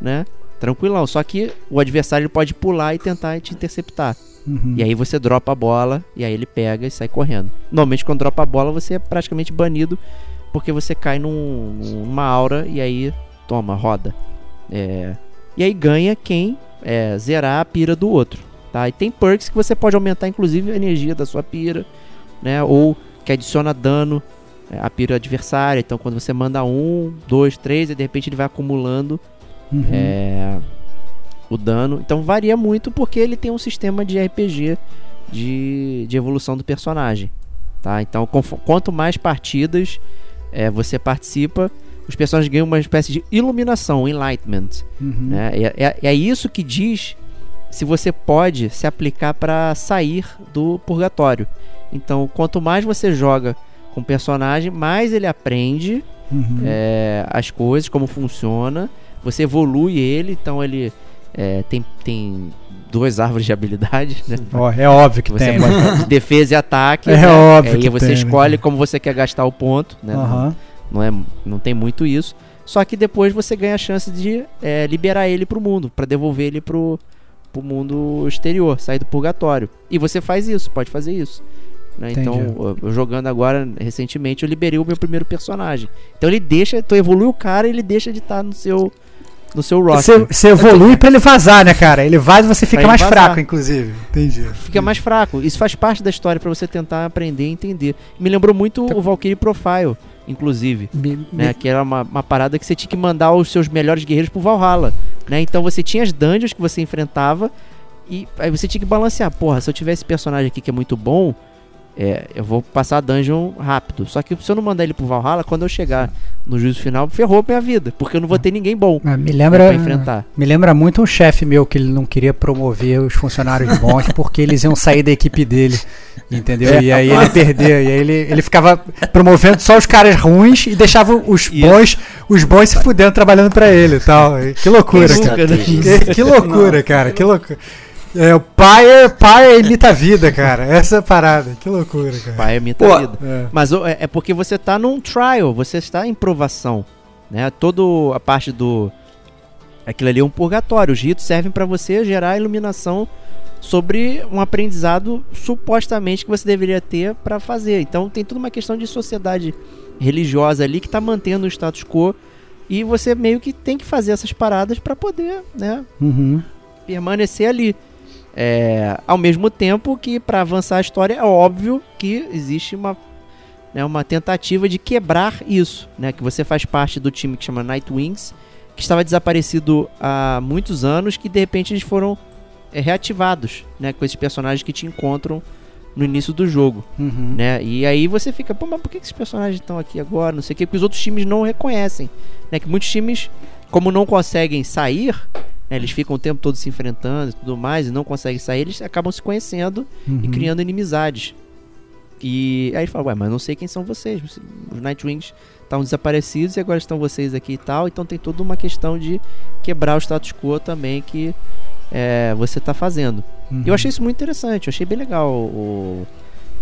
né? Tranquilão. Só que o adversário pode pular e tentar te interceptar. Uhum. E aí você dropa a bola e aí ele pega e sai correndo. Normalmente quando dropa a bola você é praticamente banido porque você cai num- numa aura e aí toma, roda. É, E aí ganha quem é, zerar a pira do outro. Tá? E tem perks que você pode aumentar inclusive a energia da sua pira, né? Ou que adiciona dano é, à pira adversária. Então quando você manda um, dois, três, e de repente ele vai acumulando Uhum. é, o dano. Então varia muito porque ele tem um sistema de RPG de, de evolução do personagem. Tá? Então, quanto mais partidas é, você participa, os personagens ganham uma espécie de iluminação, enlightenment. Uhum. Né? É, é- é isso que diz se você pode se aplicar para sair do purgatório. Então, quanto mais você joga com o personagem, mais ele aprende Uhum. é, as coisas, como funciona. Você evolui ele, então ele é, tem, tem duas árvores de habilidades, né? É óbvio que Você tem. pode né? defesa e ataque. É né? óbvio Aí que você tem, né? escolhe como você quer gastar o ponto, né? Aham. Não, é, não tem muito isso. Só que depois você ganha a chance de é, liberar ele pro mundo, para devolver ele pro, pro mundo exterior, sair do purgatório. E você faz isso, pode fazer isso. né? Então, eu- jogando agora, recentemente, eu liberei o meu primeiro personagem. Então ele deixa, tu evolui o cara e ele deixa de estar no seu no seu Você, roster. você evolui pra ele vazar, né, cara? Ele vaza e você fica mais vazar. fraco, inclusive. Entendi. Fica mais fraco. Isso faz parte da história para você tentar aprender e entender. Me lembrou muito o Valkyrie Profile, inclusive. Né? Que era uma, uma parada que você tinha que mandar os seus melhores guerreiros pro Valhalla, né? Então você tinha as dungeons que você enfrentava e aí você tinha que balancear. Porra, se eu tiver esse personagem aqui que é muito bom, é, eu vou passar a dungeon rápido. Só que se eu não mandar ele pro Valhalla, quando eu chegar no juízo final, ferrou minha vida, porque eu não vou ter ninguém bom Ah, me lembra, pra enfrentar. me lembra muito um chefe meu que ele não queria promover os funcionários bons *laughs* porque eles iam sair da equipe dele, entendeu? É, e aí ele perdia, e aí ele, ele ficava promovendo só os caras ruins e deixava os Isso. bons, os bons se fudendo trabalhando pra ele e tal. Que loucura, Que cara. Que, que loucura, cara. Que loucura. É, o pai, é, pai imita a vida, cara. Essa é a parada. Que loucura, cara. Pai é minha Pô, vida. É. Mas é é porque você tá num trial, você está em provação, né? Toda a parte do aquilo ali é um purgatório. Os ritos servem para você gerar iluminação sobre um aprendizado supostamente que você deveria ter para fazer. Então tem toda uma questão de sociedade religiosa ali que tá mantendo o status quo e você meio que tem que fazer essas paradas para poder, né, Uhum. permanecer ali. É, ao mesmo tempo que para avançar a história é óbvio que existe uma, né, uma tentativa de quebrar isso, né, que você faz parte do time que chama Nightwings, que estava desaparecido há muitos anos, que de repente eles foram é, reativados, né, com esses personagens que te encontram no início do jogo, Uhum. né? E aí você fica, pô, mas por que esses personagens estão aqui agora? Não sei o que, porque os outros times não reconhecem, né? Que muitos times, como não conseguem sair, né, eles ficam o tempo todo se enfrentando e tudo mais e não conseguem sair, eles acabam se conhecendo e Uhum. criando inimizades. E aí fala, ué, mas não sei quem são vocês. Os Nightwings estavam desaparecidos e agora estão vocês aqui e tal. Então tem toda uma questão de quebrar o status quo também que é, você está fazendo. Uhum. E eu achei isso muito interessante, eu achei bem legal o,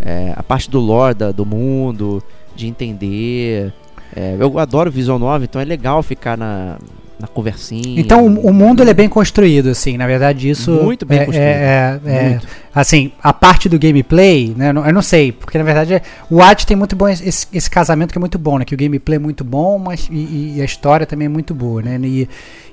é, a parte do lore da- do mundo, de entender. É, eu adoro Visual 9, então é legal ficar na, na conversinha. Então o, o mundo ele é bem construído, assim, na verdade isso Muito bem é, construído. É, é- é- Muito. assim, a parte do gameplay, né, eu não- sei, porque na verdade é- o Ad tem muito bom esse, esse casamento que é muito bom, né, que o gameplay é muito bom, mas e, e a história também é muito boa, né, e,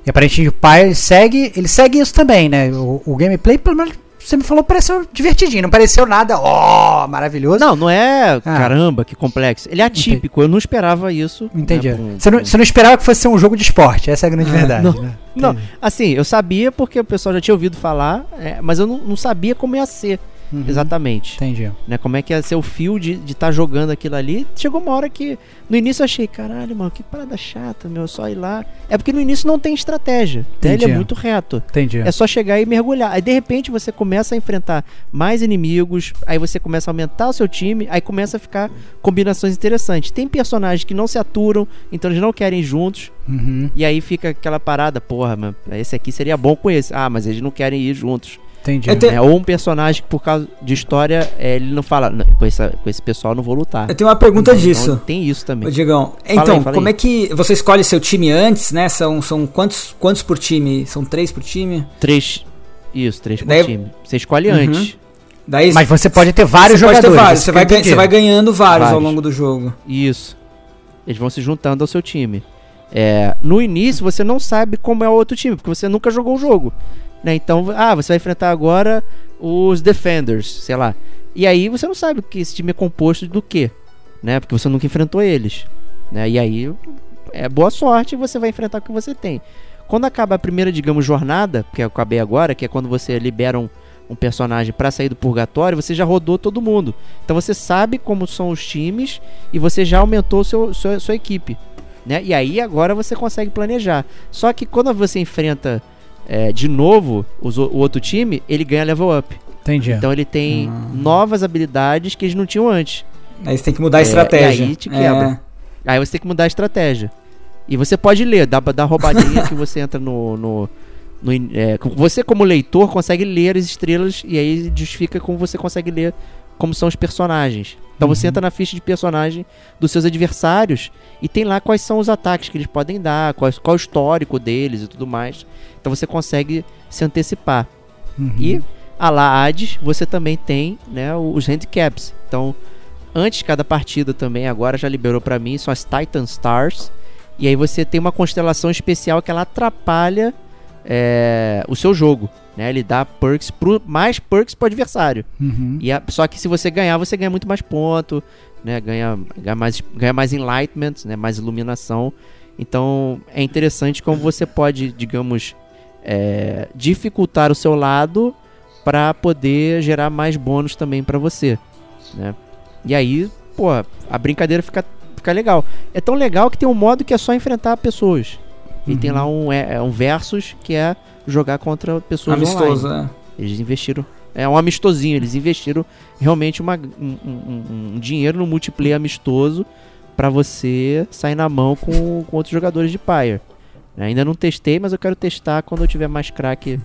e aparentemente o pai ele segue, ele segue isso também, né, o, o gameplay pelo menos você me falou pareceu divertidinho, não pareceu nada, ó, maravilhoso. Não, não é caramba, que complexo. Ele é atípico, eu não esperava isso. né, Entendi. um- você, não, você não esperava que fosse ser um jogo de esporte, essa é a grande verdade, não. né? Não, Entendi. assim, eu sabia porque o pessoal já tinha ouvido falar, é, mas eu não, não sabia como ia ser Uhum. exatamente. Entendi. Né, como é que ia ser o fio de estar jogando aquilo ali. Chegou uma hora que, no início eu achei, caralho, mano, que parada chata, meu, só ir lá. É porque no início não tem estratégia, né, ele Entendi. é muito reto. Entendi. É só chegar e mergulhar. Aí de repente você começa a enfrentar mais inimigos, aí você começa a aumentar o seu time, aí começa a ficar combinações interessantes. Tem personagens que não se aturam, então eles não querem ir juntos, Uhum. e aí fica aquela parada, porra, mano, esse aqui seria bom com esse. Ah, mas eles não querem ir juntos. Entendi. Eu tenho- É, ou um personagem que por causa de história, é, ele não fala, "Não, com, essa, com esse pessoal eu não vou lutar. Eu tenho uma pergunta Então, disso. tem isso também. Ô, Diegão, Fala então, aí, como aí. é que você escolhe seu time antes, né? São, são quantos, quantos por time? São três por time? Três. Isso, três por Daí- time. Você escolhe Uhum. antes. Daí Mas você pode ter vários você pode ter jogadores. vários, você vai, você vai ganhando vários, ao Vários. longo do jogo. Isso. Eles vão se juntando ao seu time. É, no início você não sabe como é o outro time, porque você nunca jogou o jogo. Né? Então, ah, você vai enfrentar agora os Defenders, sei lá. E aí você não sabe que esse time é composto do quê, né? Porque você nunca enfrentou eles. Né? E aí é boa sorte você vai enfrentar o que você tem. Quando acaba a primeira, digamos, jornada, que eu acabei agora, que é quando você libera um, um personagem pra sair do purgatório, você já rodou todo mundo. Então você sabe como são os times e você já aumentou seu, sua, sua equipe. Né? E aí agora você consegue planejar. Só que quando você enfrenta é, de novo os o outro time, ele ganha level up. Entendi. Então ele tem novas habilidades que eles não tinham antes. Aí você tem que mudar a É, estratégia. e aí te quebra. Aí você tem que mudar a estratégia. E você pode ler, dá pra dar roubadinha *laughs* que você entra no. no, no é, você, como leitor, consegue ler as estrelas e aí justifica como você consegue ler como são os personagens. Então você entra na ficha de personagem dos seus adversários e tem lá quais são os ataques que eles podem dar, quais, qual é o histórico deles e tudo mais. Então você consegue se antecipar. Uhum. E a lá Hades, você também tem né, os handicaps. Então, antes cada partida também, agora já liberou pra mim, são as Titan Stars. E aí você tem uma constelação especial que ela atrapalha é, o seu jogo. Né? Ele dá perks pro, mais perks pro adversário. Uhum. E a- só que se você ganhar, você ganha muito mais ponto, né? Ganha, ganha, mais, ganha mais enlightenment, né? Mais iluminação. Então é interessante como você pode, digamos, é, dificultar o seu lado para poder gerar mais bônus também para você, né? E aí, pô, a brincadeira fica, fica legal. É tão legal que tem um modo que é só enfrentar pessoas. E tem lá um, é, é um versus que é jogar contra pessoas Amistoso, online. né? Eles investiram. É um amistosinho, eles investiram realmente uma, um, um- um dinheiro no multiplayer amistoso pra você sair na mão com, com outros jogadores de Pyre. Ainda não testei, mas eu quero testar quando eu tiver mais craque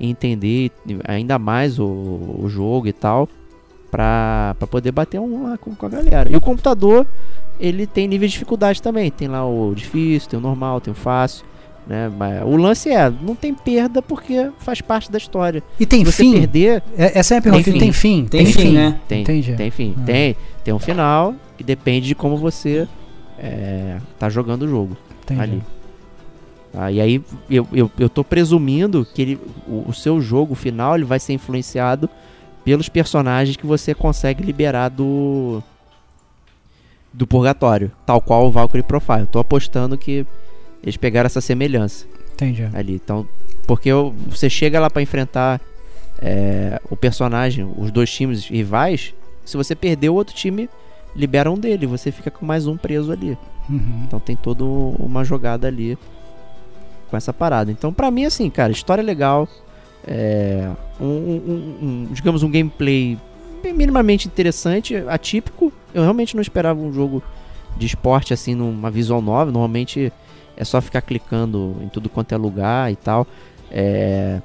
em entender ainda mais o, o jogo e tal. Pra, pra poder bater um lá com, com a galera. E o computador, ele tem nível de dificuldade também. Tem lá o difícil, tem o normal, tem o fácil. Né? Mas o lance é, não tem perda porque faz parte da história. E tem Se você fim? perder, É- Essa é a pergunta. Tem Tem fim? Tem fim, né? tem, Entendi. tem fim. Tem, tem um final que depende de como você é, tá jogando o jogo Entendi. ali. Ah, e aí eu, eu, eu tô presumindo que ele, o, o seu jogo final ele vai ser influenciado pelos personagens que você consegue liberar do do purgatório, tal qual o Valkyrie Profile. Eu tô apostando que eles pegaram essa semelhança Entendi. ali. Então, porque você chega lá pra enfrentar é, o personagem, os dois times rivais, se você perder o outro time libera um dele, você fica com mais um preso ali. Uhum. Então tem toda uma jogada ali com essa parada. Então pra mim assim, cara, história legal, é, um, um- um- digamos um gameplay minimamente interessante, atípico. Eu realmente não esperava um jogo de esporte assim numa visual nova. Normalmente é só ficar clicando em tudo quanto é lugar e tal. É,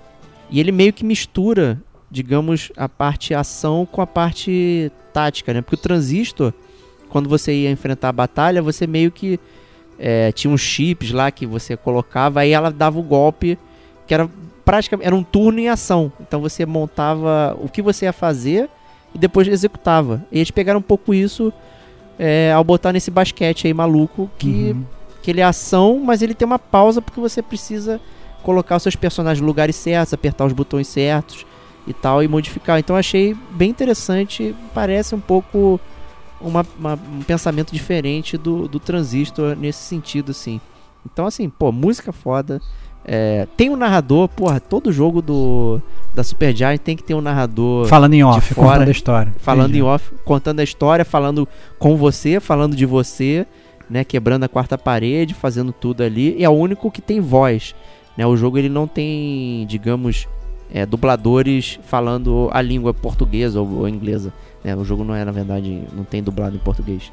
e ele meio que mistura, digamos, a parte ação com a parte tática, né? Porque o transistor, quando você ia enfrentar a batalha, você meio que é, tinha uns chips lá que você colocava, aí ela dava o golpe, que era praticamente era um turno em ação. Então você montava o que você ia fazer e depois executava. E eles pegaram um pouco isso é, ao botar nesse basquete aí maluco, que, Uhum. Que ele é ação, mas ele tem uma pausa porque você precisa colocar os seus personagens no lugares certos, apertar os botões certos e tal, e modificar. Então achei bem interessante, parece um pouco uma- uma- um pensamento diferente do, do Transistor nesse sentido, assim. Então, assim, pô, música foda. É, tem um narrador, porra, todo jogo do da Super Giant tem que ter um narrador Falando em off, fora, contando a história. falando Entendi. em off, contando a história, falando com você, falando de você, né, quebrando a quarta parede, fazendo tudo ali. E é o único que tem voz, né? O jogo ele não tem, digamos, é, dubladores falando a língua portuguesa ou, ou inglesa. Né? O jogo não é, na verdade, não tem dublado em português.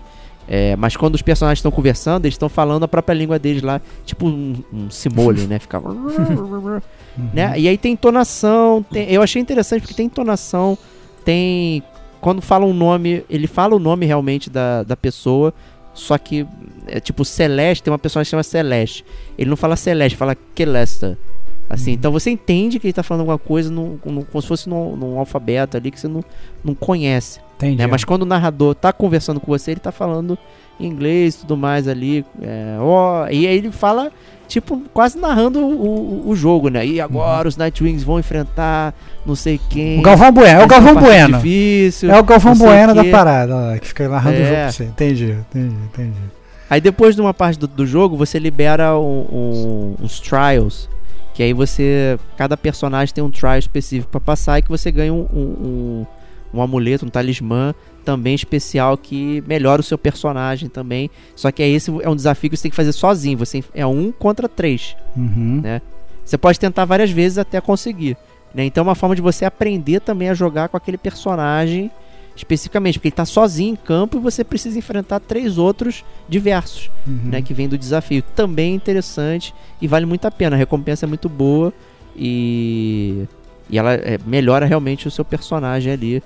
É, mas quando os personagens estão conversando, eles estão falando a própria língua deles lá, tipo um, um simole, né? Fica *laughs* né? E aí tem entonação, tem- eu achei interessante porque tem entonação, tem quando fala um nome, ele fala o nome realmente da, da pessoa, só que é tipo Celeste, tem uma personagem que chama Celeste. Ele não fala Celeste, fala Kelesta. Assim, então você entende que ele tá falando alguma coisa num- num- como se fosse num, num alfabeto ali que você não, não conhece. Entendi. né? Mas quando o narrador tá conversando com você, ele tá falando inglês e tudo mais ali. É, ó, e aí ele fala, tipo, quase narrando o, o- o jogo, né? E agora os Nightwings vão enfrentar não sei quem. O Galvão Bueno, é o Galvão Bueno. Difícil, É o Galvão Bueno da parada, que fica narrando o jogo É. pra você. Entendi, entendi, entendi. Aí depois de uma parte do, do jogo, você libera um- um- uns trials. Que aí você. Cada personagem tem um trial específico pra passar e que você ganha um, um, um- um amuleto, um talismã também especial que melhora o seu personagem também. Só que aí esse é um desafio que você tem que fazer sozinho. Você é um contra três. Uhum. Né? Você pode tentar várias vezes até conseguir. Né? Então é uma forma de você aprender também a jogar com aquele personagem especificamente, porque ele tá sozinho em campo e você precisa enfrentar três outros diversos, Uhum. né, que vem do desafio. Também é interessante e vale muito a pena. A recompensa é muito boa e e ela é, melhora realmente o seu personagem ali,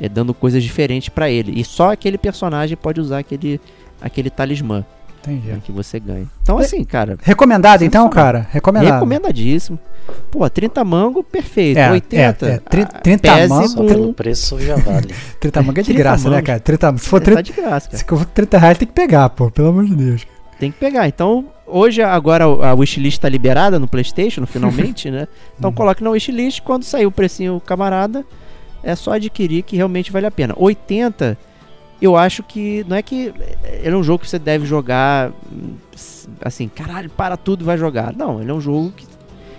é, dando coisas diferentes pra ele. E só aquele personagem pode usar aquele aquele talismã Entendi. né, que você ganha. Então assim, cara, Recomendado então, cara? Recomendado. Recomendadíssimo. Pô, 30 mango, perfeito. É, 80. é, é, tri- ah, 30 pese mango, com... Pelo preço já vale. *laughs* 30 manga é de 30 graça, né, mangos. cara? 30, se for É, 30, tá de graça, cara. se for 30 reais, tem que pegar, pô. Pelo amor de Deus. Tem que pegar. Então, hoje, agora a wishlist tá liberada no PlayStation, finalmente, *laughs* né? Então, coloque na wishlist. Quando sair o precinho camarada, é só adquirir que realmente vale a pena. 80, eu acho que. Não é que. Ele é um jogo que você deve jogar. Assim, caralho, para tudo e vai jogar. Não, ele é um jogo que,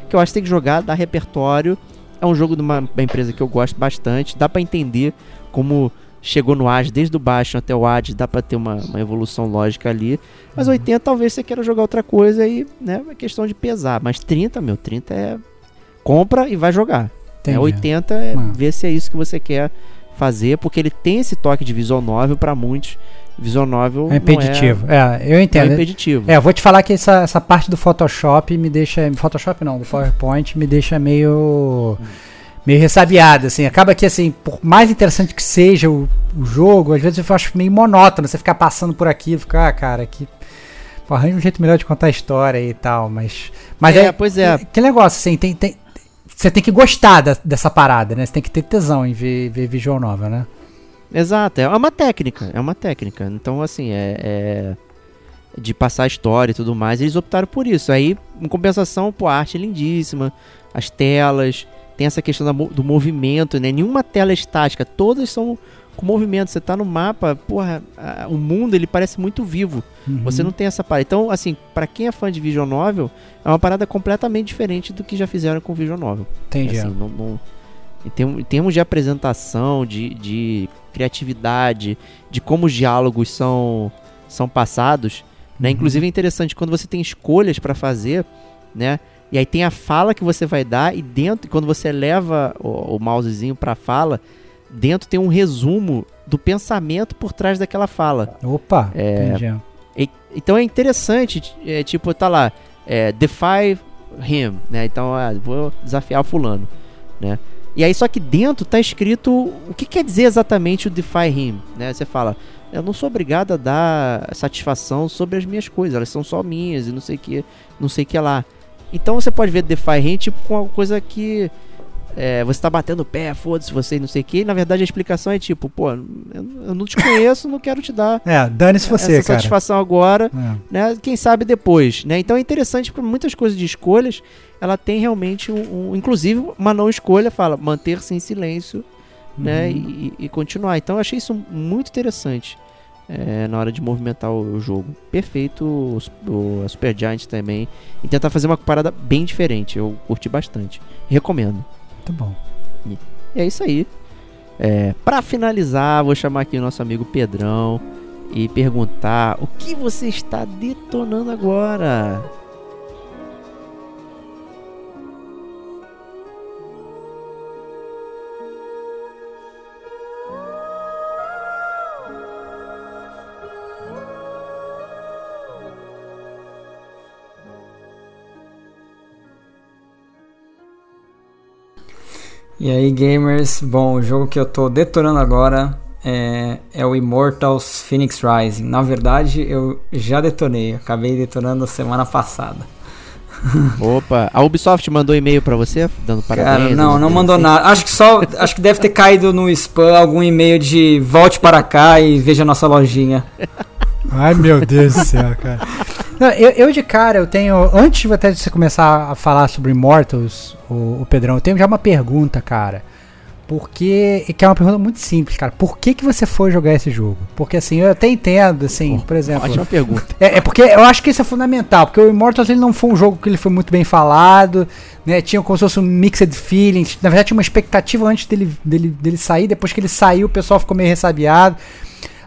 que eu acho que tem que jogar, dar repertório. É um jogo de uma, empresa que eu gosto bastante. Dá pra entender como chegou no Hades, desde o baixo até o Hades, dá pra ter uma, uma evolução lógica ali. Mas 80 talvez você queira jogar outra coisa e, né, é questão de pesar. Mas 30, meu, 30 é. Compra e vai jogar. Entendi. É 80 é Ah. ver se é isso que você quer fazer, porque ele tem esse toque de visual novel pra muitos. Visual novel É impeditivo. É, eu não é, entendo. é impeditivo. É, eu vou te falar que essa, essa parte do Photoshop me deixa. Photoshop não, do PowerPoint me deixa meio. meio ressabiado, assim. Acaba que, assim, por mais interessante que seja o, o jogo, às vezes eu acho meio monótono você ficar passando por aquilo, ficar, ah, cara, que. Arranja um jeito melhor de contar a história e tal, mas. Mas É, pois é. Que, que negócio, assim, tem. tem você tem que gostar da- dessa parada, né? Você tem que ter tesão em ver, ver visual novel, né? Exato, é uma técnica, é uma técnica. Então, assim, é, é de passar a história e tudo mais, eles optaram por isso. Aí, em compensação, pô, a arte é lindíssima, as telas, tem essa questão da do movimento, né? Nenhuma tela é estática, todas são com movimento. Você tá no mapa, porra, a- o mundo ele parece muito vivo. Uhum. Você não tem essa parada. Então, assim, pra quem é fã de Visual Novel, é uma parada completamente diferente do que já fizeram com Visual Novel. Entendi. Assim, não, não- em, term- em termos de apresentação, de, de criatividade, de como os diálogos são, são passados, né? Uhum. Inclusive é interessante quando você tem escolhas pra fazer, né? E aí tem a fala que você vai dar e dentro, quando você leva o, o mousezinho pra fala, dentro tem um resumo do pensamento por trás daquela fala. Opa, É, entendi. E- então é interessante, é, tipo, tá lá, é, defy him, né? Então, ah, vou desafiar o fulano, né? E aí só que dentro tá escrito o que quer dizer exatamente o Defy Him, né? Você fala, eu não sou obrigado a dar satisfação sobre as minhas coisas, elas são só minhas e não sei que, não sei que lá. Então você pode ver Defy Him tipo com uma coisa que é, você tá batendo o pé, foda-se você não sei o que. Na verdade, a explicação é tipo, pô, eu, eu não te conheço, não quero te dar. É, dane-se você, essa cara. satisfação agora, É. né? Quem sabe depois, né? Então é interessante para muitas coisas de escolhas, ela tem realmente um, um- inclusive uma não escolha fala manter-se em silêncio, né? E, e continuar. Então eu achei isso muito interessante. é, na hora de movimentar o, o jogo. Perfeito o, o a Super Giant também. E tentar fazer uma parada bem diferente. Eu curti bastante. Recomendo. Muito bom. E é isso aí. É, para finalizar, vou chamar aqui o nosso amigo Pedrão e perguntar o que você está detonando agora. E aí, gamers? Bom, o jogo que eu tô detonando agora é, é o Immortals Phoenix Rising. Na verdade, eu já detonei, acabei detonando semana passada. *laughs* Opa, a Ubisoft mandou e-mail para você dando parabéns? Cara, não, não mandou assim? nada. Acho que só, acho que deve ter caído no spam algum e-mail de volte para cá e veja nossa lojinha. Ai, meu Deus do céu, cara. *laughs* Não, eu, eu de cara, eu tenho. Antes de até de você começar a falar sobre Immortals, o, o Pedrão, eu tenho já uma pergunta, cara. Porque. Que é uma pergunta muito simples, cara. Por que, que você foi jogar esse jogo? Porque assim, eu até entendo, assim, por exemplo. Ótima pergunta. *laughs* É, é porque eu acho que isso é fundamental, porque o Immortals ele não foi um jogo que ele foi muito bem falado, né? Tinha como se fosse um mixed feelings. Na verdade, tinha uma expectativa antes dele, dele, dele sair, depois que ele saiu, o pessoal ficou meio ressabiado.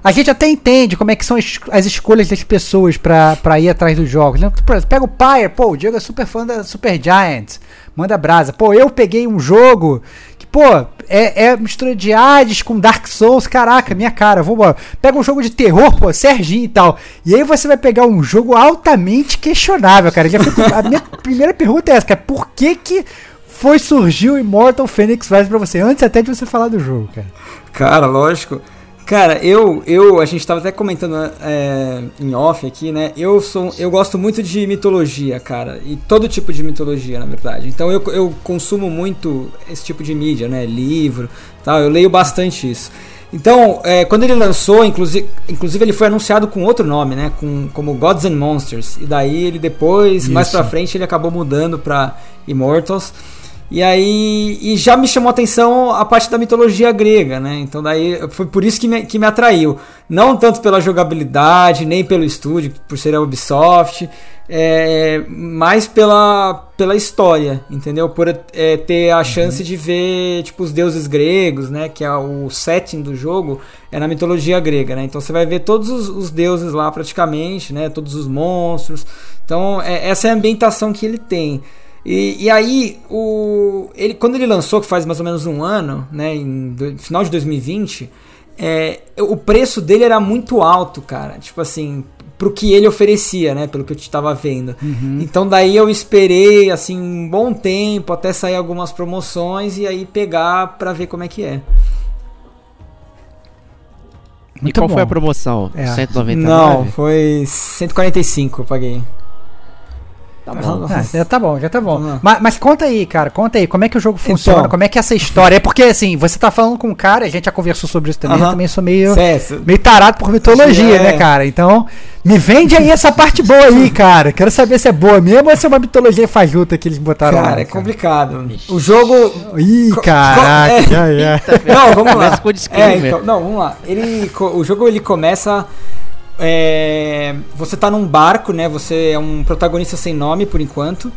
A gente até entende como é que são as, as escolhas das pessoas pra ir atrás dos jogos. Né? Pega o Pyre, pô, o Diego é super fã da Super Giants, manda brasa. Pô, eu peguei um jogo que, pô, é, é mistura de Hades com Dark Souls, caraca, minha cara, vambora. Pega um jogo de terror, pô, Serginho e tal. E aí você vai pegar um jogo altamente questionável, cara. Já fica- a minha *laughs* primeira pergunta é essa, cara, por que que foi surgir o Immortal Phoenix Rise pra você, antes até de você falar do jogo, cara? Cara, lógico. Cara, eu, eu, a gente tava até comentando é, em off aqui, né? Eu sou, eu gosto muito de mitologia, cara, e todo tipo de mitologia, na verdade. Então eu, eu consumo muito esse tipo de mídia, né? Livro, tal. Eu leio bastante isso. Então, é, quando ele lançou, inclusive, inclusive ele foi anunciado com outro nome, né? Com, como Gods and Monsters. E daí ele depois, mais Isso. pra frente, ele acabou mudando pra Immortals. E aí e já me chamou a atenção a parte da mitologia grega, né? Então daí foi por isso que me, que me atraiu. Não tanto pela jogabilidade, nem pelo estúdio, por ser a Ubisoft, é, mais pela, pela história, entendeu? Por é, ter a chance de ver tipo os deuses gregos, né? Que é o setting do jogo é na mitologia grega, né? Então você vai ver todos os, os deuses lá praticamente, né? Todos os monstros. Então é, essa é a ambientação que ele tem. E, e aí, o, ele, quando ele lançou, que faz mais ou menos um ano, né, em do- final de 2020, é, o preço dele era muito alto, cara. Tipo assim, pro que ele oferecia, né, pelo que eu estava vendo. Então daí eu esperei, assim, um bom tempo até sair algumas promoções e aí pegar pra ver como é que é. E Muito qual bom. foi a promoção? É. 199? Não, foi 145 eu paguei. Tá bom. Ah, já tá bom, já tá bom. Lá. Mas, mas conta aí, cara, conta aí, como é que o jogo funciona, Então. como é que é essa história? É porque, assim, você tá falando com um cara, a gente já conversou sobre isso também, eu também sou meio, Certo. meio tarado por mitologia, É. né, cara? Então, me vende aí essa parte boa aí, *laughs* cara. Quero saber se é boa mesmo ou se é uma mitologia fajuta que eles botaram lá. Cara, é cara. complicado. O jogo Ih, Co- caraca, co- é. já, já. Não, vamos lá. Começa com o disclaimer. É, então, não, vamos lá. Ele, o jogo ele começa. É, você tá num barco, né? Você é um protagonista sem nome por enquanto,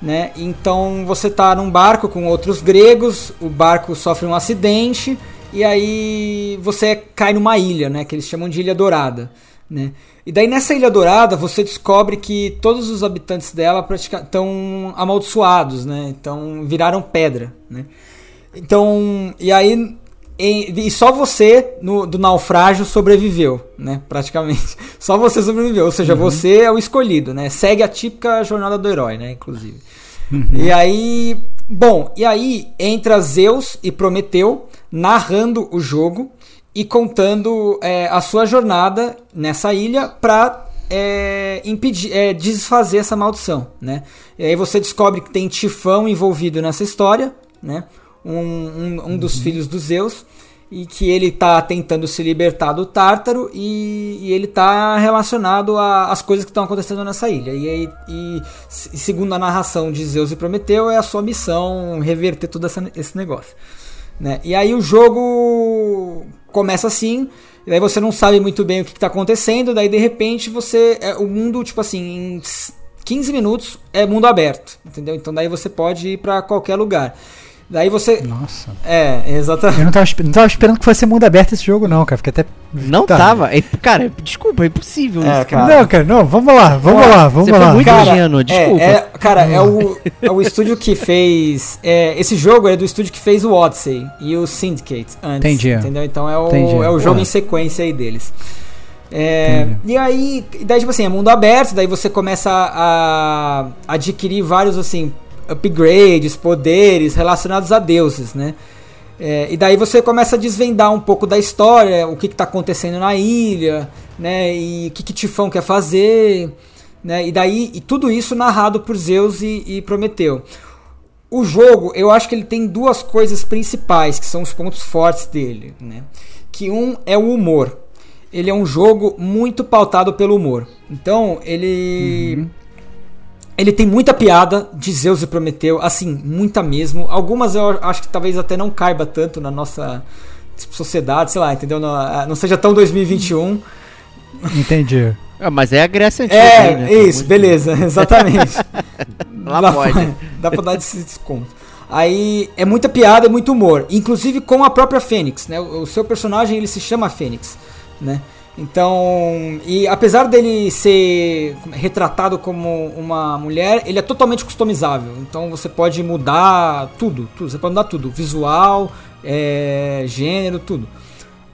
né? Então você tá num barco com outros gregos. O barco sofre um acidente e aí você cai numa ilha, né? Que eles chamam de Ilha Dourada, né? E daí nessa Ilha Dourada você descobre que todos os habitantes dela estão amaldiçoados, né? Então viraram pedra, né? Então, e aí em- e só você no, do naufrágio sobreviveu, né? Praticamente. *laughs* Só você sobreviveu, ou seja, você é o escolhido, né? Segue a típica jornada do herói, né? Inclusive. E aí Bom, e aí entra Zeus e Prometeu narrando o jogo e contando é, a sua jornada nessa ilha para é, impedir, é, desfazer essa maldição, né? E aí você descobre que tem Tifão envolvido nessa história, né? Um, um, um dos uhum. filhos dos Zeus e que ele está tentando se libertar do Tártaro e, e ele está relacionado às coisas que estão acontecendo nessa ilha. E, e, e, segundo a narração de Zeus e Prometeu, é a sua missão reverter todo essa, esse negócio. Né? E aí o jogo começa assim, e daí você não sabe muito bem o que está acontecendo, daí de repente você. É, o mundo, tipo assim, em 15 minutos é mundo aberto, entendeu? Então daí você pode ir para qualquer lugar. Daí você. Nossa. É, exatamente. Eu não tava, não tava esperando que fosse mundo aberto esse jogo, não, cara. Fiquei até. Não tá. tava? É, cara, desculpa, é impossível é, isso, cara. Não, cara, não, vamos lá, vamos lá, vamos Você lá. Foi muito cara, ingênuo, desculpa. É, é, cara, é o, é o estúdio que fez. É, esse jogo é do estúdio que fez o Odyssey e o Syndicate antes. Entendi. Entendeu? Então é o, Entendi. é o jogo em sequência aí deles. É, e aí, daí, tipo assim, é mundo aberto, daí você começa a, a adquirir vários, assim, upgrades, poderes relacionados a deuses, né? É, e daí você começa a desvendar um pouco da história, o que está acontecendo na ilha, né? E o que, que Tifão quer fazer, né? E daí e tudo isso narrado por Zeus e, e Prometeu. O jogo, eu acho que ele tem duas coisas principais que são os pontos fortes dele, né? Que um é o humor. Ele é um jogo muito pautado pelo humor. Então ele uhum ele tem muita piada de Zeus e Prometeu, assim, muita mesmo. Algumas eu acho que talvez até não caiba tanto na nossa sociedade, sei lá, entendeu? Não, não seja tão 2021. Entendi. Ah, mas é a Grécia Antiga. É, né? isso, beleza, exatamente. *laughs* Lá, Lá pode. Dá pra dar esse desconto. Aí é muita piada e muito humor, inclusive com a própria Fênix, né? O seu personagem ele se chama Fênix, né? Então, e apesar dele ser retratado como uma mulher, ele é totalmente customizável. Então você pode mudar tudo, tudo. Você pode mudar tudo, visual, é, gênero, tudo.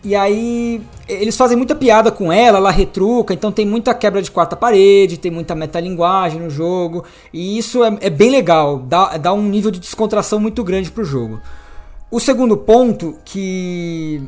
E aí eles fazem muita piada com ela, ela retruca, então tem muita quebra de quarta parede, tem muita metalinguagem no jogo, e isso é, é bem legal, dá, dá um nível de descontração muito grande pro jogo. O segundo ponto que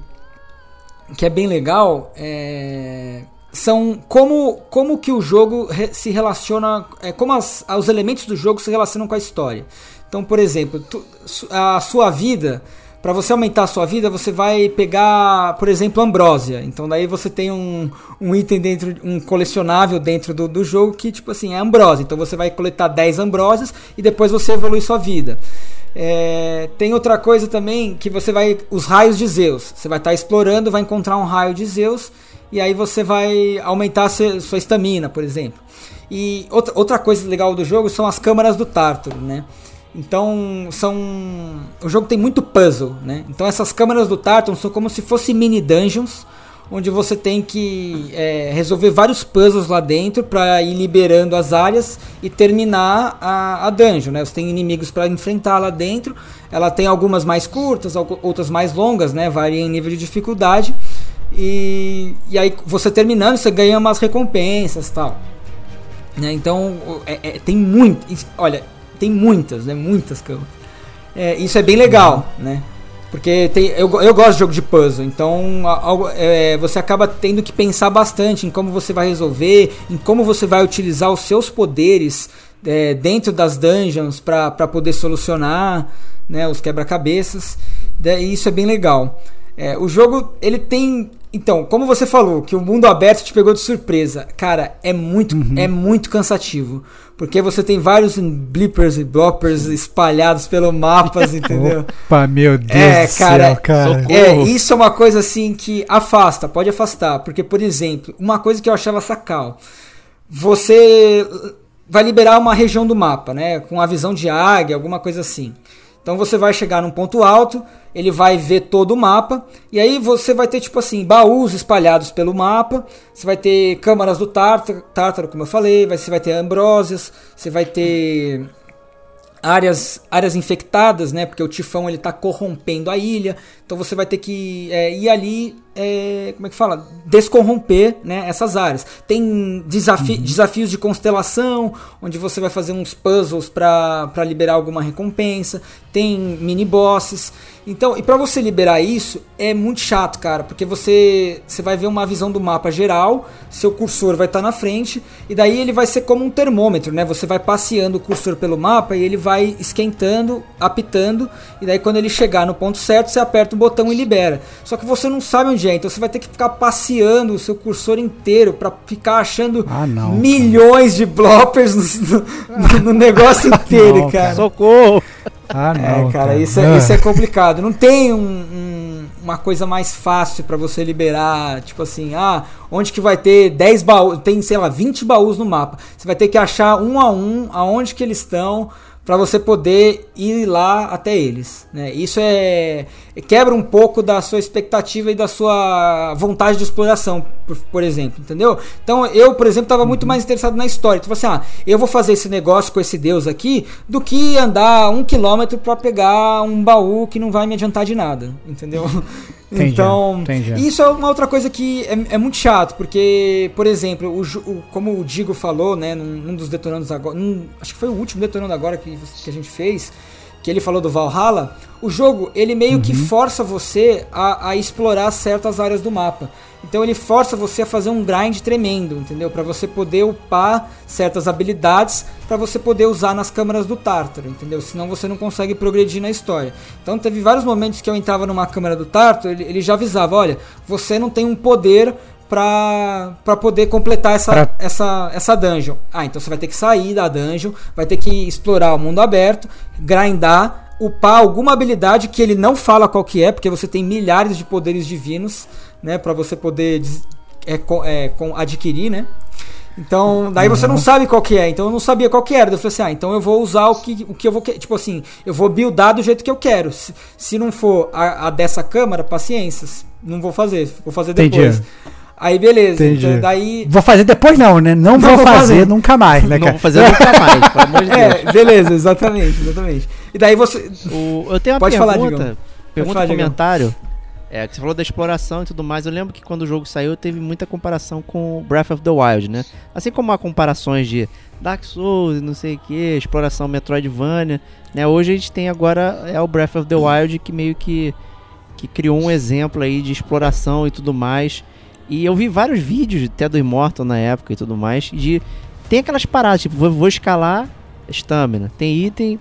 que é bem legal é, são como, como que o jogo re, se relaciona, é, como as, os elementos do jogo se relacionam com a história. Então, por exemplo, tu, a sua vida, para você aumentar a sua vida, você vai pegar, por exemplo, ambrósia. Então, daí você tem um, um item dentro, um colecionável dentro do, do jogo que, tipo assim, é ambrósia. Então, você vai coletar 10 ambrósias e depois você evolui sua vida. É, tem outra coisa também que você vai. Os raios de Zeus. Você vai estar tá explorando, vai encontrar um raio de Zeus. E aí você vai aumentar sua estamina, por exemplo. E outra, outra coisa legal do jogo são as câmaras do Tártaro, né? Então são. O jogo tem muito puzzle, né? Então essas câmaras do Tártaro são como se fossem mini dungeons onde você tem que é, resolver vários puzzles lá dentro para ir liberando as áreas e terminar a, a dungeon. Né? Você tem inimigos para enfrentar lá dentro. Ela tem algumas mais curtas, outras mais longas, né? varia em nível de dificuldade. E, e aí você terminando, você ganha umas recompensas tal. Né? Então é, é, tem muito, olha, tem muitas, né? muitas câmeras. É, isso é bem legal, né? Porque tem, eu, eu gosto de jogo de puzzle, então é, você acaba tendo que pensar bastante em como você vai resolver, em como você vai utilizar os seus poderes é, dentro das dungeons para poder solucionar né, os quebra-cabeças. E isso é bem legal. É, o jogo ele tem então, como você falou, que o mundo aberto te pegou de surpresa, cara, é muito, uhum. é muito cansativo. Porque você tem vários blippers e bloppers espalhados pelo mapas, *laughs* entendeu? Opa, meu Deus é, cara, céu, cara. É, isso é uma coisa assim que afasta, pode afastar. Porque, por exemplo, uma coisa que eu achava sacal. Você vai liberar uma região do mapa, né? Com a visão de águia, alguma coisa assim. Então você vai chegar num ponto alto, ele vai ver todo o mapa, e aí você vai ter, tipo assim, baús espalhados pelo mapa, você vai ter câmaras do tártaro, tártaro como eu falei, você vai ter ambrósias, você vai ter áreas, áreas infectadas, né? Porque o tifão ele está corrompendo a ilha, então você vai ter que é, ir ali é, como é que fala? Descorromper né, essas áreas. Tem desafi uhum. desafios de constelação, onde você vai fazer uns puzzles para liberar alguma recompensa. Tem mini bosses. Então, e para você liberar isso é muito chato, cara, porque você você vai ver uma visão do mapa geral, seu cursor vai estar tá na frente e daí ele vai ser como um termômetro, né? Você vai passeando o cursor pelo mapa e ele vai esquentando, apitando e daí quando ele chegar no ponto certo, você aperta o botão e libera. Só que você não sabe onde é, então você vai ter que ficar passeando o seu cursor inteiro para ficar achando ah, não, milhões cara. de bloppers no, no, no negócio *laughs* inteiro, não, cara. Socorro! Ah, é, não. É, cara, cara. Isso, é, isso é complicado. Não tem um, um, uma coisa mais fácil para você liberar, tipo assim, ah, onde que vai ter 10 baús, tem, sei lá, 20 baús no mapa. Você vai ter que achar um a um aonde que eles estão para você poder ir lá até eles. Né? Isso é quebra um pouco da sua expectativa e da sua vontade de exploração, por, por exemplo, entendeu? Então eu, por exemplo, estava muito mais interessado na história. Tipo assim, ah, eu vou fazer esse negócio com esse deus aqui do que andar um quilômetro para pegar um baú que não vai me adiantar de nada, entendeu? Entendi, *laughs* então, entendi. isso é uma outra coisa que é, é muito chato, porque, por exemplo, o, o, como o Digo falou, né, num, num dos detonandos agora, num, acho que foi o último detonando agora que, que a gente fez, que ele falou do Valhalla, o jogo ele meio uhum. que força você a, a, explorar certas áreas do mapa. Então ele força você a fazer um grind tremendo, entendeu? Para você poder upar certas habilidades para você poder usar nas câmaras do Tártaro, entendeu? Senão você não consegue progredir na história. Então teve vários momentos que eu entrava numa câmara do Tártaro, ele, ele já avisava, olha, você não tem um poder para poder completar essa, pra... essa, essa dungeon. Ah, então você vai ter que sair da dungeon, vai ter que explorar o mundo aberto, grindar, upar alguma habilidade que ele não fala qual que é, porque você tem milhares de poderes divinos, né, para você poder é, é, adquirir, né? Então, daí você não uhum. sabe qual que é. Então eu não sabia qual que era. Eu falei assim, ah, então eu vou usar o que, o que eu vou Tipo assim, eu vou buildar do jeito que eu quero. Se, se não for a, a dessa câmara, paciências. Não vou fazer. Vou fazer depois. Entendi. Aí beleza. Então, daí... Vou fazer depois não, né? Não, não vou, fazer, fazer, nunca mais, né, cara? Não vou fazer nunca *laughs* mais, pelo amor de é, Deus. É, beleza, exatamente, exatamente. E daí você... O, eu tenho uma Pode pergunta, falar, pergunta, falar, comentário. É, que você falou da exploração e tudo mais. Eu lembro que quando o jogo saiu teve muita comparação com Breath of the Wild, né? Assim como há comparações de Dark Souls, não sei o que, exploração Metroidvania, né? Hoje a gente tem agora é o Breath of the Wild que meio que que criou um exemplo aí de exploração e tudo mais. E eu vi vários vídeos até do Immortal na época e tudo mais. De. Tem aquelas paradas, tipo, vou, vou escalar estamina. Tem item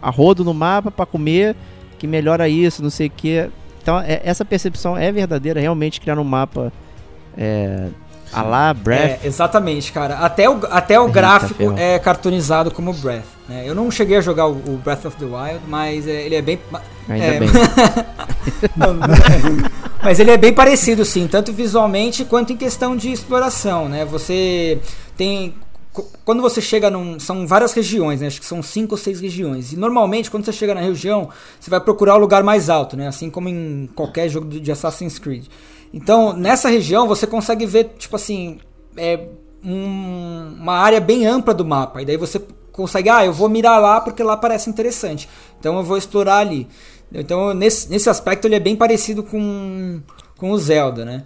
a rodo no mapa para comer que melhora isso, não sei o que. Então, é, essa percepção é verdadeira, realmente criar um mapa é, a lá Breath. É, exatamente, cara. Até o, até o Eita, gráfico ferro. é cartoonizado como Breath. Né? Eu não cheguei a jogar o, o Breath of the Wild, mas é, ele é bem. Ainda é, bem. *laughs* não, não, mas ele é bem parecido, sim, tanto visualmente quanto em questão de exploração, né? Você tem quando você chega num. São várias regiões, né? Acho que são cinco ou seis regiões. E normalmente, quando você chega na região, você vai procurar o lugar mais alto, né? Assim como em qualquer jogo de Assassin's Creed. Então, nessa região, você consegue ver, tipo assim, é, um, uma área bem ampla do mapa. E daí você consegue, ah, eu vou mirar lá porque lá parece interessante. Então eu vou explorar ali. Então, nesse, nesse aspecto, ele é bem parecido com, com o Zelda, né?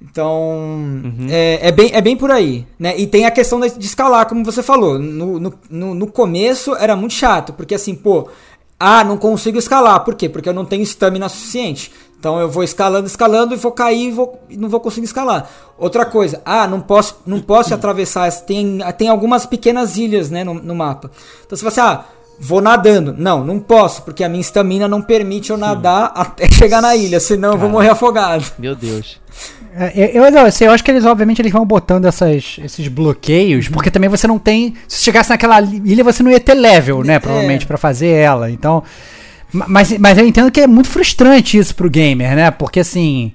Então, uhum. é, é, bem, é bem por aí. Né? E tem a questão de, de escalar, como você falou. No, no, no, começo era muito chato, porque assim, pô, ah, não consigo escalar. Por quê? Porque eu não tenho estamina suficiente. Então eu vou escalando, escalando e vou cair e, vou, e não vou conseguir escalar. Outra coisa, ah, não posso, não posso *coughs* atravessar. Tem, tem algumas pequenas ilhas né, no, no mapa. Então você fala assim, ah, vou nadando. Não, não posso, porque a minha estamina não permite eu nadar até *laughs* chegar na ilha, senão Cara, eu vou morrer afogado. Meu Deus. É, eu, eu, assim, eu acho que eles, obviamente, eles vão botando essas, esses bloqueios, porque também você não tem. Se chegasse naquela ilha, você não ia ter level, né? É. Provavelmente, é. para fazer ela. Então. Mas, mas eu entendo que é muito frustrante isso pro gamer, né? Porque assim.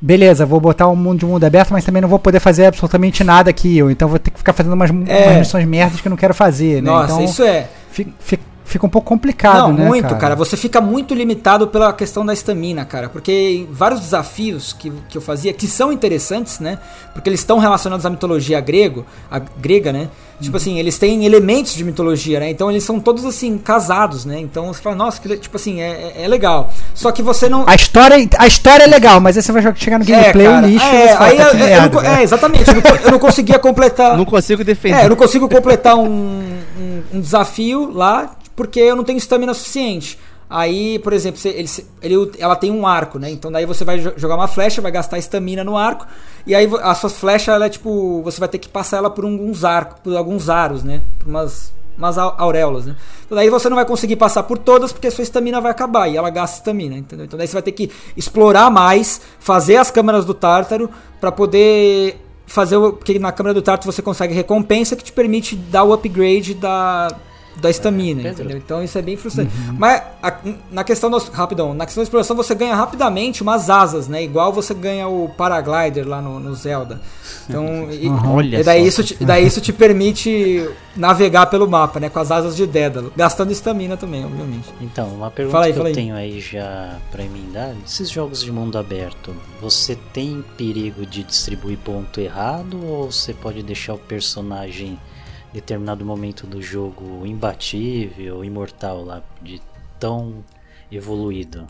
Beleza, vou botar um mundo de mundo aberto, mas também não vou poder fazer absolutamente nada aqui. Ou então vou ter que ficar fazendo umas, é. umas missões merdas que eu não quero fazer, né? Nossa, então, isso é. Fica, fica, fica um pouco complicado, Não, né? muito, cara? Você fica muito limitado pela questão da estamina, cara. Porque vários desafios que, que eu fazia, que são interessantes, né? Porque eles estão relacionados à mitologia grego, a grega, né? Tipo assim, eles têm elementos de mitologia, né? Então eles são todos assim, casados, né? Então você fala, nossa, que, tipo assim, é, é- é legal. Só que você não. A história, a história é legal, mas aí você vai chegar no gameplay, cara, o lixo, é, fala, aí "Tá, eu- que eu não né?" é, exatamente. Eu não, eu não conseguia completar. Não consigo defender. É, eu não consigo completar um, um, um desafio lá porque eu não tenho estamina suficiente. Aí, por exemplo, ele, ele- ela tem um arco, né? Então daí você vai jo- jogar uma flecha, vai gastar estamina no arco, e aí a sua flecha, ela é tipo. Você vai ter que passar ela por alguns arcos, por alguns aros, né? Por umas, umas au- auréolas, né? Então daí você não vai conseguir passar por todas porque sua estamina vai acabar e ela gasta estamina, entendeu? Então daí você vai ter que explorar mais, fazer as câmeras do Tártaro pra poder fazer o. Porque na câmera do Tártaro você consegue recompensa que te permite dar o upgrade da. Da estamina, Pedro. entendeu? Então isso é bem frustrante. Mas a- na questão do, rapidão, na questão da exploração você ganha rapidamente umas asas, né? Igual você ganha o paraglider lá no, no Zelda. Então, *laughs* e, Olha e daí só. isso, te, daí isso te permite navegar pelo mapa, né? Com as asas de Dédalo, gastando estamina também, obviamente. Então, uma pergunta Fala aí, que fala eu aí. tenho aí já pra emendar, esses jogos de mundo aberto, você tem perigo de distribuir ponto errado ou você pode deixar o personagem em determinado momento do jogo imbatível, imortal lá, de tão evoluído?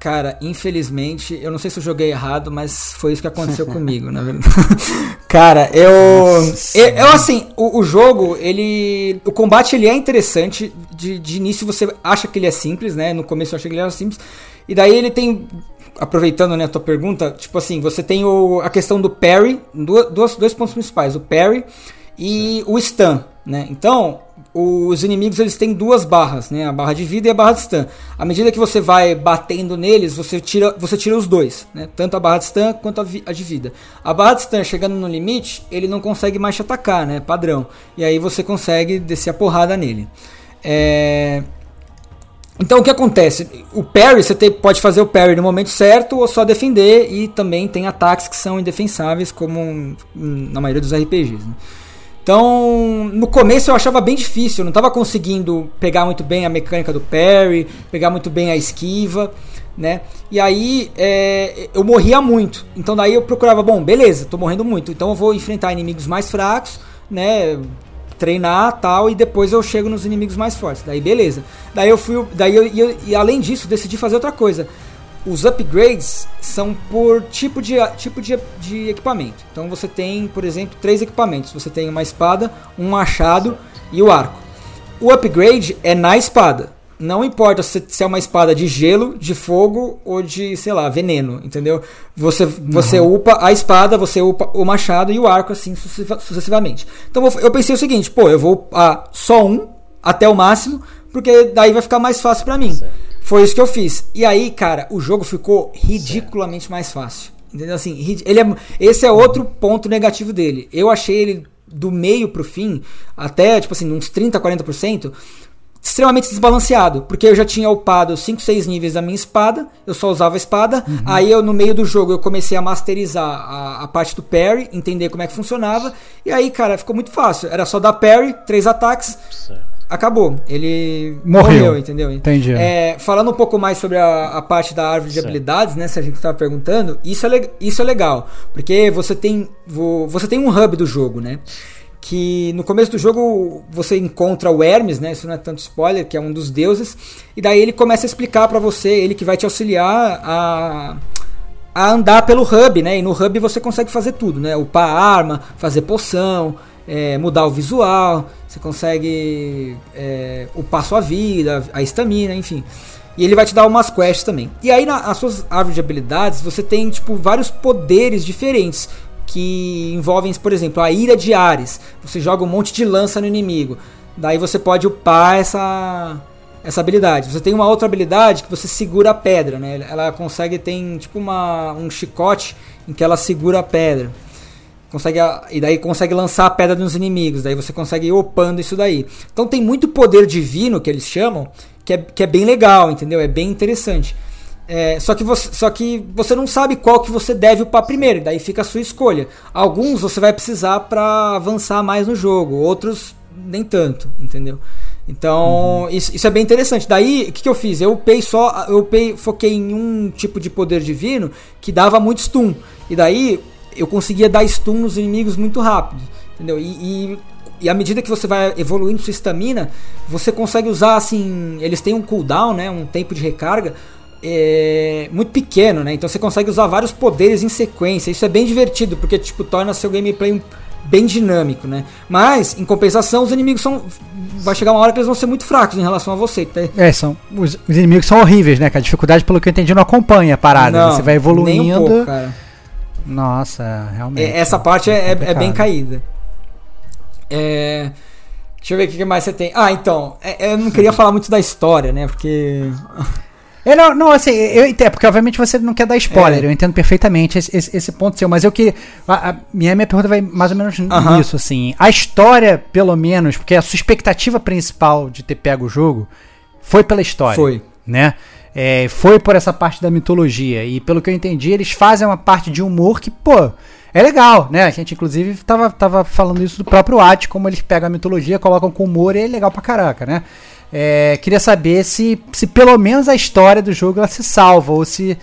Cara, infelizmente, eu não sei se eu joguei errado, mas foi isso que aconteceu *laughs* comigo, na verdade. *laughs* Cara, eu, eu, eu, assim, o, o jogo, ele, o combate ele é interessante. De, de início você acha que ele é simples, né? No começo eu achei que ele era simples. E daí ele tem, aproveitando né, a tua pergunta, tipo assim, você tem o, a questão do parry, duas- dois pontos principais, o parry e o stun, né? Então, os inimigos eles têm duas barras, né? A barra de vida e a barra de stun. À medida que você vai batendo neles, você tira, você tira os dois, né? Tanto a barra de stun quanto a, a de vida. A barra de stun chegando no limite, ele não consegue mais te atacar, né? Padrão. E aí você consegue descer a porrada nele. É... Então o que acontece? O parry, você tem- pode fazer o parry no momento certo ou só defender, e também tem ataques que são indefensáveis, como na maioria dos RPGs. né? Então, no começo eu achava bem difícil, não estava conseguindo pegar muito bem a mecânica do parry, pegar muito bem a esquiva, né? E aí é, eu morria muito. Então daí eu procurava, bom, beleza, tô morrendo muito, então eu vou enfrentar inimigos mais fracos, né? Treinar tal, e depois eu chego nos inimigos mais fortes. Daí beleza. Daí eu fui. Daí eu, e e além disso, decidi fazer outra coisa os upgrades são por tipo de, tipo de, de equipamento. Então você tem, por exemplo, três equipamentos. Você tem uma espada, um machado e o arco. O upgrade é na espada. Não importa se, se é uma espada de gelo, de fogo ou de, sei lá, veneno, entendeu? Você, você upa a espada, você upa o machado e o arco, assim sucessiva- sucessivamente. Então eu- pensei o seguinte, pô, eu vou upar só um até o máximo, porque daí vai ficar mais fácil pra mim. Foi isso que eu fiz. E aí, cara, o jogo ficou ridiculamente mais fácil. Entendeu? Assim, ele é, esse é outro ponto negativo dele. Eu achei ele do meio pro fim, até, tipo assim, uns 30, 40%, extremamente desbalanceado. Porque eu já tinha upado 5, 6 níveis da minha espada, eu só usava a espada. Aí eu, no meio do jogo, eu comecei a masterizar a, a parte do parry, entender como é que funcionava. E aí, cara, ficou muito fácil. Era só dar parry, três ataques, acabou. Ele Morreu. entendeu? Entendi. É, falando um pouco mais sobre a, a parte da árvore de Certo. habilidades, né? Se a gente estava perguntando, isso é, isso é legal. Porque você tem, vo- você tem um hub do jogo, né? Que no começo do jogo você encontra o Hermes, né? Isso não é tanto spoiler, que é um dos deuses. E daí ele começa a explicar pra você, ele que vai te auxiliar a a andar pelo hub, né? E no hub você consegue fazer tudo, né? Upar arma, fazer poção, é, mudar o visual, você consegue é, upar sua vida, a estamina, enfim. E ele vai te dar umas quests também. E aí nas suas árvores de habilidades você tem tipo vários poderes diferentes que envolvem, por exemplo, a ira de Ares. Você joga um monte de lança no inimigo. Daí você pode upar essa essa habilidade. Você tem uma outra habilidade que você segura a pedra, né? Ela consegue tem tipo uma um chicote em que ela segura a pedra. Consegue e daí consegue lançar a pedra nos inimigos. Daí você consegue ir upando isso daí. Então tem muito poder divino que eles chamam, que é, que é bem legal, entendeu? É bem interessante. É, só, que você, só que você não sabe qual que você deve upar primeiro, daí fica a sua escolha. Alguns você vai precisar para avançar mais no jogo, outros nem tanto, entendeu? Então, uhum. isso, isso, é bem interessante. Daí, o que, que eu fiz? Eu upei só, eu upei, foquei em um tipo de poder divino que dava muito stun. E daí, eu conseguia dar stun nos inimigos muito rápido. Entendeu? E, e, e à medida que você vai evoluindo sua estamina, você consegue usar assim. Eles têm um cooldown, né? Um tempo de recarga. É, muito pequeno, né? Então você consegue usar vários poderes em sequência. Isso é bem divertido, porque tipo torna seu gameplay bem dinâmico, né? Mas, em compensação, os inimigos são. Vai chegar uma hora que eles vão ser muito fracos em relação a você. Tá? É, são. Os, os, inimigos são horríveis, né? Que a dificuldade, pelo que eu entendi, não acompanha a parada. Não, você vai evoluindo. Nem um pouco, cara. Nossa, realmente. É, essa parte é, é, é, bem caída. É. Deixa eu ver o que mais você tem. Ah, então. É, eu não queria falar muito da história, né? Porque. É, não, não, assim, eu entendo, porque obviamente você não quer dar spoiler, é. eu entendo perfeitamente esse, esse, esse, ponto seu, mas eu que. A, a, minha, minha pergunta vai mais ou menos uh -huh. nisso, assim. A história, pelo menos, porque a sua expectativa principal de ter pego o jogo foi pela história. Foi. Né? É, foi por essa parte da mitologia. E pelo que eu entendi, eles fazem uma parte de humor que, pô, é legal, né? A gente, inclusive, tava, tava falando isso do próprio At, como eles pegam a mitologia, colocam com humor e é legal pra caraca, né? É, queria saber se, se pelo menos a história do jogo ela se salva, ou se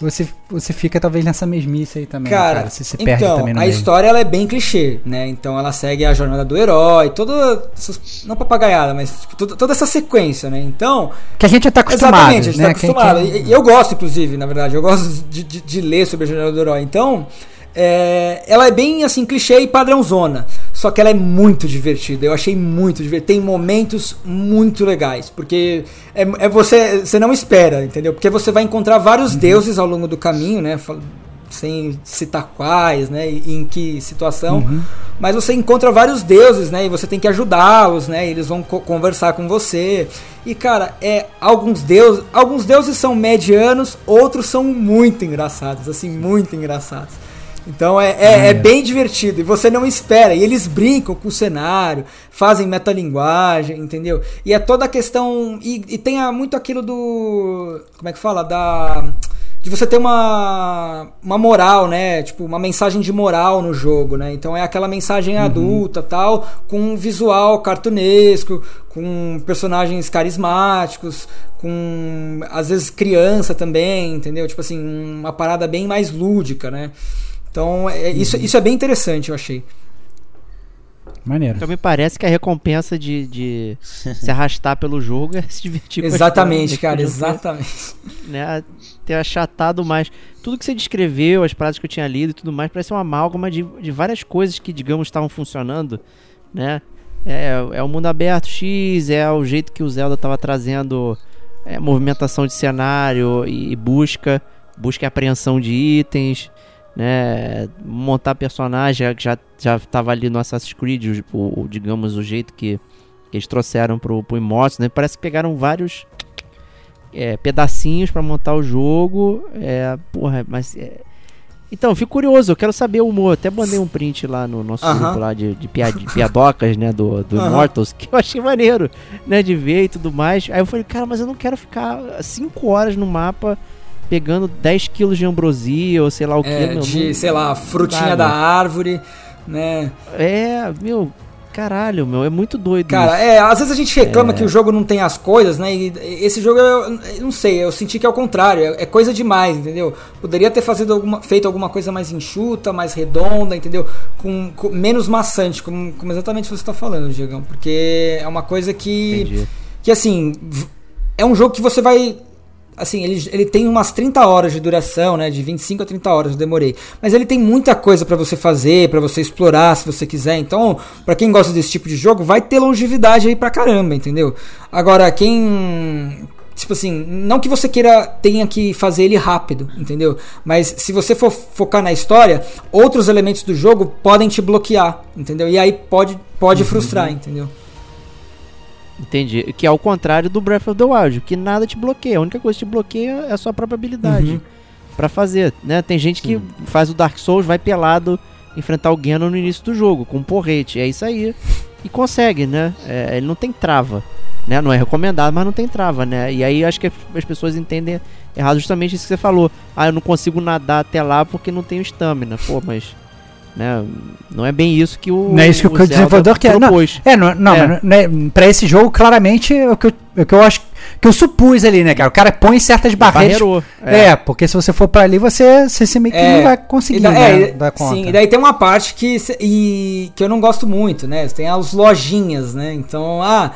você, você fica talvez nessa mesmice aí também, cara. cara se se perde então, também no a meio. história ela é bem clichê, né? Então ela segue a jornada do herói, toda não papagaiada, mas tipo, toda, toda, essa sequência, né? Então que a gente já tá acostumado, exatamente, a gente né? tá acostumado. E, e, eu gosto, inclusive, na verdade, eu gosto de, de, de ler sobre a jornada do herói. Então é, ela é bem assim, clichê e padrãozona. Só que ela é muito divertida. Eu achei muito divertida. Tem momentos muito legais. Porque é, é você, você não espera, entendeu? Porque você vai encontrar vários uhum. deuses ao longo do caminho, né? Sem citar quais, né? E em que situação. Uhum. Mas você encontra vários deuses, né? E você tem que ajudá-los, né? E eles vão co conversar com você. E cara, é alguns deuses, alguns deuses são medianos, outros são muito engraçados, assim, muito engraçados. Então é, é, é, bem divertido e você não espera. E eles brincam com o cenário, fazem metalinguagem, entendeu? E é toda a questão. E, e tem muito aquilo do. Como é que fala? Da. De você ter uma, uma moral, né? Tipo, uma mensagem de moral no jogo, né? Então é aquela mensagem uhum. adulta tal, com um visual cartunesco, com personagens carismáticos, com às vezes criança também, entendeu? Tipo assim, uma parada bem mais lúdica, né? Então, é, isso, isso é bem interessante, eu achei. Maneiro. Então me parece que a recompensa de, de se arrastar pelo jogo é se divertir Exatamente, cara, exatamente. Né, ter achatado mais. Tudo que você descreveu, as frases que eu tinha lido e tudo mais, parece uma amálgama de, de várias coisas que, digamos, estavam funcionando, né? É, é o mundo aberto X, é o jeito que o Zelda estava trazendo é, movimentação de cenário e, e busca, busca e apreensão de itens né, montar personagem que já já estava ali no Assassin's Creed, o, o, digamos o jeito que, que eles trouxeram pro, pro Immortals, né? Parece que pegaram vários é, pedacinhos para montar o jogo, é, porra, mas é... então, fico curioso, eu quero saber o humor. Até mandei um print lá no nosso uh -huh. grupo lá de, de, piad, de piadocas, né, do, do uh -huh. Immortals, que eu achei maneiro, né, de ver e tudo mais. Aí eu falei, cara, mas eu não quero ficar 5 horas no mapa pegando 10 quilos de ambrosia ou sei lá o é, que. Meu, de, não, sei lá, frutinha da árvore, né? É, meu, Caralho, meu, é muito doido. Cara, isso. é, às vezes a gente reclama é... que o jogo não tem as coisas, né? E esse jogo, eu, eu não sei, eu senti que é o contrário, é, é, coisa demais, entendeu? Poderia ter fazido alguma, feito alguma coisa mais enxuta, mais redonda, entendeu? Com, com menos maçante, como, como exatamente você está falando, Diegão. Porque é uma coisa que. Entendi. Que assim. É um jogo que você vai assim, ele, ele tem umas 30 horas de duração, né? De 25 a 30 horas, eu demorei. Mas ele tem muita coisa para você fazer, para você explorar, se você quiser. Então, para quem gosta desse tipo de jogo, vai ter longevidade aí pra caramba, entendeu? Agora, quem tipo assim, não que você queira tenha que fazer ele rápido, entendeu? Mas se você for focar na história, outros elementos do jogo podem te bloquear, entendeu? E aí pode pode uhum. frustrar, entendeu? Entendi. Que é o contrário do Breath of the Wild, que nada te bloqueia. A única coisa que te bloqueia é a sua própria habilidade uhum. para fazer, né? Tem gente que faz o Dark Souls, vai pelado enfrentar o Ganon no início do jogo, com um porrete. É isso aí. E consegue, né? É, ele não tem trava. Né? Não é recomendado, mas não tem trava, né? E aí acho que as pessoas entendem errado justamente isso que você falou. Ah, eu não consigo nadar até lá porque não tenho estamina. Pô, mas Né? Não é bem isso que o Não é isso que o, Zelda desenvolvedor quer. Não, propôs. é, não, não, É. não é- pra esse jogo, claramente, é o que eu, é o que eu acho que eu supus ali, né, cara? O cara põe certas barreiras. Barreirou. É. porque se você for pra ali, você, você, você meio que não vai conseguir, e da- né, é, dar conta. Sim, e daí tem uma parte que, e, que eu não gosto muito, né? Tem as lojinhas, né? Então, ah,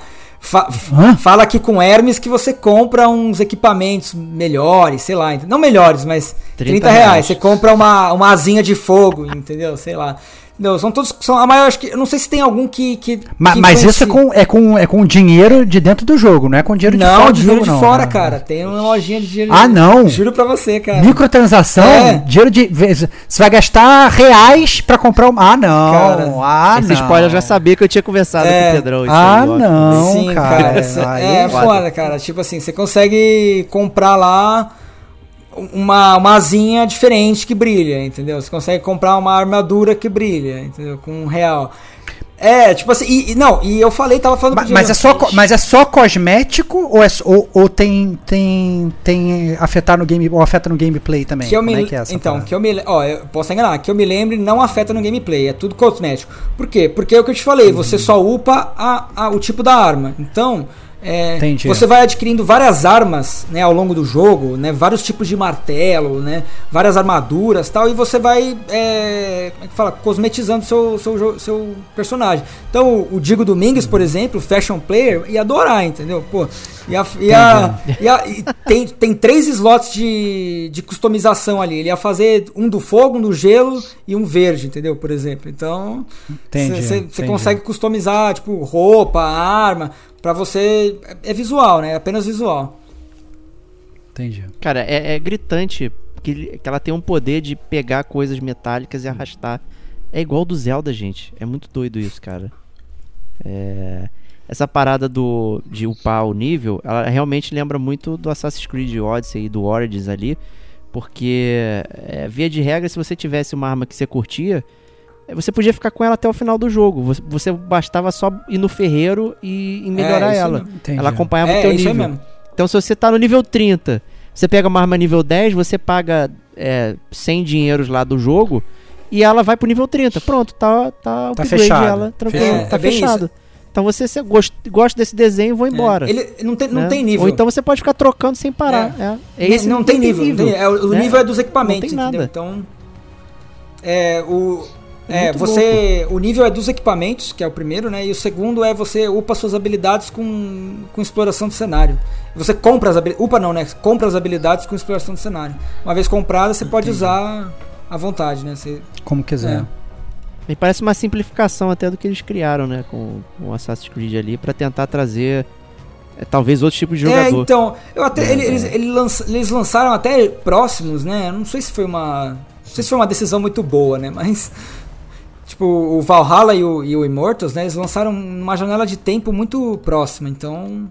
fa- Hã? fala aqui com Hermes que você compra uns equipamentos melhores, sei lá. Não melhores, mas 30, 30 reais. reais. Você compra uma, uma asinha de fogo, entendeu? Sei lá. Não, são todos. São, a maior, acho que. Eu não sei se tem algum que. que Ma- que mas isso é com, é, com, é com dinheiro de dentro do jogo, não é com dinheiro de Não, fora do dinheiro jogo, de não. fora, Ah, cara. Tem uma lojinha de dinheiro. Ah, não? Juro pra você, cara. Microtransação, É. dinheiro de. Você vai gastar reais pra comprar um. Ah, não. Cara, ah, Esse não. spoiler eu já sabia que eu tinha conversado É. com o Pedrão. isso Ah, aí, não. Sim, cara, aí é é foda, cara. Tipo assim, você consegue comprar lá uma, uma asinha diferente que brilha, entendeu? Você consegue comprar uma armadura que brilha, entendeu? Com um real. É, tipo assim, e, e- não, e eu falei, tava falando Mas, mas é só, mas é só cosmético ou, é, ou, ou tem, tem, tem afetar no game ou afeta no gameplay também? Que eu Como me, é que é essa então, parada? que eu me, ó, eu posso enganar, que eu me lembre não afeta no gameplay, é tudo cosmético. Por quê? Porque é o que eu te falei, você só upa a, a- o tipo da arma. Então, é, você vai adquirindo várias armas, né, ao longo do jogo, né, vários tipos de martelo, né, várias armaduras, tal, e você vai, é, como é que fala, cosmetizando seu seu seu personagem. Então, o Digo Domingues, por exemplo, fashion player, ia adorar, entendeu? Pô, ia, ia, ia- e tem, tem três slots de, de customização ali. Ele ia fazer um do fogo, um do gelo e um verde, entendeu? Por exemplo. Então, você consegue customizar, tipo, roupa, arma, pra você. É é visual, né? É apenas visual. Entendi. Cara, é, é gritante que, que ela tem um poder de pegar coisas metálicas e arrastar. É igual do Zelda, gente. É muito doido isso, cara. É, Essa parada do, de upar o nível, ela realmente lembra muito do Assassin's Creed Odyssey e do Origins ali. Porque, é, via de regra, se você tivesse uma arma que você curtia, você podia ficar com ela até o final do jogo. Você, você bastava só ir no ferreiro e, e melhorar isso ela. Ela acompanhava o É, teu isso aí nível. Então, se você tá no nível 30, você pega uma arma nível 10, você paga é, 100 dinheiros lá do jogo e ela vai pro nível 30. Pronto, tá, tá, upgrade fechado. ela, tranquilo, tá É bem fechado. Então você, você gosta, gosta desse desenho, vou embora. É, Ele não tem, não né? tem nível. Ou então você pode ficar trocando sem parar. É, é esse não tem nível. não tem- é, o o né? nível é dos equipamentos, Não tem entendeu? nada. Então. É, o. É, Muito você. O nível é dos equipamentos, que é o primeiro, né? E o segundo é você upa suas habilidades com, com exploração do cenário. Você compra as habilidades. Upa não, né? Compra as habilidades com exploração do cenário. Uma vez comprada, você pode usar à vontade, né? Você, Como quiser. É. Me parece uma simplificação até do que eles criaram, né? Com com o Assassin's Creed ali, pra tentar trazer é, talvez outro tipo de É, jogador. então, eu até, É, ele- eles, é. ele lança- eles lançaram até próximos, né? Não sei se foi uma. Não sei se foi uma decisão muito boa, né? Mas. Tipo, o Valhalla e o, e o Immortals, né? Eles lançaram numa janela de tempo muito próxima, então.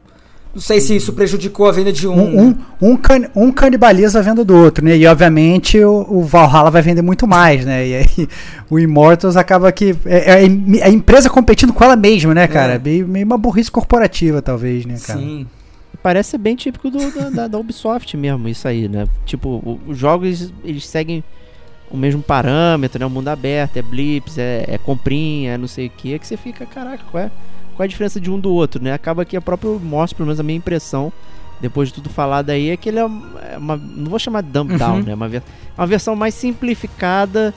Não sei se isso prejudicou a venda de um. Um, um, um, can- um canibaliza a venda do outro, né? E obviamente o, o Valhalla vai vender muito mais, né? E aí *laughs* o Immortals acaba que. É, é a em- a empresa competindo com ela mesma, né, cara? É. Meio, meio uma burrice corporativa, talvez, né, cara? Sim. Parece ser bem típico do- da, da- da Ubisoft mesmo, isso aí, né? Tipo, os jogos, eles seguem o mesmo parâmetro, né? O mundo aberto, é blips, é, é comprinha, é não sei o que, que você fica, caraca, qual é, qual é a diferença de um do outro, né? Acaba que a própria mostra, pelo menos a minha impressão, depois de tudo falado aí, é que ele é uma, é uma- não vou chamar de dump down, Uhum. né? Uma, uma versão mais simplificada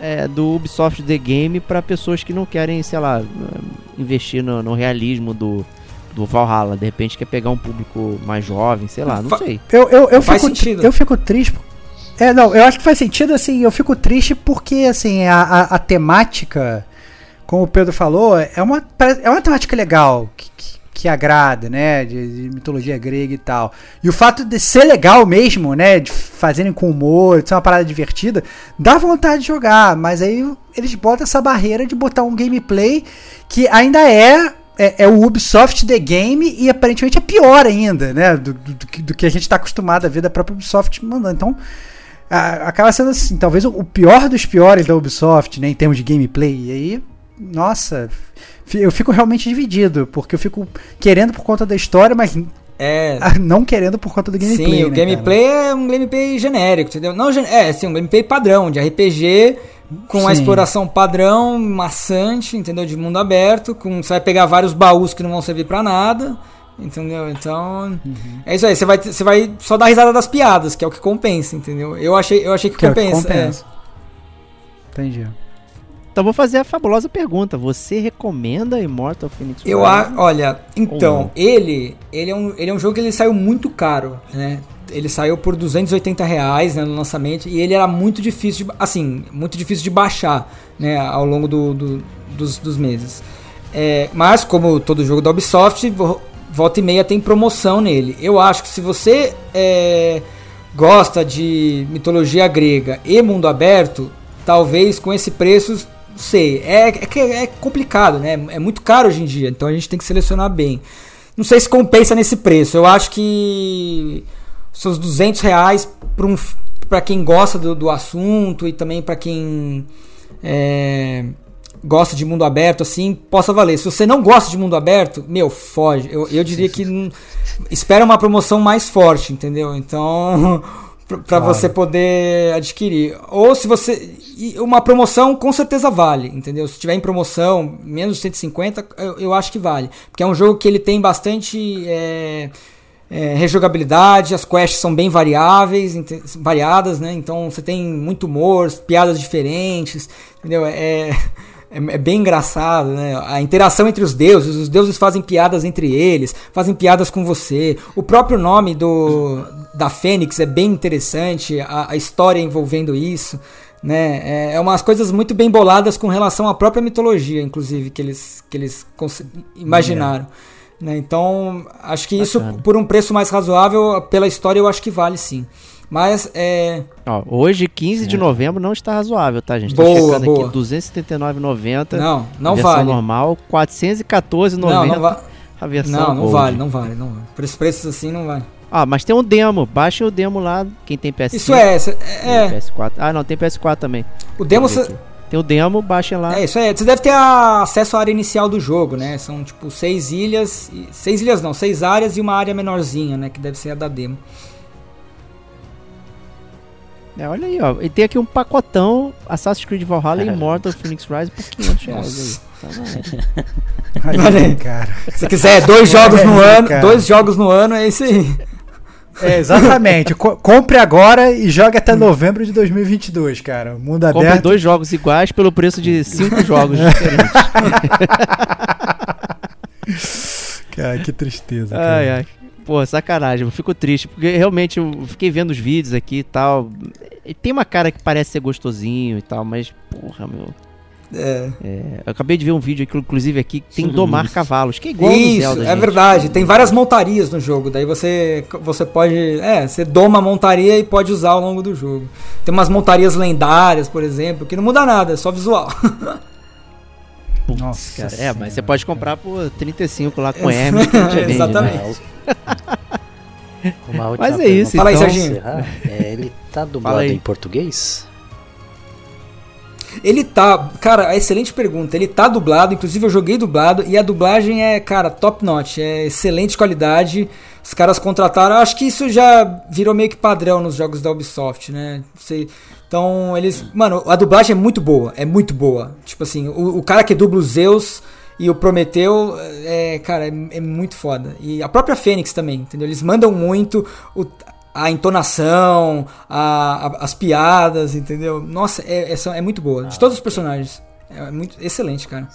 é, do Ubisoft The Game para pessoas que não querem, sei lá, investir no, no realismo do, do Valhalla. De repente quer pegar um público mais jovem, sei lá, não Fa- sei. Eu, eu, eu, Faz fico, sentido. eu fico triste. É, não, eu acho que faz sentido, assim, eu fico triste porque, assim, a, a, a temática, como o Pedro falou, é uma, é uma temática legal, que, que, que agrada, né, de, de mitologia grega e tal. E o fato de ser legal mesmo, né, de fazerem com humor, de ser uma parada divertida, dá vontade de jogar, mas aí eles botam essa barreira de botar um gameplay que ainda é é, é o Ubisoft The Game e aparentemente é pior ainda, né? Do, do, do que a gente está acostumado a ver da própria Ubisoft mandando. Então, a- acaba sendo assim, talvez o, pior dos piores da Ubisoft, né? Em termos de gameplay. E aí, nossa, eu fico realmente dividido, porque eu fico querendo por conta da história, mas É. não querendo por conta do gameplay. Sim, o né, gameplay é um gameplay genérico, entendeu? Não, é, assim, um gameplay padrão de RPG com a Sim. exploração padrão, maçante, entendeu? De mundo aberto, com você vai pegar vários baús que não vão servir pra nada, entendeu? Então, é isso aí, você vai você vai só dar risada das piadas, que é o que compensa, entendeu? Eu achei eu achei que, Que é o que compensa. é. compensa. Entendi. Então vou fazer a fabulosa pergunta. Você recomenda Immortal Phoenix Eu a, olha, então, ele, ele é um, ele é um jogo que ele saiu muito caro, né? Ele saiu por 280 reais né, no lançamento e ele era muito difícil de, assim, muito difícil de baixar, né, ao longo do, do- dos, dos meses. É, mas como todo jogo da Ubisoft, volta e meia tem promoção nele. Eu acho que se você é, gosta de mitologia grega e mundo aberto, talvez com esse preço, sei, é, é, é complicado, né? É muito caro hoje em dia, então a gente tem que selecionar bem. Não sei se compensa nesse preço. Eu acho que seus 200 reais para um, quem gosta do, do assunto e também para quem é, gosta de mundo aberto, assim, possa valer. Se você não gosta de mundo aberto, meu, foge. Eu, eu diria que espera uma promoção mais forte, entendeu? Então, *laughs* pra pra Claro. você poder adquirir. Ou se você. Uma promoção com certeza vale, entendeu? Se tiver em promoção, menos de 150, eu, eu acho que vale. Porque é um jogo que ele tem bastante. é, é, rejogabilidade, as quests são bem variáveis, variadas, né? Então você tem muito humor, piadas diferentes, entendeu? É, é, é bem engraçado, né? A interação entre os deuses, os deuses fazem piadas entre eles, fazem piadas com você. O próprio nome do da Fênix é bem interessante, a, a história envolvendo isso, né? É, é umas coisas muito bem boladas com relação à própria mitologia, inclusive que eles que eles imaginaram. Né? Então, acho que isso, Bacana. por um preço mais razoável, pela história, eu acho que vale sim. Mas, é. Ó, hoje, 15 de novembro, não está razoável, tá, gente? Boa, Tô checando boa. aqui, 279,90. Não, não versão vale. normal, 414,90 Não, não, va a versão não, não Gold. vale, não vale, não vale. Por esses preços assim, não vale. Ah, mas tem um demo. Baixem o demo lá, quem tem PS5. Isso é, tem é. PS4. Ah, não, tem PS4 também. O demo. Cê-. Tem o demo, baixem lá. É, isso é. Você deve ter a- acesso à área inicial do jogo, né? São tipo seis ilhas. e- Seis ilhas não, seis áreas e uma área menorzinha, né? Que deve ser a da demo. É, olha aí, ó. E tem aqui um pacotão Assassin's Creed Valhalla e *laughs* Immortal Phoenix Rise por 500 reais. Aí. Tá Olha aí. cara. *laughs* Se quiser dois jogos no ano, cara. dois jogos no ano, é isso aí. É, exatamente. Co- compre agora e jogue até novembro de 2022, cara. Mundo Compre aberto. dois jogos iguais pelo preço de cinco jogos diferentes. *laughs* Cara, que tristeza. Ai, cara. ai. Pô, sacanagem, eu fico triste, porque realmente eu fiquei vendo os vídeos aqui e tal. Tem uma cara que parece ser gostosinho e tal, mas, porra, meu. É. é, eu acabei de ver um vídeo aqui, inclusive aqui, que tem domar cavalos, que é igual Isso, Zelda, é gente. verdade. Tem várias montarias no jogo. Daí você, você pode. É, você doma a montaria e pode usar ao longo do jogo. Tem umas montarias lendárias, por exemplo, que não muda nada, é só visual. *laughs* Putz, Nossa cara. É, Senhora. mas você pode comprar por 35 lá com Hermes que a gente vende, né? Exatamente. Uma última Mas é isso, Fala aí, pra Serginho. encerrar. É, ele tá dublado aí. em português? Ele tá. Cara, excelente pergunta. Ele tá dublado, inclusive eu joguei dublado, e a dublagem é, cara, top notch. É excelente qualidade. Os caras contrataram. Acho que isso já virou meio que padrão nos jogos da Ubisoft, né? Você- então, eles. Mano, a dublagem é muito boa. É muito boa. Tipo assim, o, o cara que dubla o Zeus e o Prometeu, é, cara, é, é muito foda. E a própria Fênix também, entendeu? Eles mandam muito. o- a entonação, a- a- as piadas, entendeu? Nossa, é, é, é muito boa. De todos os personagens. É muito excelente, cara.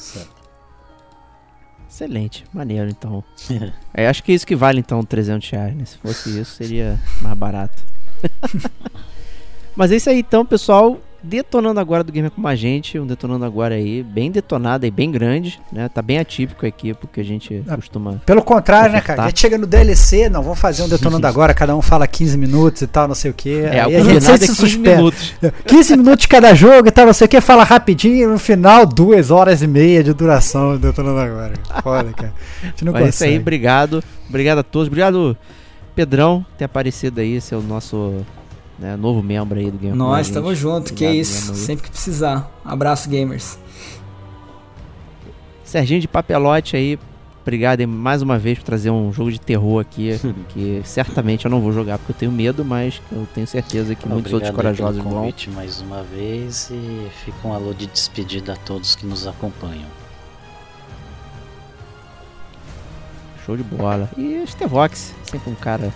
Excelente, maneiro então. *laughs* É, acho que é isso que vale então 300 reais, né? Se fosse isso, seria mais barato. *laughs* Mas é isso aí então, pessoal. Detonando agora do Gamer Como a Gente, um detonando agora aí, bem detonado e bem grande, né? Tá bem atípico aqui, porque a gente Ah, costuma. Pelo contrário, né, cara? A gente chega no DLC, não, vamos fazer um detonando agora, cada um fala 15 minutos e tal, não sei o quê. É, Aí a gente sempre é se 15 suspende. minutos. *laughs* 15 minutos de cada jogo e tal, não sei o que, fala rapidinho e no final, duas horas e meia de duração do detonando agora. Foda, cara. A gente não Mas é isso aí, obrigado. Obrigado a todos. Obrigado, Pedrão, ter aparecido aí, ser o nosso né, novo membro aí do a Nós estamos junto, que Obrigado isso. Sempre que precisar. Abraço, gamers. Serginho de Papelote aí, obrigado mais uma vez por trazer um jogo de terror aqui, *laughs* que certamente eu não vou jogar porque eu tenho medo, mas eu tenho certeza que muitos outros corajosos pelo vão. convite mais uma vez e fica um alô de despedida a todos que nos acompanham. Show de bola. E Stevox, sempre um cara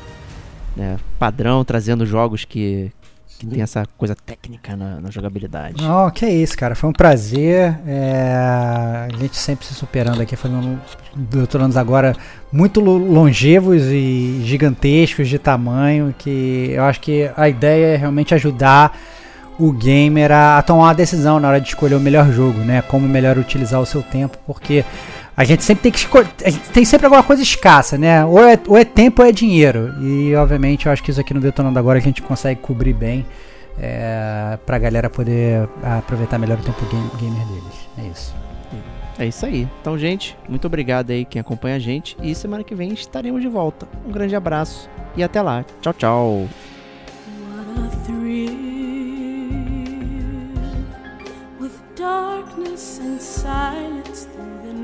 né, padrão, trazendo jogos que, que tem essa coisa técnica na, na jogabilidade. Não, que é isso, cara. Foi um prazer. É, a gente sempre se superando aqui, fazendo doutorandos agora muito lo- longevos e gigantescos de tamanho. Que eu acho que a ideia é realmente ajudar o gamer a, a tomar uma decisão na hora de escolher o melhor jogo, né? Como melhor utilizar o seu tempo, porque a gente sempre tem que escolher. A gente tem sempre alguma coisa escassa, né? Ou é, ou é tempo ou é dinheiro. E obviamente eu acho que isso aqui no Detonando Agora a gente consegue cobrir bem é, pra galera poder aproveitar melhor o tempo game- gamer deles. É isso. É isso aí. Então, gente, muito obrigado aí quem acompanha a gente. E semana que vem estaremos de volta. Um grande abraço e até lá. Tchau, tchau.